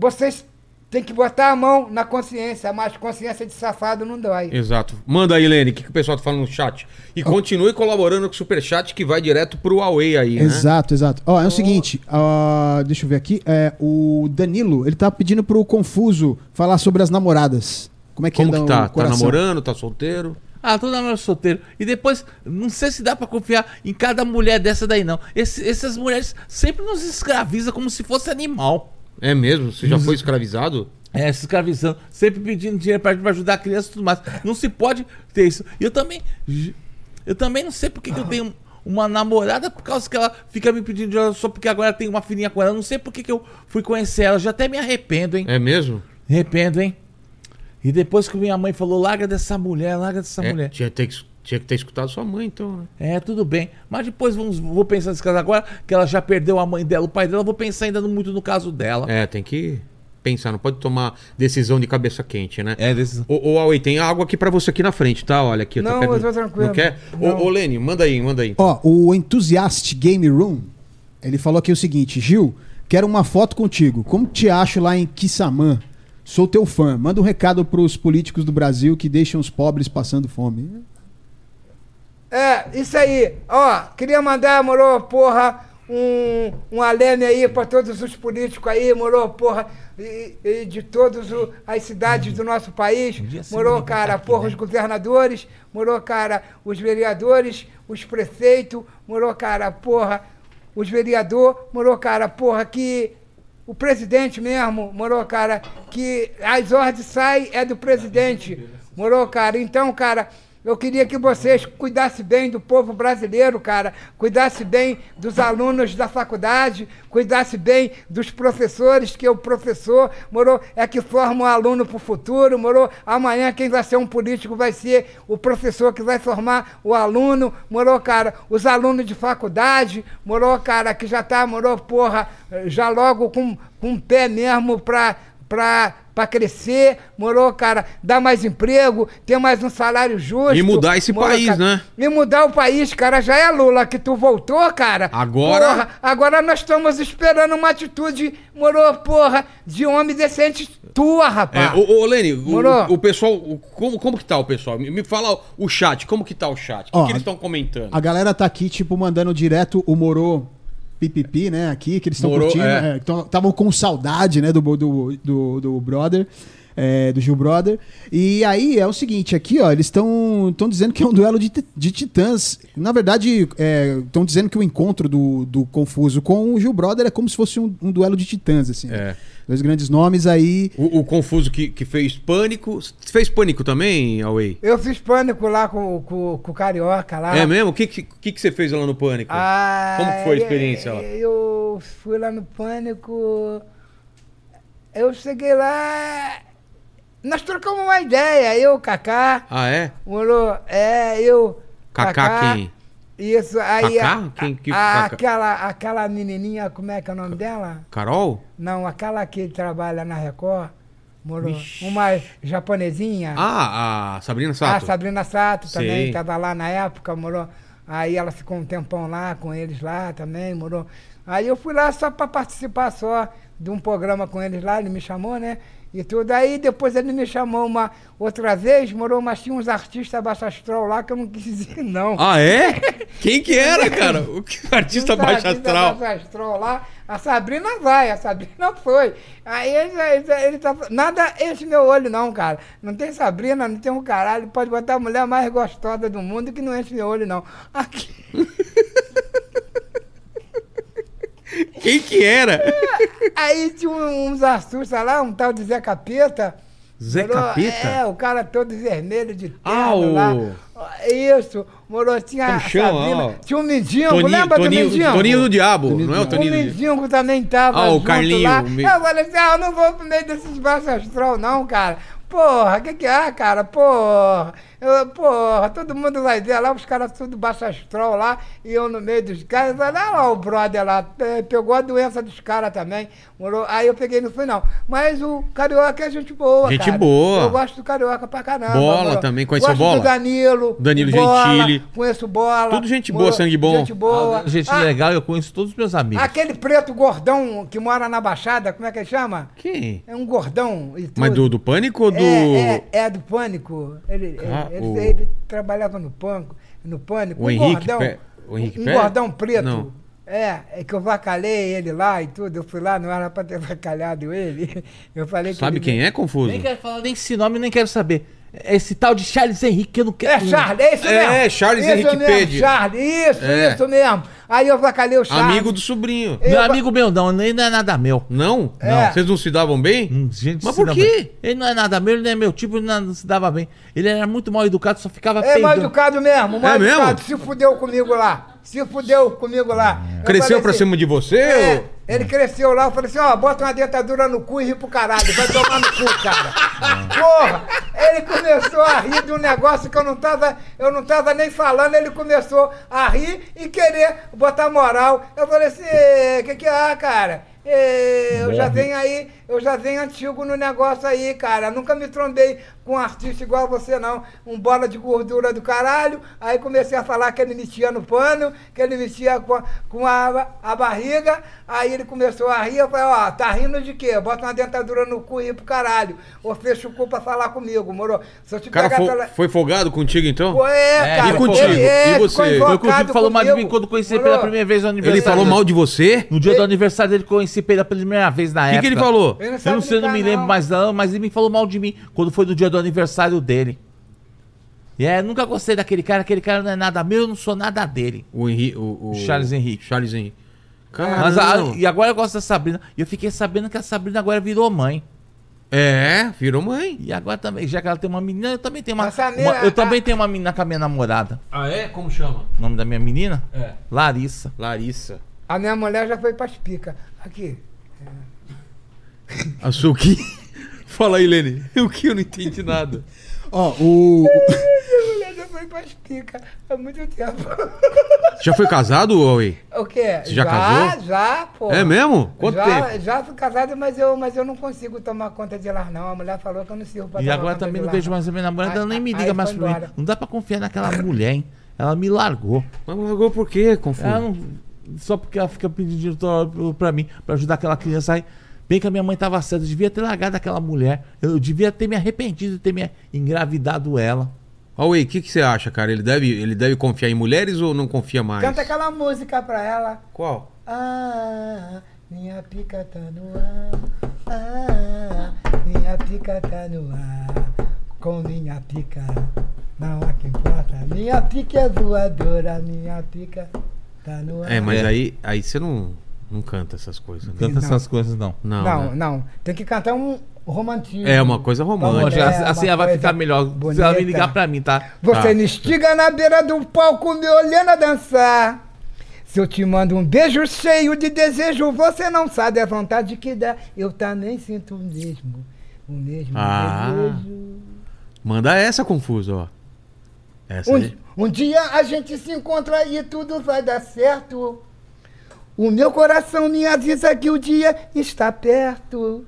vocês têm que botar a mão na consciência, mas consciência de safado não dói. Exato. Manda aí, Lene, o que, que o pessoal tá falando no chat. E continue colaborando com o Superchat que vai direto pro Huawei aí, né? Exato, exato. Ó, é o seguinte, ó, deixa eu ver aqui. É, o Danilo, ele tá pedindo pro Confuso falar sobre as namoradas. Como é que Como que tá? o Tá namorando? Tá solteiro? Ah, tô namorando solteiro. E depois, não sei se dá pra confiar em cada mulher dessa daí, não. Esse- essas mulheres sempre nos escravizam como se fosse animal. É mesmo? Você já foi escravizado? É, se escravizando, sempre pedindo dinheiro pra ajudar a criança e tudo mais. Não se pode ter isso. E eu também. Eu também não sei porque que eu tenho uma namorada por causa que ela fica me pedindo dinheiro só porque agora tem uma filhinha com ela. Não sei porque que eu fui conhecer ela. Já até me arrependo, hein? É mesmo? Me arrependo, hein? E depois que minha mãe falou, larga dessa mulher, larga dessa É, mulher. tinha, que- tinha que ter escutado sua mãe, então, né? É, tudo bem. Mas depois vamos, vou pensar nesse caso agora, que ela já perdeu a mãe dela, o pai dela, vou pensar ainda muito no caso dela. É, tem que pensar, não pode tomar decisão de cabeça quente, né? É, desses. Ô, ô tem água aqui pra você aqui na frente, tá? Olha aqui. Não, tá perto- eu tô tranquilo. Não quer? Ô, Não. ô, Lene, manda aí, manda aí. Ó, o Enthusiast Game Room, ele falou aqui o seguinte, Gil, quero uma foto contigo. Como te acho lá em Kissamã? Sou teu fã. Manda um recado pros políticos do Brasil que deixam os pobres passando fome. É, isso aí. Ó, queria mandar, moro, porra, um, um alene aí pra todos os políticos aí, moro, porra, e, e de todas as cidades do nosso país. botar cara, porra, né? os governadores, morou, cara, os vereadores, os prefeitos, morou, cara, porra, os vereadores, morou, cara, porra, que o presidente mesmo, morou, cara, que as ordens saem é do presidente, morou, cara. Então, cara, eu queria que vocês cuidassem bem do povo brasileiro, cara, cuidassem bem dos alunos da faculdade, cuidassem bem dos professores, que o professor, morou, é que forma o aluno para o futuro, morou. Amanhã quem vai ser um político vai ser o professor que vai formar o aluno, morou, cara, os alunos de faculdade, morou, cara, que já tá, morou, porra, já logo com, com um pé mesmo pra, pra, pra crescer, morou, cara, dar mais emprego, ter mais um salário justo. E mudar esse morou, país, cara. né? E mudar o país, cara, já é Lula que tu voltou, cara. Agora- Porra, agora nós estamos esperando uma atitude, morou, porra, de homem decente tua, É, rapaz. ô, ô Lene, Morou. o, o pessoal, o- como, como que tá o pessoal? Me, me fala o chat, como que tá o chat? O que, Ó, que eles estão comentando? A galera tá aqui, tipo, mandando direto o Morô pipipi, né? Aqui, que eles estão curtindo. é. Estavam com saudade, né? Do, do, do, do brother. é, do Gil Brother. E aí é o seguinte, aqui, ó, eles estão dizendo que é um duelo de, de titãs. Na verdade, estão dizendo que o encontro do, do Confuso com o Gil Brother é como se fosse um, um duelo de titãs, assim. É. Dois grandes nomes aí. O, o Confuso que, que fez Pânico. Você fez Pânico também, Away? Eu fiz pânico lá com, com, com o Carioca lá. É mesmo? O que, que, que que você fez lá no Pânico? Ah, Como foi a experiência lá? Eu fui lá no Pânico. Eu cheguei lá. Nós trocamos uma ideia, eu, Kaká. Ah, é? Morou, é, eu. Kaká quem? Isso, aí. Kaká? a- Quem que- a- aquela, aquela menininha, como é que é o nome dela? Carol? Não, aquela que trabalha na Record. Morou. Uma japonesinha. Ah, a Sabrina A Sato. Sabrina Sato também Sei. estava lá na época, morou. Aí ela ficou um tempão lá com eles lá também, morou. Aí eu fui lá só para participar só de um programa com eles lá, ele me chamou, né? E tudo. Aí depois ele me chamou uma outra vez, morou, mas tinha uns artistas Baixa Astral lá que eu não quis ir, não. Ah, é? Quem que era, cara? O que- artista artistas Astral. Baixa Astral lá. A Sabrina vai, a Sabrina foi. Aí ele, ele, ele tá. Nada enche meu olho, não, cara. Não tem Sabrina, não tem um caralho. Pode botar a mulher mais gostosa do mundo que não enche meu olho, não. Aqui. Quem que era? Aí tinha uns assustos lá, um tal de Zé Capeta. Zé Morou- Capeta? É, o cara todo vermelho de terno Ah, o- lá. Isso, morou, tinha? Sabrina, Ó. tinha um mendigo, Toninho, lembra do Toninho, mendigo? Toninho do Diabo, não é o O Toninho do Diabo? mendigo também tava Ah, o Carlinho, lá. o me- Eu falei assim, ah, eu não vou pro meio desses baixos astral não, cara. Porra, o que que é, cara? Porra, eu, porra, todo mundo vai ver lá, os caras tudo baixo astral lá, e eu no meio dos caras, olha lá o brother lá, pe- pegou a doença dos caras também, morou, aí eu peguei e não fui não. Mas o Carioca é gente boa, Gente cara. boa. Eu gosto do Carioca pra caramba. Bola morou. também, conheceu gosto Bola? do Danilo. Danilo Bola, Gentili. Conheço Bola. Tudo gente boa, sangue bom. Gente boa. Ah, gente Ah, legal, eu conheço todos os meus amigos. Aquele preto gordão que mora na Baixada, como é que ele chama? Quem? É um gordão e tudo. Mas do, do Pânico ou do... É, é, é do Pânico. Ele, Ah, ele, o- ele trabalhava no Pânico. No Pânico. O um Henrique gordão. Pé- o Henrique um Pé? gordão preto. Não. É, é que eu vacalhei ele lá e tudo. Eu fui lá, não era pra ter vacalhado ele. Eu falei que Sabe ele- quem é, Confuso? Nem quero falar nem esse nome, nem quero saber. Esse tal de Charles Henrique que eu não quero. É Charles, é isso É, mesmo. Charles isso Henrique mesmo, Pede. Charles, isso, É. isso mesmo. Aí eu vacalei o Charles. Amigo do sobrinho. Eu- Meu amigo meu não, nem não é nada meu. Não? É. Vocês não se davam bem? Hum, gente, Mas por quê? bem. Ele não é nada meu, ele não é meu tipo, ele não, não se dava bem. Ele era muito mal educado, só ficava É mal peidando. educado mesmo, mal É mesmo? educado. Se fudeu comigo lá. Se fudeu comigo lá. Eu Cresceu pra assim, cima de você? É, ele cresceu lá, eu falei assim, ó, bota uma dentadura no cu e ri pro caralho, vai tomar no cu, cara. Porra, ele começou a rir de um negócio que eu não tava, eu não tava nem falando, ele começou a rir e querer botar moral. Eu falei assim, o que que é, cara? Eu já venho aí, eu já venho antigo no negócio aí, cara. Nunca me trombei com um artista igual você, não. Um bola de gordura do caralho. Aí comecei a falar que ele mexia no pano, que ele mexia com, a, com a, a barriga. Aí ele começou a rir. Eu falei, ó, tá rindo de quê? Bota uma dentadura no cu e ir pro caralho. Ou fecha o cu pra falar comigo, moro? Se eu te O cara pegar fo- pela... foi folgado contigo, então? Pô, é, É, cara. e contigo? Ele é, E você? Foi Foi o que o falou mal de mim quando conheci ele Moro? pela primeira vez no aniversário. Ele falou mal de você? No dia do aniversário dele, conheci ele pela primeira vez na O que, época. que ele falou? Ele Eu não sabe sei, eu não me lembro mais não, mas ele me falou mal de mim quando foi no dia do aniversário dele. E é, nunca gostei daquele cara, aquele cara não é nada meu, eu não sou nada dele. O, Henri, o, o- Charles Henrique. Charles Henrique. Mas a- e agora eu gosto da Sabrina. E eu fiquei sabendo que a Sabrina agora virou mãe. É, virou mãe. E agora também, já que ela tem uma menina, eu também tenho uma. Uma- menina- eu também tenho uma menina com a minha namorada. Ah, é? Como chama? O nome da minha menina? É. Larissa. Larissa. A minha mulher já foi pras picas. Aqui. A sua o quê? Fala aí, Lene. O que eu não entendi nada. Ó, o. Minha mulher já foi pras picas há muito tempo. Já foi casado, Huawei? O quê? Você já casou? Já, pô. É mesmo? Quanto já, tempo? Já fui casado, mas eu, mas eu não consigo tomar conta de lar, não. A mulher falou que eu não sirvo pra E tomar agora conta também de não lar, vejo mais a minha namorada, ela nem me liga mais pra mim. Não dá pra confiar naquela mulher, hein? Ela me largou. Mas largou por quê, Confuso? Ela não- só porque ela fica pedindo dinheiro pra mim, pra ajudar aquela criança aí. Bem que a minha mãe tava certa, eu devia ter largado aquela mulher. Eu devia ter me arrependido de ter me engravidado ela. Huawei, o que, que você acha, cara? Ele deve, ele deve confiar em mulheres ou não confia mais? Canta aquela música pra ela. Qual? Ah, minha pica tá no ar. Ah, minha pica tá no ar. Com minha pica, não há que importa. Minha pica é voadora, minha pica tá no ar. É, mas É. aí, aí você não, não canta essas coisas, né? Canta Não. essas coisas, não. Não, Não, né? não. Tem que cantar um romantismo. É uma coisa romântica. É, assim, ela vai ficar melhor. Se ela me bonita. ligar pra mim, tá? Você Ah. me instiga na beira do palco me olhando a dançar. Se eu te mando um beijo cheio de desejo, você não sabe a vontade que dá. Eu também sinto o mesmo, o mesmo Ah. desejo. Manda essa, Confuso, ó. Essa Um, aí. um dia a gente se encontra e tudo vai dar certo. O meu coração me avisa que o dia está perto.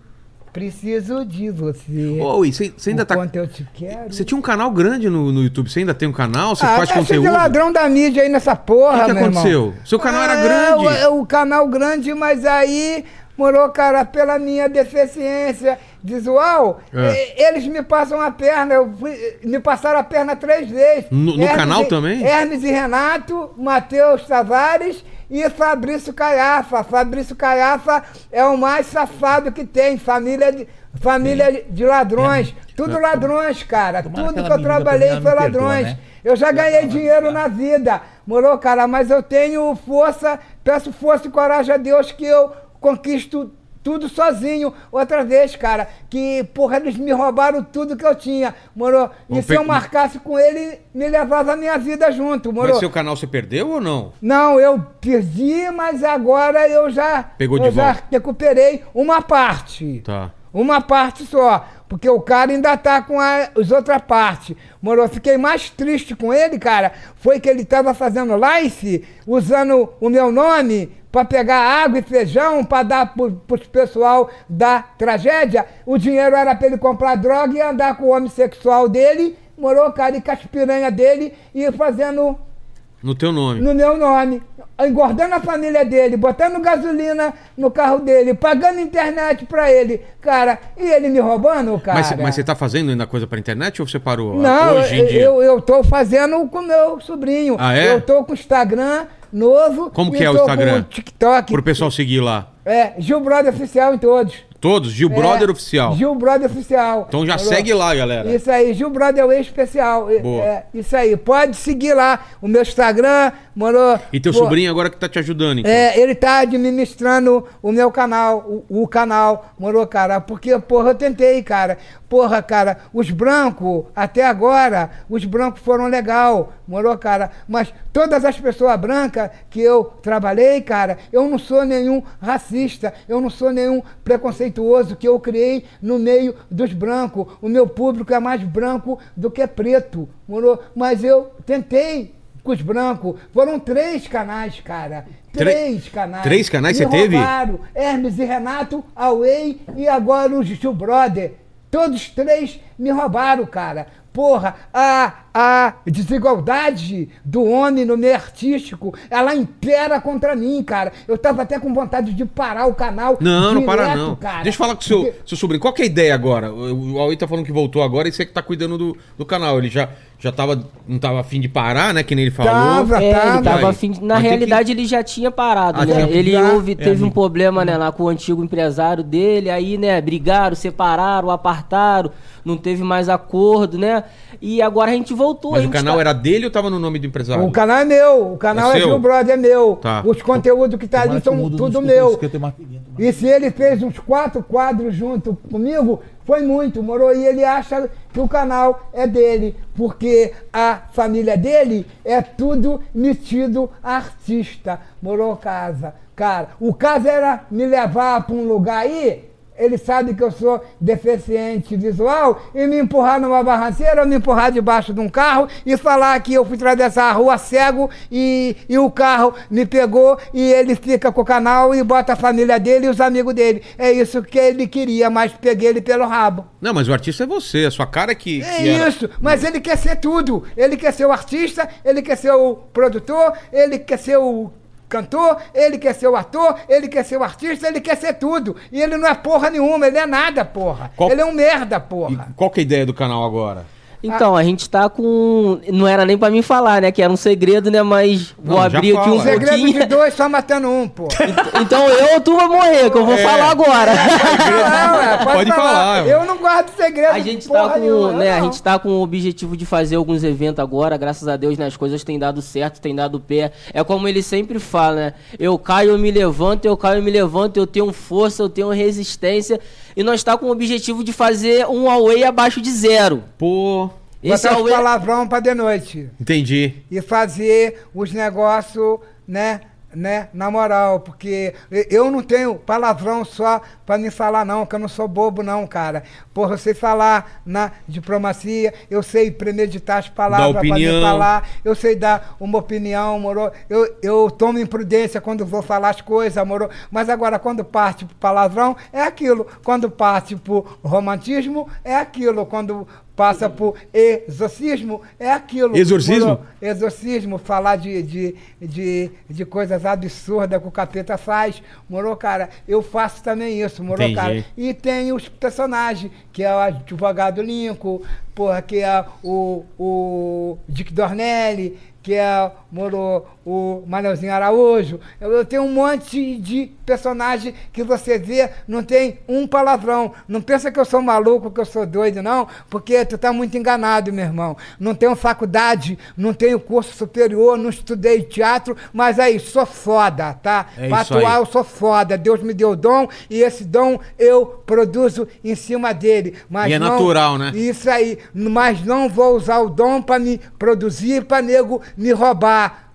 Preciso de você. Ô, e você, você ainda o tá. quanto eu te quero. Você tinha um canal grande no, no YouTube. Você ainda tem um canal? Você ah, faz tá conteúdo? de ladrão da mídia aí nessa porra, O que que meu irmão. aconteceu? Seu canal era É, grande. O, é o canal grande, mas aí, morou, cara, pela minha deficiência visual, É. eles me passam a perna. Eu fui- me passaram a perna três vezes. No- no canal também? Hermes e Renato, Matheus Tavares e Fabrício Caiafa. Fabrício Caiafa é o mais safado que tem. Família de, família de ladrões. Tudo ladrões, cara. Tomara Tudo que eu trabalhei foi perdoa, ladrões. né? Eu já ganhei dinheiro na vida, morou, cara, mas eu tenho força, peço força e coragem a Deus que eu conquisto tudo sozinho outra vez, cara. Que, porra, eles me roubaram tudo que eu tinha, morou. E Vamos se eu pe- marcasse com ele, me levava a minha vida junto, morou. Mas seu canal você perdeu ou não? Não, eu perdi, mas agora eu já, Pegou eu de já volta. recuperei uma parte. Tá. Uma parte só. Porque o cara ainda tá com a- as outras partes. Moro, eu fiquei mais triste com ele, cara. Foi que ele tava fazendo live, usando o meu nome para pegar água e feijão para dar pro, pros pessoal da tragédia. O dinheiro era para ele comprar droga e andar com o homossexual dele. Morou, cara, e com as piranha dele e fazendo No teu nome. no meu nome, engordando a família dele, botando gasolina no carro dele, pagando internet pra ele, cara, e ele me roubando, cara. Mas, mas você tá fazendo ainda coisa pra internet ou você parou? Não, Hoje em dia. eu, eu tô fazendo com meu sobrinho. Ah, é? Eu tô com o Instagram novo. Como que é o Instagram? O TikTok. Pro pessoal seguir lá. É, Gil Brother Oficial em todos. Todos, Gil Brother É, Oficial. Gil Brother Oficial. Então já Falou? segue lá, galera. Isso aí, Gil Brother Way Especial. É, Boa. é, isso aí, pode seguir lá o meu Instagram, morou. E teu Pô, sobrinho agora que tá te ajudando, então. É, ele tá administrando o meu canal, o, o canal, morou, cara? Porque, porra, eu tentei, cara. Porra, cara, os brancos, até agora, os brancos foram legal, morou, cara? Mas todas as pessoas brancas que eu trabalhei, cara, eu não sou nenhum racista, eu não sou nenhum preconceituoso que eu criei no meio dos brancos. O meu público é mais branco do que preto, morou? Mas eu tentei com os brancos. Foram três canais, cara. Três canais. três canais Me você teve? roubaram. Hermes e Renato, Away e agora o Tio Brother. Todos três me roubaram, cara. Porra, a, a desigualdade do homem no meio artístico, ela impera contra mim, cara. Eu tava até com vontade de parar o canal. Não, não para direto, não. Cara. Deixa eu falar com o seu, Porque- seu sobrinho. Qual que é a ideia agora? O o Aui tá falando que voltou agora e você que tá cuidando do, do canal. Ele já, já tava, não tava afim de parar, né? Que nem ele falou. Tava. É, tava. ele tava afim de- Na Mas realidade, ele já tinha parado, Ah, né? tinha- Ele houve, teve É, um problema, né, lá com o antigo empresário dele, aí, né, brigaram, separaram, apartaram, não teve mais acordo, né? E agora a gente voltou. Mas a o gente canal tá- era dele ou tava no nome do empresário? O canal é meu, o canal É é? Gil Brother, é meu. Tá. Os conteúdos que tá ali que são tudo meu. que. E se ele fez uns quatro quadros junto comigo, foi muito, moro? E ele acha que o canal é dele, porque a família dele é tudo metido artista, morou casa. Cara, o caso era me levar para um lugar aí, ele sabe que eu sou deficiente visual, e me empurrar numa barranceira, ou me empurrar debaixo de um carro e falar que eu fui atravessar a rua cego e, e o carro me pegou e ele fica com o canal e bota a família dele e os amigos dele. É isso que ele queria, mas peguei ele pelo rabo. Não, mas o artista é você. A sua cara que. É que era- isso, mas ele quer ser tudo. Ele quer ser o artista, ele quer ser o produtor, ele quer ser o cantor, ele quer ser o ator, ele quer ser o artista, ele quer ser tudo. E ele não é porra nenhuma, ele é nada, porra. Qual- Ele é um merda, E porra. qual que é a ideia do canal agora? Então, a gente tá com. Não era nem pra mim falar, né? Que era um segredo, né? Mas vou Não, já abrir aqui fala. um Segredo de pouquinho. dois só matando um, pô. Então eu ou tu vai morrer, que eu vou É. falar agora. Não, é, pode, Pode falar. falar. Eu não guardo segredo A de gente, tá porra com, nenhuma, né, a não. gente tá com o objetivo de fazer alguns eventos agora, graças a Deus, né, as coisas têm dado certo, têm dado pé. É como ele sempre fala, né? Eu caio, eu me levanto, eu caio, eu me levanto, eu tenho força, eu tenho resistência. E nós tá com o objetivo de fazer um away abaixo de zero. Pô. Esse Botar os away... palavrão pra de noite. Entendi. e fazer os negócios, né? Né, na moral, porque eu não tenho palavrão só pra me falar, não, que eu não sou bobo, não, cara. Porra, eu sei falar na diplomacia, eu sei premeditar as palavras pra me falar, eu sei dar uma opinião, moro? Eu, eu tomo imprudência quando vou falar as coisas, moro? Mas agora, quando parte pro palavrão, é aquilo. Quando parte pro romantismo, é aquilo. Quando passa por exorcismo, é aquilo. Exorcismo? moro? Exorcismo, falar de, de, de, de coisas absurdas que o capeta faz. Morou, cara? Eu faço também isso, morou, Entendi. cara? E tem os personagens, que é o advogado Lincoln, porra, que é o, o Dick Dornelli, que é morou o Manelzinho Araújo. Eu, tenho um monte de personagem que você vê, não tem um palavrão. Não pensa que eu sou maluco, que eu sou doido, não, porque tu tá muito enganado, meu irmão. Não tenho faculdade, não tenho curso superior, não estudei teatro, mas aí, sou foda, tá? É pra atuar, eu sou foda. Deus me deu o dom e esse dom eu produzo em cima dele. Mas E é não- natural, né? Isso aí. Mas não vou usar o dom pra me produzir, pra nego me roubar.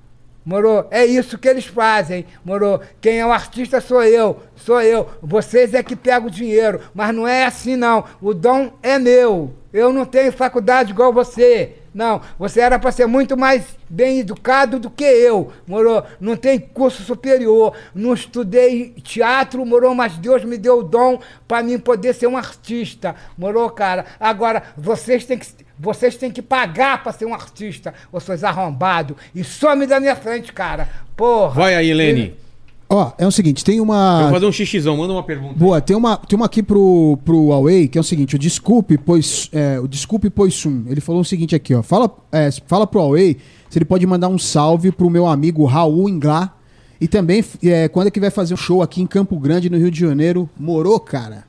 Moro? É isso que eles fazem, moro? Quem é o artista sou eu, sou eu. Vocês é que pegam o dinheiro, mas não é assim não. O dom é meu. Eu não tenho faculdade igual você. Não, você era para ser muito mais bem educado do que eu, moro? Não tem curso superior, não estudei teatro, moro? Mas Deus me deu o dom para mim poder ser um artista, moro, cara? Agora, vocês têm que vocês têm que pagar pra ser um artista, vocês arrombados. E some da minha frente, cara. Porra. Vai aí, Lene. Ó, é o seguinte, tem Eu uma. vou fazer um xixizão, manda uma pergunta. Boa, tem uma, tem uma aqui pro, pro Huawei, que é o seguinte, o Desculpe, pois. É, o Desculpe, pois Sum. Ele falou o seguinte aqui, ó. Fala, é, fala pro Huawei se ele pode mandar um salve pro meu amigo Raul Inglá. E também, é, quando é que vai fazer um show aqui em Campo Grande, no Rio de Janeiro? Morou, cara?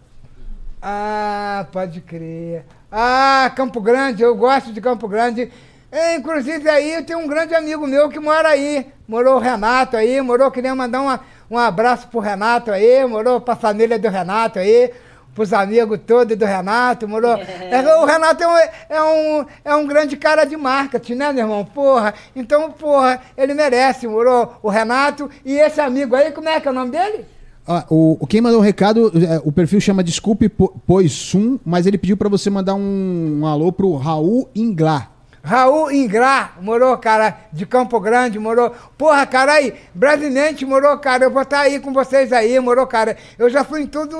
Ah, pode crer. Ah, Campo Grande, eu gosto de Campo Grande. É, inclusive aí eu tenho um grande amigo meu que mora aí. Morou o Renato aí, morou, queria mandar uma, um abraço pro Renato aí, morou pra família do Renato aí, pros amigos todos do Renato, morou. É, o Renato é um, é, um, é um grande cara de marketing, né, meu irmão? Porra, então, porra, ele merece, morou o Renato e esse amigo aí, como é que é o nome dele? Ah, o, o- quem mandou um recado, é, o perfil chama Desculpe, po- pois Sum, mas ele pediu pra você mandar um, um alô pro Raul Inglá. Raul Ingrá, morou, cara, de Campo Grande, morou. Porra, cara, aí, Brasilente, morou, cara, eu vou estar aí com vocês aí, morou, cara. Eu já fui em tudo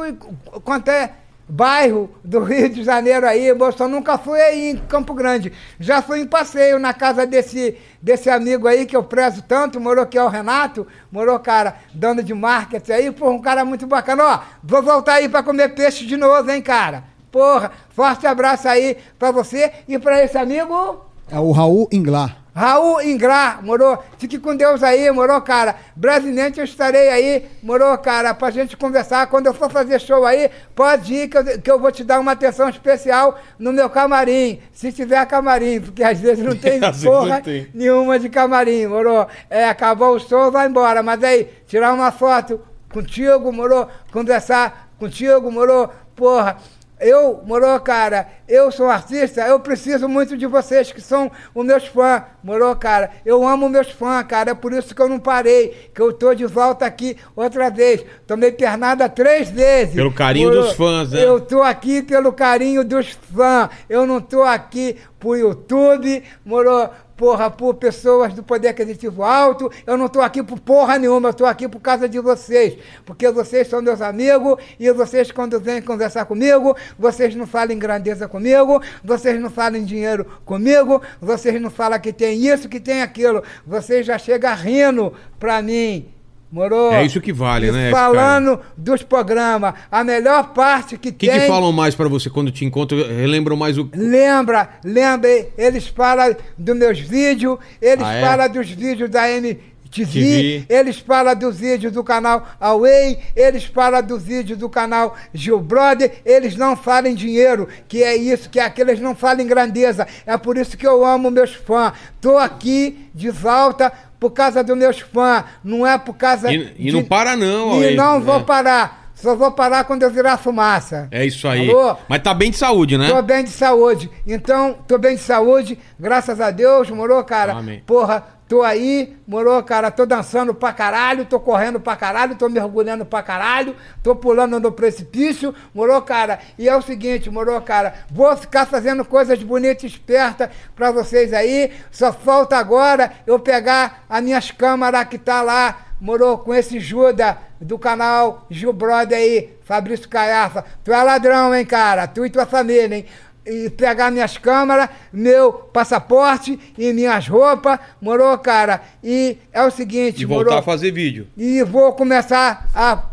quanto é bairro do Rio de Janeiro aí, eu nunca fui aí em Campo Grande. Já fui em passeio na casa desse, desse amigo aí que eu prezo tanto, morou que é o Renato, morou, cara, dono de marketing aí, porra, um cara muito bacana. Ó, vou voltar aí pra comer peixe de novo, hein, cara. Porra, forte abraço aí pra você e pra esse amigo. É o Raul Inglá. Raul Ingrá, morou? Fique com Deus aí, morou, cara? Brevemente eu estarei aí, morou, cara, pra gente conversar. Quando eu for fazer show aí, pode ir que eu, que eu vou te dar uma atenção especial no meu camarim, se tiver camarim, porque às vezes não tem porra não tem. nenhuma de camarim, morou? É, acabou o show, vai embora. Mas aí, tirar uma foto contigo, morou? Conversar contigo, morou? Porra. Eu, morou, cara, eu sou artista, eu preciso muito de vocês que são os meus fãs, morou, cara? Eu amo meus fãs, cara, é por isso que eu não parei, que eu tô de volta aqui outra vez. Tomei pernada três vezes. Pelo carinho dos fãs, né? Eu tô aqui pelo carinho dos fãs, eu não tô aqui pro YouTube, morou? Porra, por pessoas do poder aquisitivo alto, eu não tô aqui por porra nenhuma, eu tô aqui por causa de vocês. Porque vocês são meus amigos e vocês, quando vêm conversar comigo, vocês não falam em grandeza comigo, vocês não falam em dinheiro comigo, vocês não falam que tem isso, que tem aquilo. Vocês já chegam rindo pra mim. Morou? É isso que vale, E né, Falando dos programas, a melhor parte que O que, tem. que falam mais pra você quando te encontram? Relembram mais o. Lembra, lembra, eles falam dos meus vídeos, eles Ah, é? falam dos vídeos da MTV, TV. eles falam dos vídeos do canal Away, eles falam dos vídeos do canal Gil Brother, eles não falam em dinheiro, que é isso, que é aquilo, eles não falam em grandeza. É por isso que eu amo meus fãs. Tô aqui de volta por causa dos meus fãs, não é por causa E, e não para, não. E aí, não vou né? parar. Só vou parar quando eu virar fumaça. É isso aí. Alô? Mas tá bem de saúde, né? Tô bem de saúde. Então, tô bem de saúde, graças a Deus, morou, cara? Amém. Porra, tô aí, morou, cara? Tô dançando pra caralho, tô correndo pra caralho, tô mergulhando pra caralho, tô pulando no precipício, morou, cara? E é o seguinte, morou, cara? Vou ficar fazendo coisas bonitas e espertas pra vocês aí. Só falta agora eu pegar as minhas câmeras que tá lá, morou, com esse Juda do canal Gil Brother aí, Fabrício Caiafa. Tu é ladrão, hein, cara? Tu e tua família, hein? E pegar minhas câmeras, meu passaporte e minhas roupas, morou, cara? E é o seguinte, De voltar morou? a fazer vídeo. E vou começar a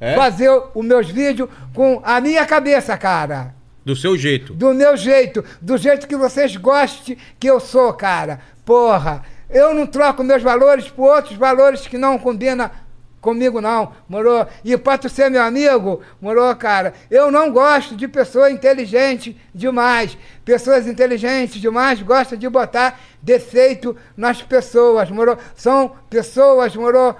É? fazer os meus vídeos com a minha cabeça, cara. Do seu jeito. Do meu jeito, do jeito que vocês gostem que eu sou, cara. Porra, eu não troco meus valores por outros valores que não combinam comigo, não, morou? E pra tu ser meu amigo, morou, cara? Eu não gosto de pessoa inteligente demais. Pessoas inteligentes demais gostam de botar defeito nas pessoas, morou? São pessoas, morou?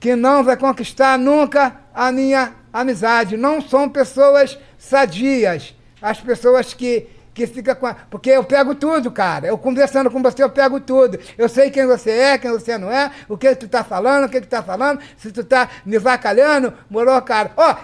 que não vai conquistar nunca a minha amizade. Não são pessoas sadias. As pessoas que, que ficam com. a- Porque eu pego tudo, cara. Eu conversando com você, eu pego tudo. Eu sei quem você é, quem você não é, o que tu tá falando, o que tu tá falando, se tu tá me vacalhando, morou, cara. Ó,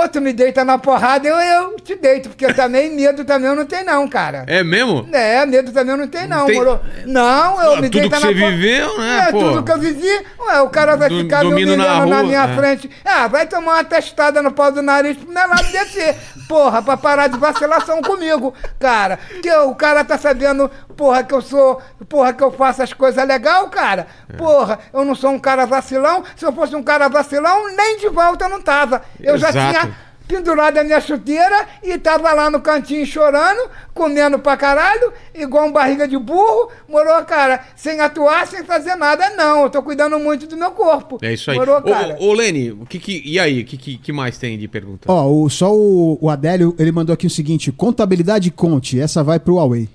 ou tu me deita na porrada, eu, eu te deito, porque também medo também eu não tenho, não, cara. É mesmo? É, medo também eu não tenho, não, tem- moro? Não, eu me tudo deito que na você po- viveu, né, É, pô? tudo que eu vivi. Ué, o cara vai Do- ficar me dormindo humilhando na na, rua, minha é. frente. Ah, vai tomar uma testada no pau do nariz pro meu lado descer. Porra, pra parar de vacilação comigo, cara. Que o cara tá sabendo, porra, que eu sou, porra, que eu faço as coisas legal, cara. É. Porra, eu não sou um cara vacilão. Se eu fosse um cara vacilão, nem de volta eu não tava. Eu já Exato. tinha pendurado a minha chuteira e tava lá no cantinho chorando, comendo pra caralho, igual um barriga de burro, morou, cara, sem atuar, sem fazer nada, não. Eu tô cuidando muito do meu corpo. É isso aí. Morou, Ô, cara. ô, ô, Lene, o que que, e aí? O que, que, que mais tem de pergunta? Ó, o- só o, o Adélio, ele mandou aqui o seguinte: contabilidade conte, essa vai pro Huawei.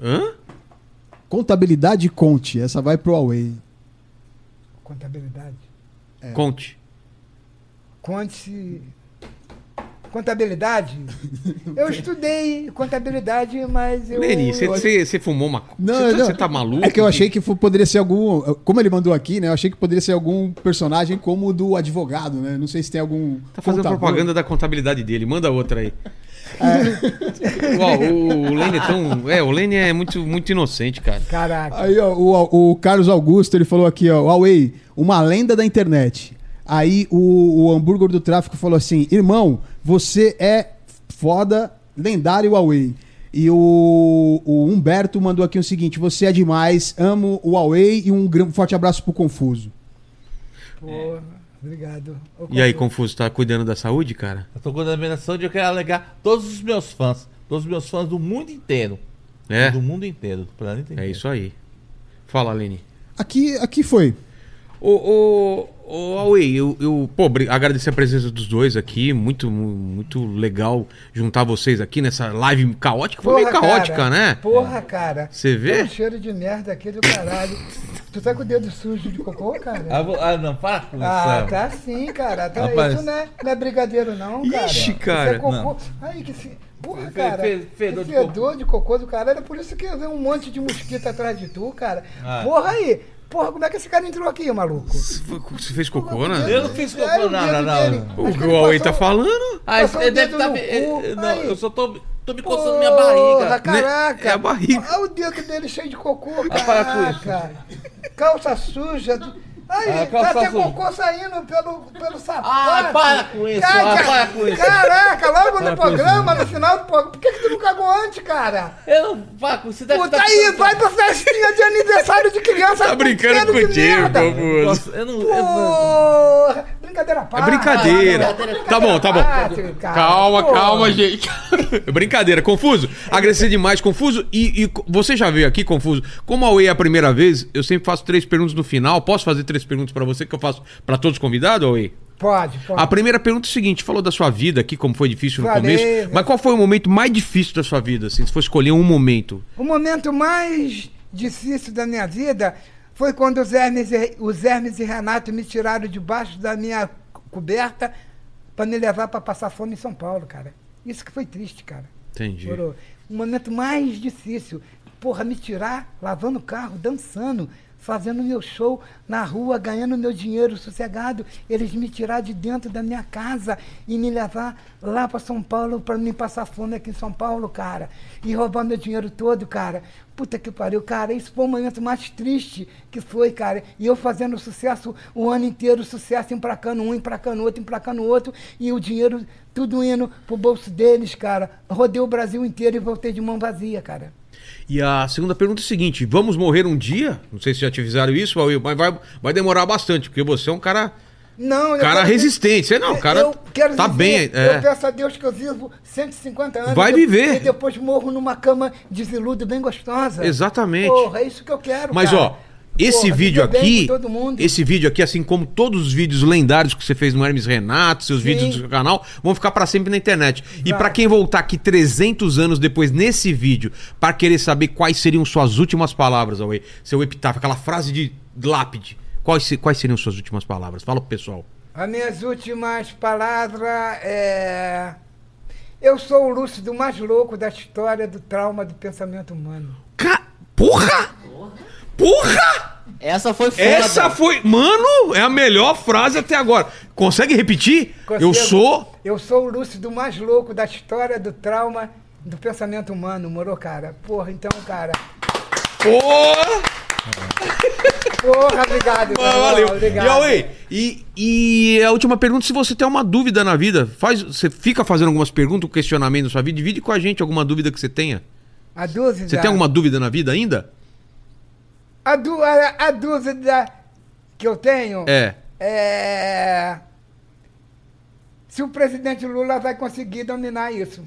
Hã? Contabilidade conte, essa vai pro Huawei. Contabilidade. É. Conte. Conte. Contabilidade? Eu estudei contabilidade, mas eu. Lene, você- fumou uma. Você não. você tá maluco? É que eu achei que poderia ser algum. Como ele mandou aqui, né? Eu achei que poderia ser algum personagem como o do advogado, né? Não sei se tem algum. Tá fazendo contador. propaganda da contabilidade dele. Manda outra aí. Ó, o Lene é tão. É, o Lene é muito, muito inocente, cara. Caraca. Aí, ó, o, o Carlos Augusto, ele falou aqui, ó, Huawei, uma lenda da internet. Aí o, o hambúrguer do tráfico falou assim, irmão, você é foda, lendário Huawei. E o, o Humberto mandou aqui o seguinte, você é demais, amo o Huawei e um forte abraço pro Confuso. Porra, obrigado. Ô, E aí, Confuso. Tá cuidando da saúde, cara? Eu tô cuidando da minha saúde e eu quero alegar todos os meus fãs, todos os meus fãs do mundo inteiro. É, Do mundo inteiro, do planeta é inteiro. isso aí. Fala, Lene. Aqui, aqui foi. Ô, ô, ô, Huawei, eu, eu pô, agradecer a presença dos dois aqui. Muito, mu- muito legal juntar vocês aqui nessa live caótica. Foi meio Porra, caótica, cara. né? Porra, cara. Você vê? Tem um cheiro de merda aqui do caralho. tu tá com o dedo sujo de cocô, cara? Ah, ah, não, para com Ah, isso. tá sim, cara. Tá, Rapaz. Isso não é, não é brigadeiro, não, cara. Ixi, Isso cara. é cocô. Não. Ai, que se... Porra, cara. fe- fedor que de fedor de cocô do caralho. É por isso que eu vi um monte de mosquito atrás de tu, cara. Ah. Porra aí. Porra, como é que esse cara entrou aqui, maluco? Você fez cocô, né? Eu não fiz cocô, É, o nada, dedo nada. dele. O que ele o Huawei passou- tá falando? Ah, ele deve dedo estar. Não, aí. eu só tô, tô me coçando minha barriga. Porra, caraca. É a barriga. Olha o dedo dele cheio de cocô, caraca. Calça suja. Aí, Ah, tá até cocô saindo pelo, pelo sapato. Ah, para com isso, Cara, ah, para com isso. Caraca, logo Para no programa, no final do programa. Por que, que tu não cagou antes, cara? Eu não. Paco, você deve Puta estar. aí, vai pra festinha de aniversário de criança. Tá com brincando contigo. Nossa, eu não. eu não- Porra, brincadeira à É brincadeira. Brincadeira Tá bom, tá bom. Calma, calma, gente. Brincadeira, Confuso. Agradecer demais, Confuso. E, e você já veio aqui, Confuso. Como a Huawei é a primeira vez, eu sempre faço três perguntas no final. Posso fazer três perguntas pra você que eu faço pra todos os convidados, Huawei? Pode, pode. A primeira pergunta é o seguinte: falou da sua vida aqui, como foi difícil no Falei. começo. Mas qual foi o momento mais difícil da sua vida, assim? Se for escolher um momento. O momento mais difícil da minha vida foi quando os Hermes, e- os Hermes e Renato me tiraram debaixo da minha co- coberta para me levar para passar fome em São Paulo, cara. Isso que foi triste, cara. Entendi. Moro? O momento mais difícil. Porra, me tirar, lavando o carro, dançando, fazendo meu show na rua, ganhando meu dinheiro sossegado. Eles me tirar de dentro da minha casa e me levar lá para São Paulo para me passar fome aqui em São Paulo, cara. E roubar meu dinheiro todo, cara. Puta que pariu, cara. Isso foi o momento mais triste que foi, cara. E eu fazendo sucesso o ano inteiro, sucesso, emplacando um, emplacando outro, emplacando outro. E o dinheiro tudo indo pro bolso deles, cara. Rodei o Brasil inteiro e voltei de mão vazia, cara. E a segunda pergunta é a seguinte: vamos morrer um dia? Não sei se já te avisaram isso, mas vai, vai demorar bastante, porque você é um cara. Não, eu Cara resistente. Você não, cara. eu quero tá viver, bem. é. Eu peço a Deus que eu vivo 150 anos. Vai viver. E depois morro numa cama de veludo bem gostosa. Exatamente. Porra, é isso que eu quero, Mas cara. ó, esse Porra, vídeo aqui, com todo mundo. esse vídeo aqui, assim como todos os vídeos lendários que você fez no Hermes Renato, seus Sim. vídeos do seu canal, vão ficar pra sempre na internet. E Vai. pra quem voltar aqui 300 anos depois nesse vídeo, pra querer saber quais seriam suas últimas palavras, Away, seu epitáfio, aquela frase de lápide, quais, quais seriam suas últimas palavras? Fala pro pessoal. As minhas últimas palavras é. Eu sou o lúcido mais louco da história do trauma do pensamento humano. Ca... Porra! Porra! Essa foi foda. Essa foi. Mano, é a melhor frase até agora. Consegue repetir? Eu Consigo- sou. Eu sou o lúcido mais louco da história do trauma do pensamento humano, moro, cara? Porra, então, cara. Porra! Porra, obrigado. irmão, Valeu. Obrigado. E, Aue, e, e a última pergunta, se você tem uma dúvida na vida, faz, você fica fazendo algumas perguntas, um questionamento na sua vida, divide com a gente alguma dúvida que você tenha. A dúvida. Você tem alguma dúvida na vida ainda? A, du- a, a dúvida que eu tenho É. é. Se o presidente Lula vai conseguir dominar isso.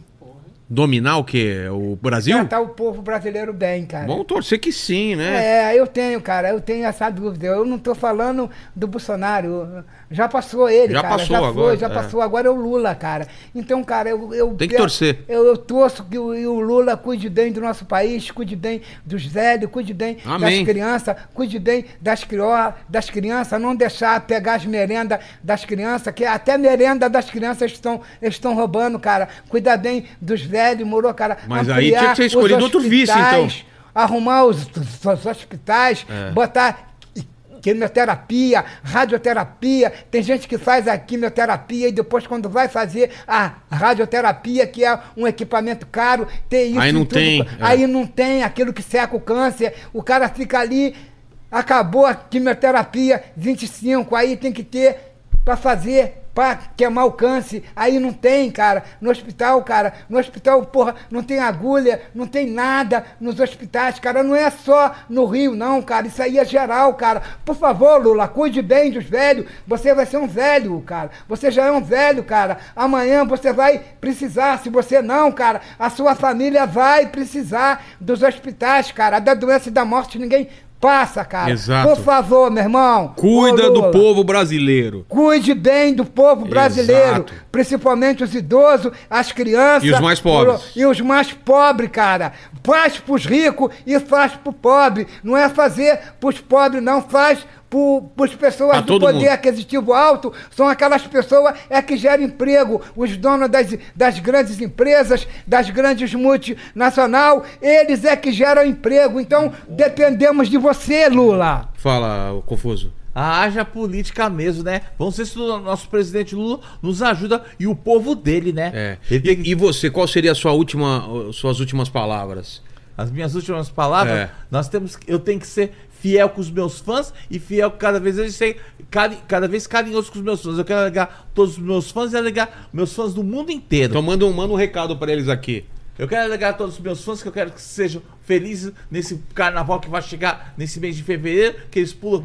Dominar o quê? O Brasil? Tratar o povo brasileiro bem, cara. Vamos torcer que sim, né? É, eu tenho, cara, eu tenho essa dúvida. Eu não tô falando do Bolsonaro. Já passou ele, Já cara. passou já foi, agora, já é. passou. Agora é o Lula, cara. Então, cara, eu. eu Tem que peço- torcer. Eu, eu torço que o, o Lula cuide bem do nosso país, cuide bem dos velhos, cuide bem Amém. das crianças, cuide bem das, crió, das crianças, não deixar pegar as merendas das crianças, que até merenda das crianças estão, estão roubando, cara. Cuidar bem dos velhos, morou, cara. Mas aí tinha que ser escolhido outro vice, então. arrumar os, os- os hospitais, É. botar quimioterapia, radioterapia. Tem gente que faz a quimioterapia e depois, quando vai fazer a radioterapia, que é um equipamento caro, tem isso Aí não tudo. tem, é. Aí não tem aquilo que seca o câncer. O cara fica ali, acabou a quimioterapia, 25, aí tem que ter para fazer. Pra queimar o câncer, aí não tem, cara. No hospital, cara, no hospital, porra, não tem agulha, não tem nada nos hospitais, cara. Não é só no Rio, não, cara. Isso aí é geral, cara. Por favor, Lula, cuide bem dos velhos. Você vai ser um velho, cara. Você já é um velho, cara. Amanhã você vai precisar. Se você não, cara, a sua família vai precisar dos hospitais, cara. Da doença e da morte ninguém passa, cara. Exato. Por favor, meu irmão. Cuida do povo brasileiro. Cuide bem do povo brasileiro, Exato. principalmente os idosos, as crianças. E os mais pobres. E os mais pobres, cara. Faz pros ricos e faz pro pobre. Não é fazer pros pobres, não. Faz pro, pros pessoas Pra do poder mundo. aquisitivo alto. São aquelas pessoas é que geram emprego. Os donos das, das grandes empresas, das grandes multinacional, eles é que geram emprego. Então, dependemos de você, Lula. Fala, Confuso. Ah, haja política mesmo, né? Vamos ver se o nosso presidente Lula nos ajuda e o povo dele, né? É. E, e você, qual seria a sua última, suas últimas palavras? As minhas últimas palavras, É. nós temos, eu tenho que ser fiel com os meus fãs e fiel cada vez eu ser cari- cada vez carinhoso com os meus fãs. Eu quero alegar todos os meus fãs e alegar meus fãs do mundo inteiro. Então manda um, manda um recado pra eles aqui. Eu quero alegar a todos os meus fãs que eu quero que sejam felizes nesse carnaval que vai chegar nesse mês de fevereiro, que eles pulam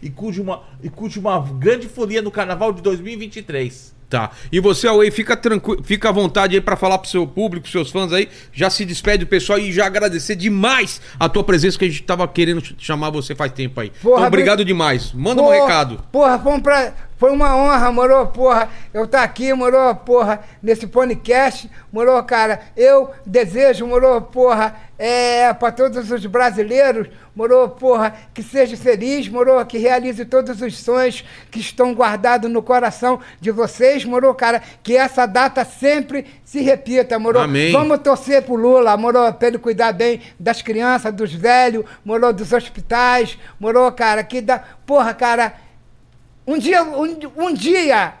e curte uma, e curte uma grande folia no carnaval de 2023. Tá. E você, Away, fica tranquilo, fica à vontade aí pra falar pro seu público, pros seus fãs aí. Já se despede do pessoal e já agradecer demais a tua presença que a gente tava querendo ch- chamar você faz tempo aí. Porra, então, obrigado bri- demais. Manda um Porra, recado. Porra, foi, um pra- foi uma honra, moro, porra, eu estar aqui, moro, porra, nesse podcast, moro, cara. Eu desejo, moro, porra, é, para todos os brasileiros, moro, porra, que seja feliz, moro, que realize todos os sonhos que estão guardados no coração de vocês, moro, cara, que essa data sempre se repita, moro. Amém. Vamos torcer pro Lula, moro, pra ele cuidar bem das crianças, dos velhos, moro, dos hospitais, moro, cara, que dá, porra, cara, um dia, um, um dia,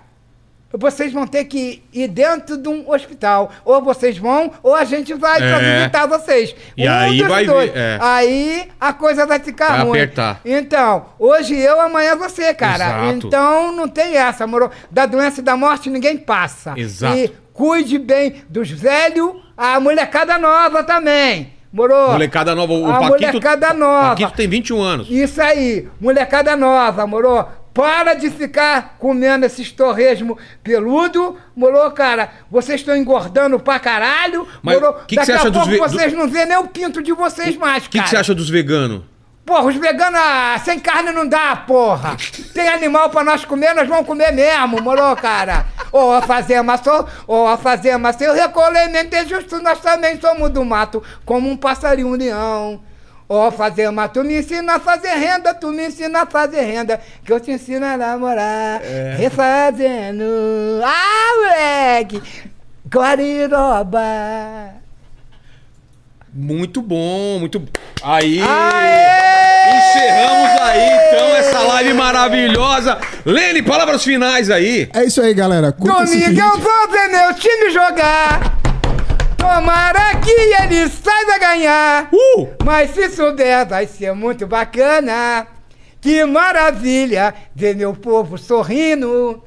vocês vão ter que ir dentro de um hospital. Ou vocês vão, ou a gente vai pra É. visitar vocês. E aí dos vai dois. ver, é. Aí a coisa vai ficar Vai ruim. apertar. Então, hoje eu, amanhã você, cara. Exato. Então não tem essa, moro. Da doença e da morte ninguém passa. Exato. E cuide bem dos velhos, a molecada nova também. Moro? Molecada nova, o a Paquito. molecada nova. Paquito tem 21 anos. Isso aí, molecada nova, moro? Para de ficar comendo esses torresmo peludo, moro, cara? Vocês estão engordando pra caralho, Mas moro? que que Daqui você a acha dos pouco ve- do- vocês não vê nem o pinto de vocês mais, O que, cara. que você acha dos veganos? Porra, os veganos, ah, sem carne não dá, porra. Tem animal pra nós comer, nós vamos comer mesmo, moro, cara? Ô, a fazer maçã, ô, a fazer maçã, o recolhimento é justo, nós também somos do mato, como um passarinho um leão. Ó, fazer mato, tu me ensina a fazer renda, tu me ensina a fazer renda, que eu te ensino a namorar, refazendo. Ah, moleque! Guariroba. Muito bom, muito. Aí! Aê! Encerramos aí então essa live maravilhosa. Lene, palavras finais aí. É isso aí, galera. Curta esse Domingo eu vou ver meu time jogar. Tomara que ele saiba ganhar. Uh! Mas se souber, vai ser muito bacana. Que maravilha ver meu povo sorrindo.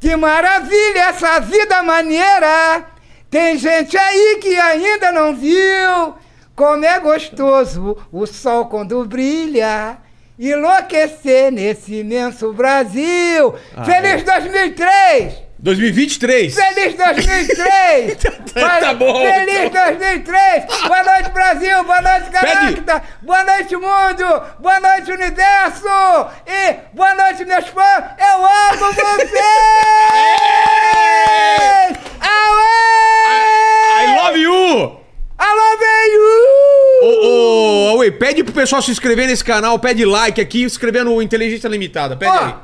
Que maravilha essa vida maneira. Tem gente aí que ainda não viu como é gostoso o sol quando brilha. Enlouquecer nesse imenso Brasil. Feliz 2003! 2023. Feliz 2003! Tá bom. Feliz 2003! Boa noite, Brasil! Boa noite, Galacta! Boa noite, mundo! Boa noite, universo! E boa noite, meus fãs! Eu amo vocês! Aue! I love you! Alô, veio! Ô, ô, Away, pede pro pessoal se inscrever nesse canal, pede like aqui, se inscrever no Inteligência Limitada. Pede aí.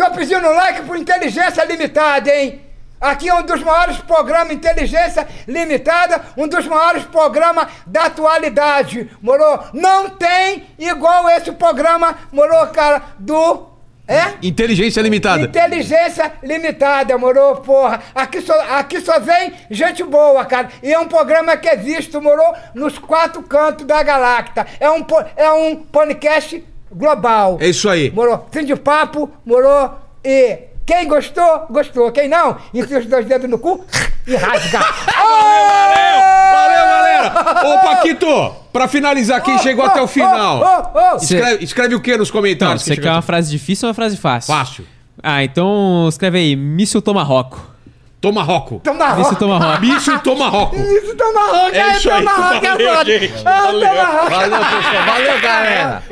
Tô pedindo like por inteligência limitada, hein? Aqui é um dos maiores programas Inteligência Limitada, um dos maiores programas da atualidade, moro? Não tem igual esse programa, moro, cara, do... É? Inteligência limitada. Inteligência limitada, moro, porra. Aqui só, aqui só vem gente boa, cara. E é um programa que existe, moro, nos quatro cantos da galáctica. É um, é um podcast global. É isso aí. Moro, fim de papo, moro, e quem gostou, gostou. Quem não, enfia os dois dedos no cu e rasga. Valeu, galera! Ô, Paquito, pra finalizar, quem chegou até o final? Oh, oh, oh. Escreve, escreve o que nos Não, comentários? você quem quer uma até- frase difícil ou uma frase fácil? Fácil. Ah, então escreve aí, míssil Tomahawk. Toma roco. Toma Míssil rock. Tomahawk. Bicho toma roco. Isso, toma rock. É isso aí. Toma rock, é Valeu, gente. Rock. Valeu, pessoal. Valeu, galera.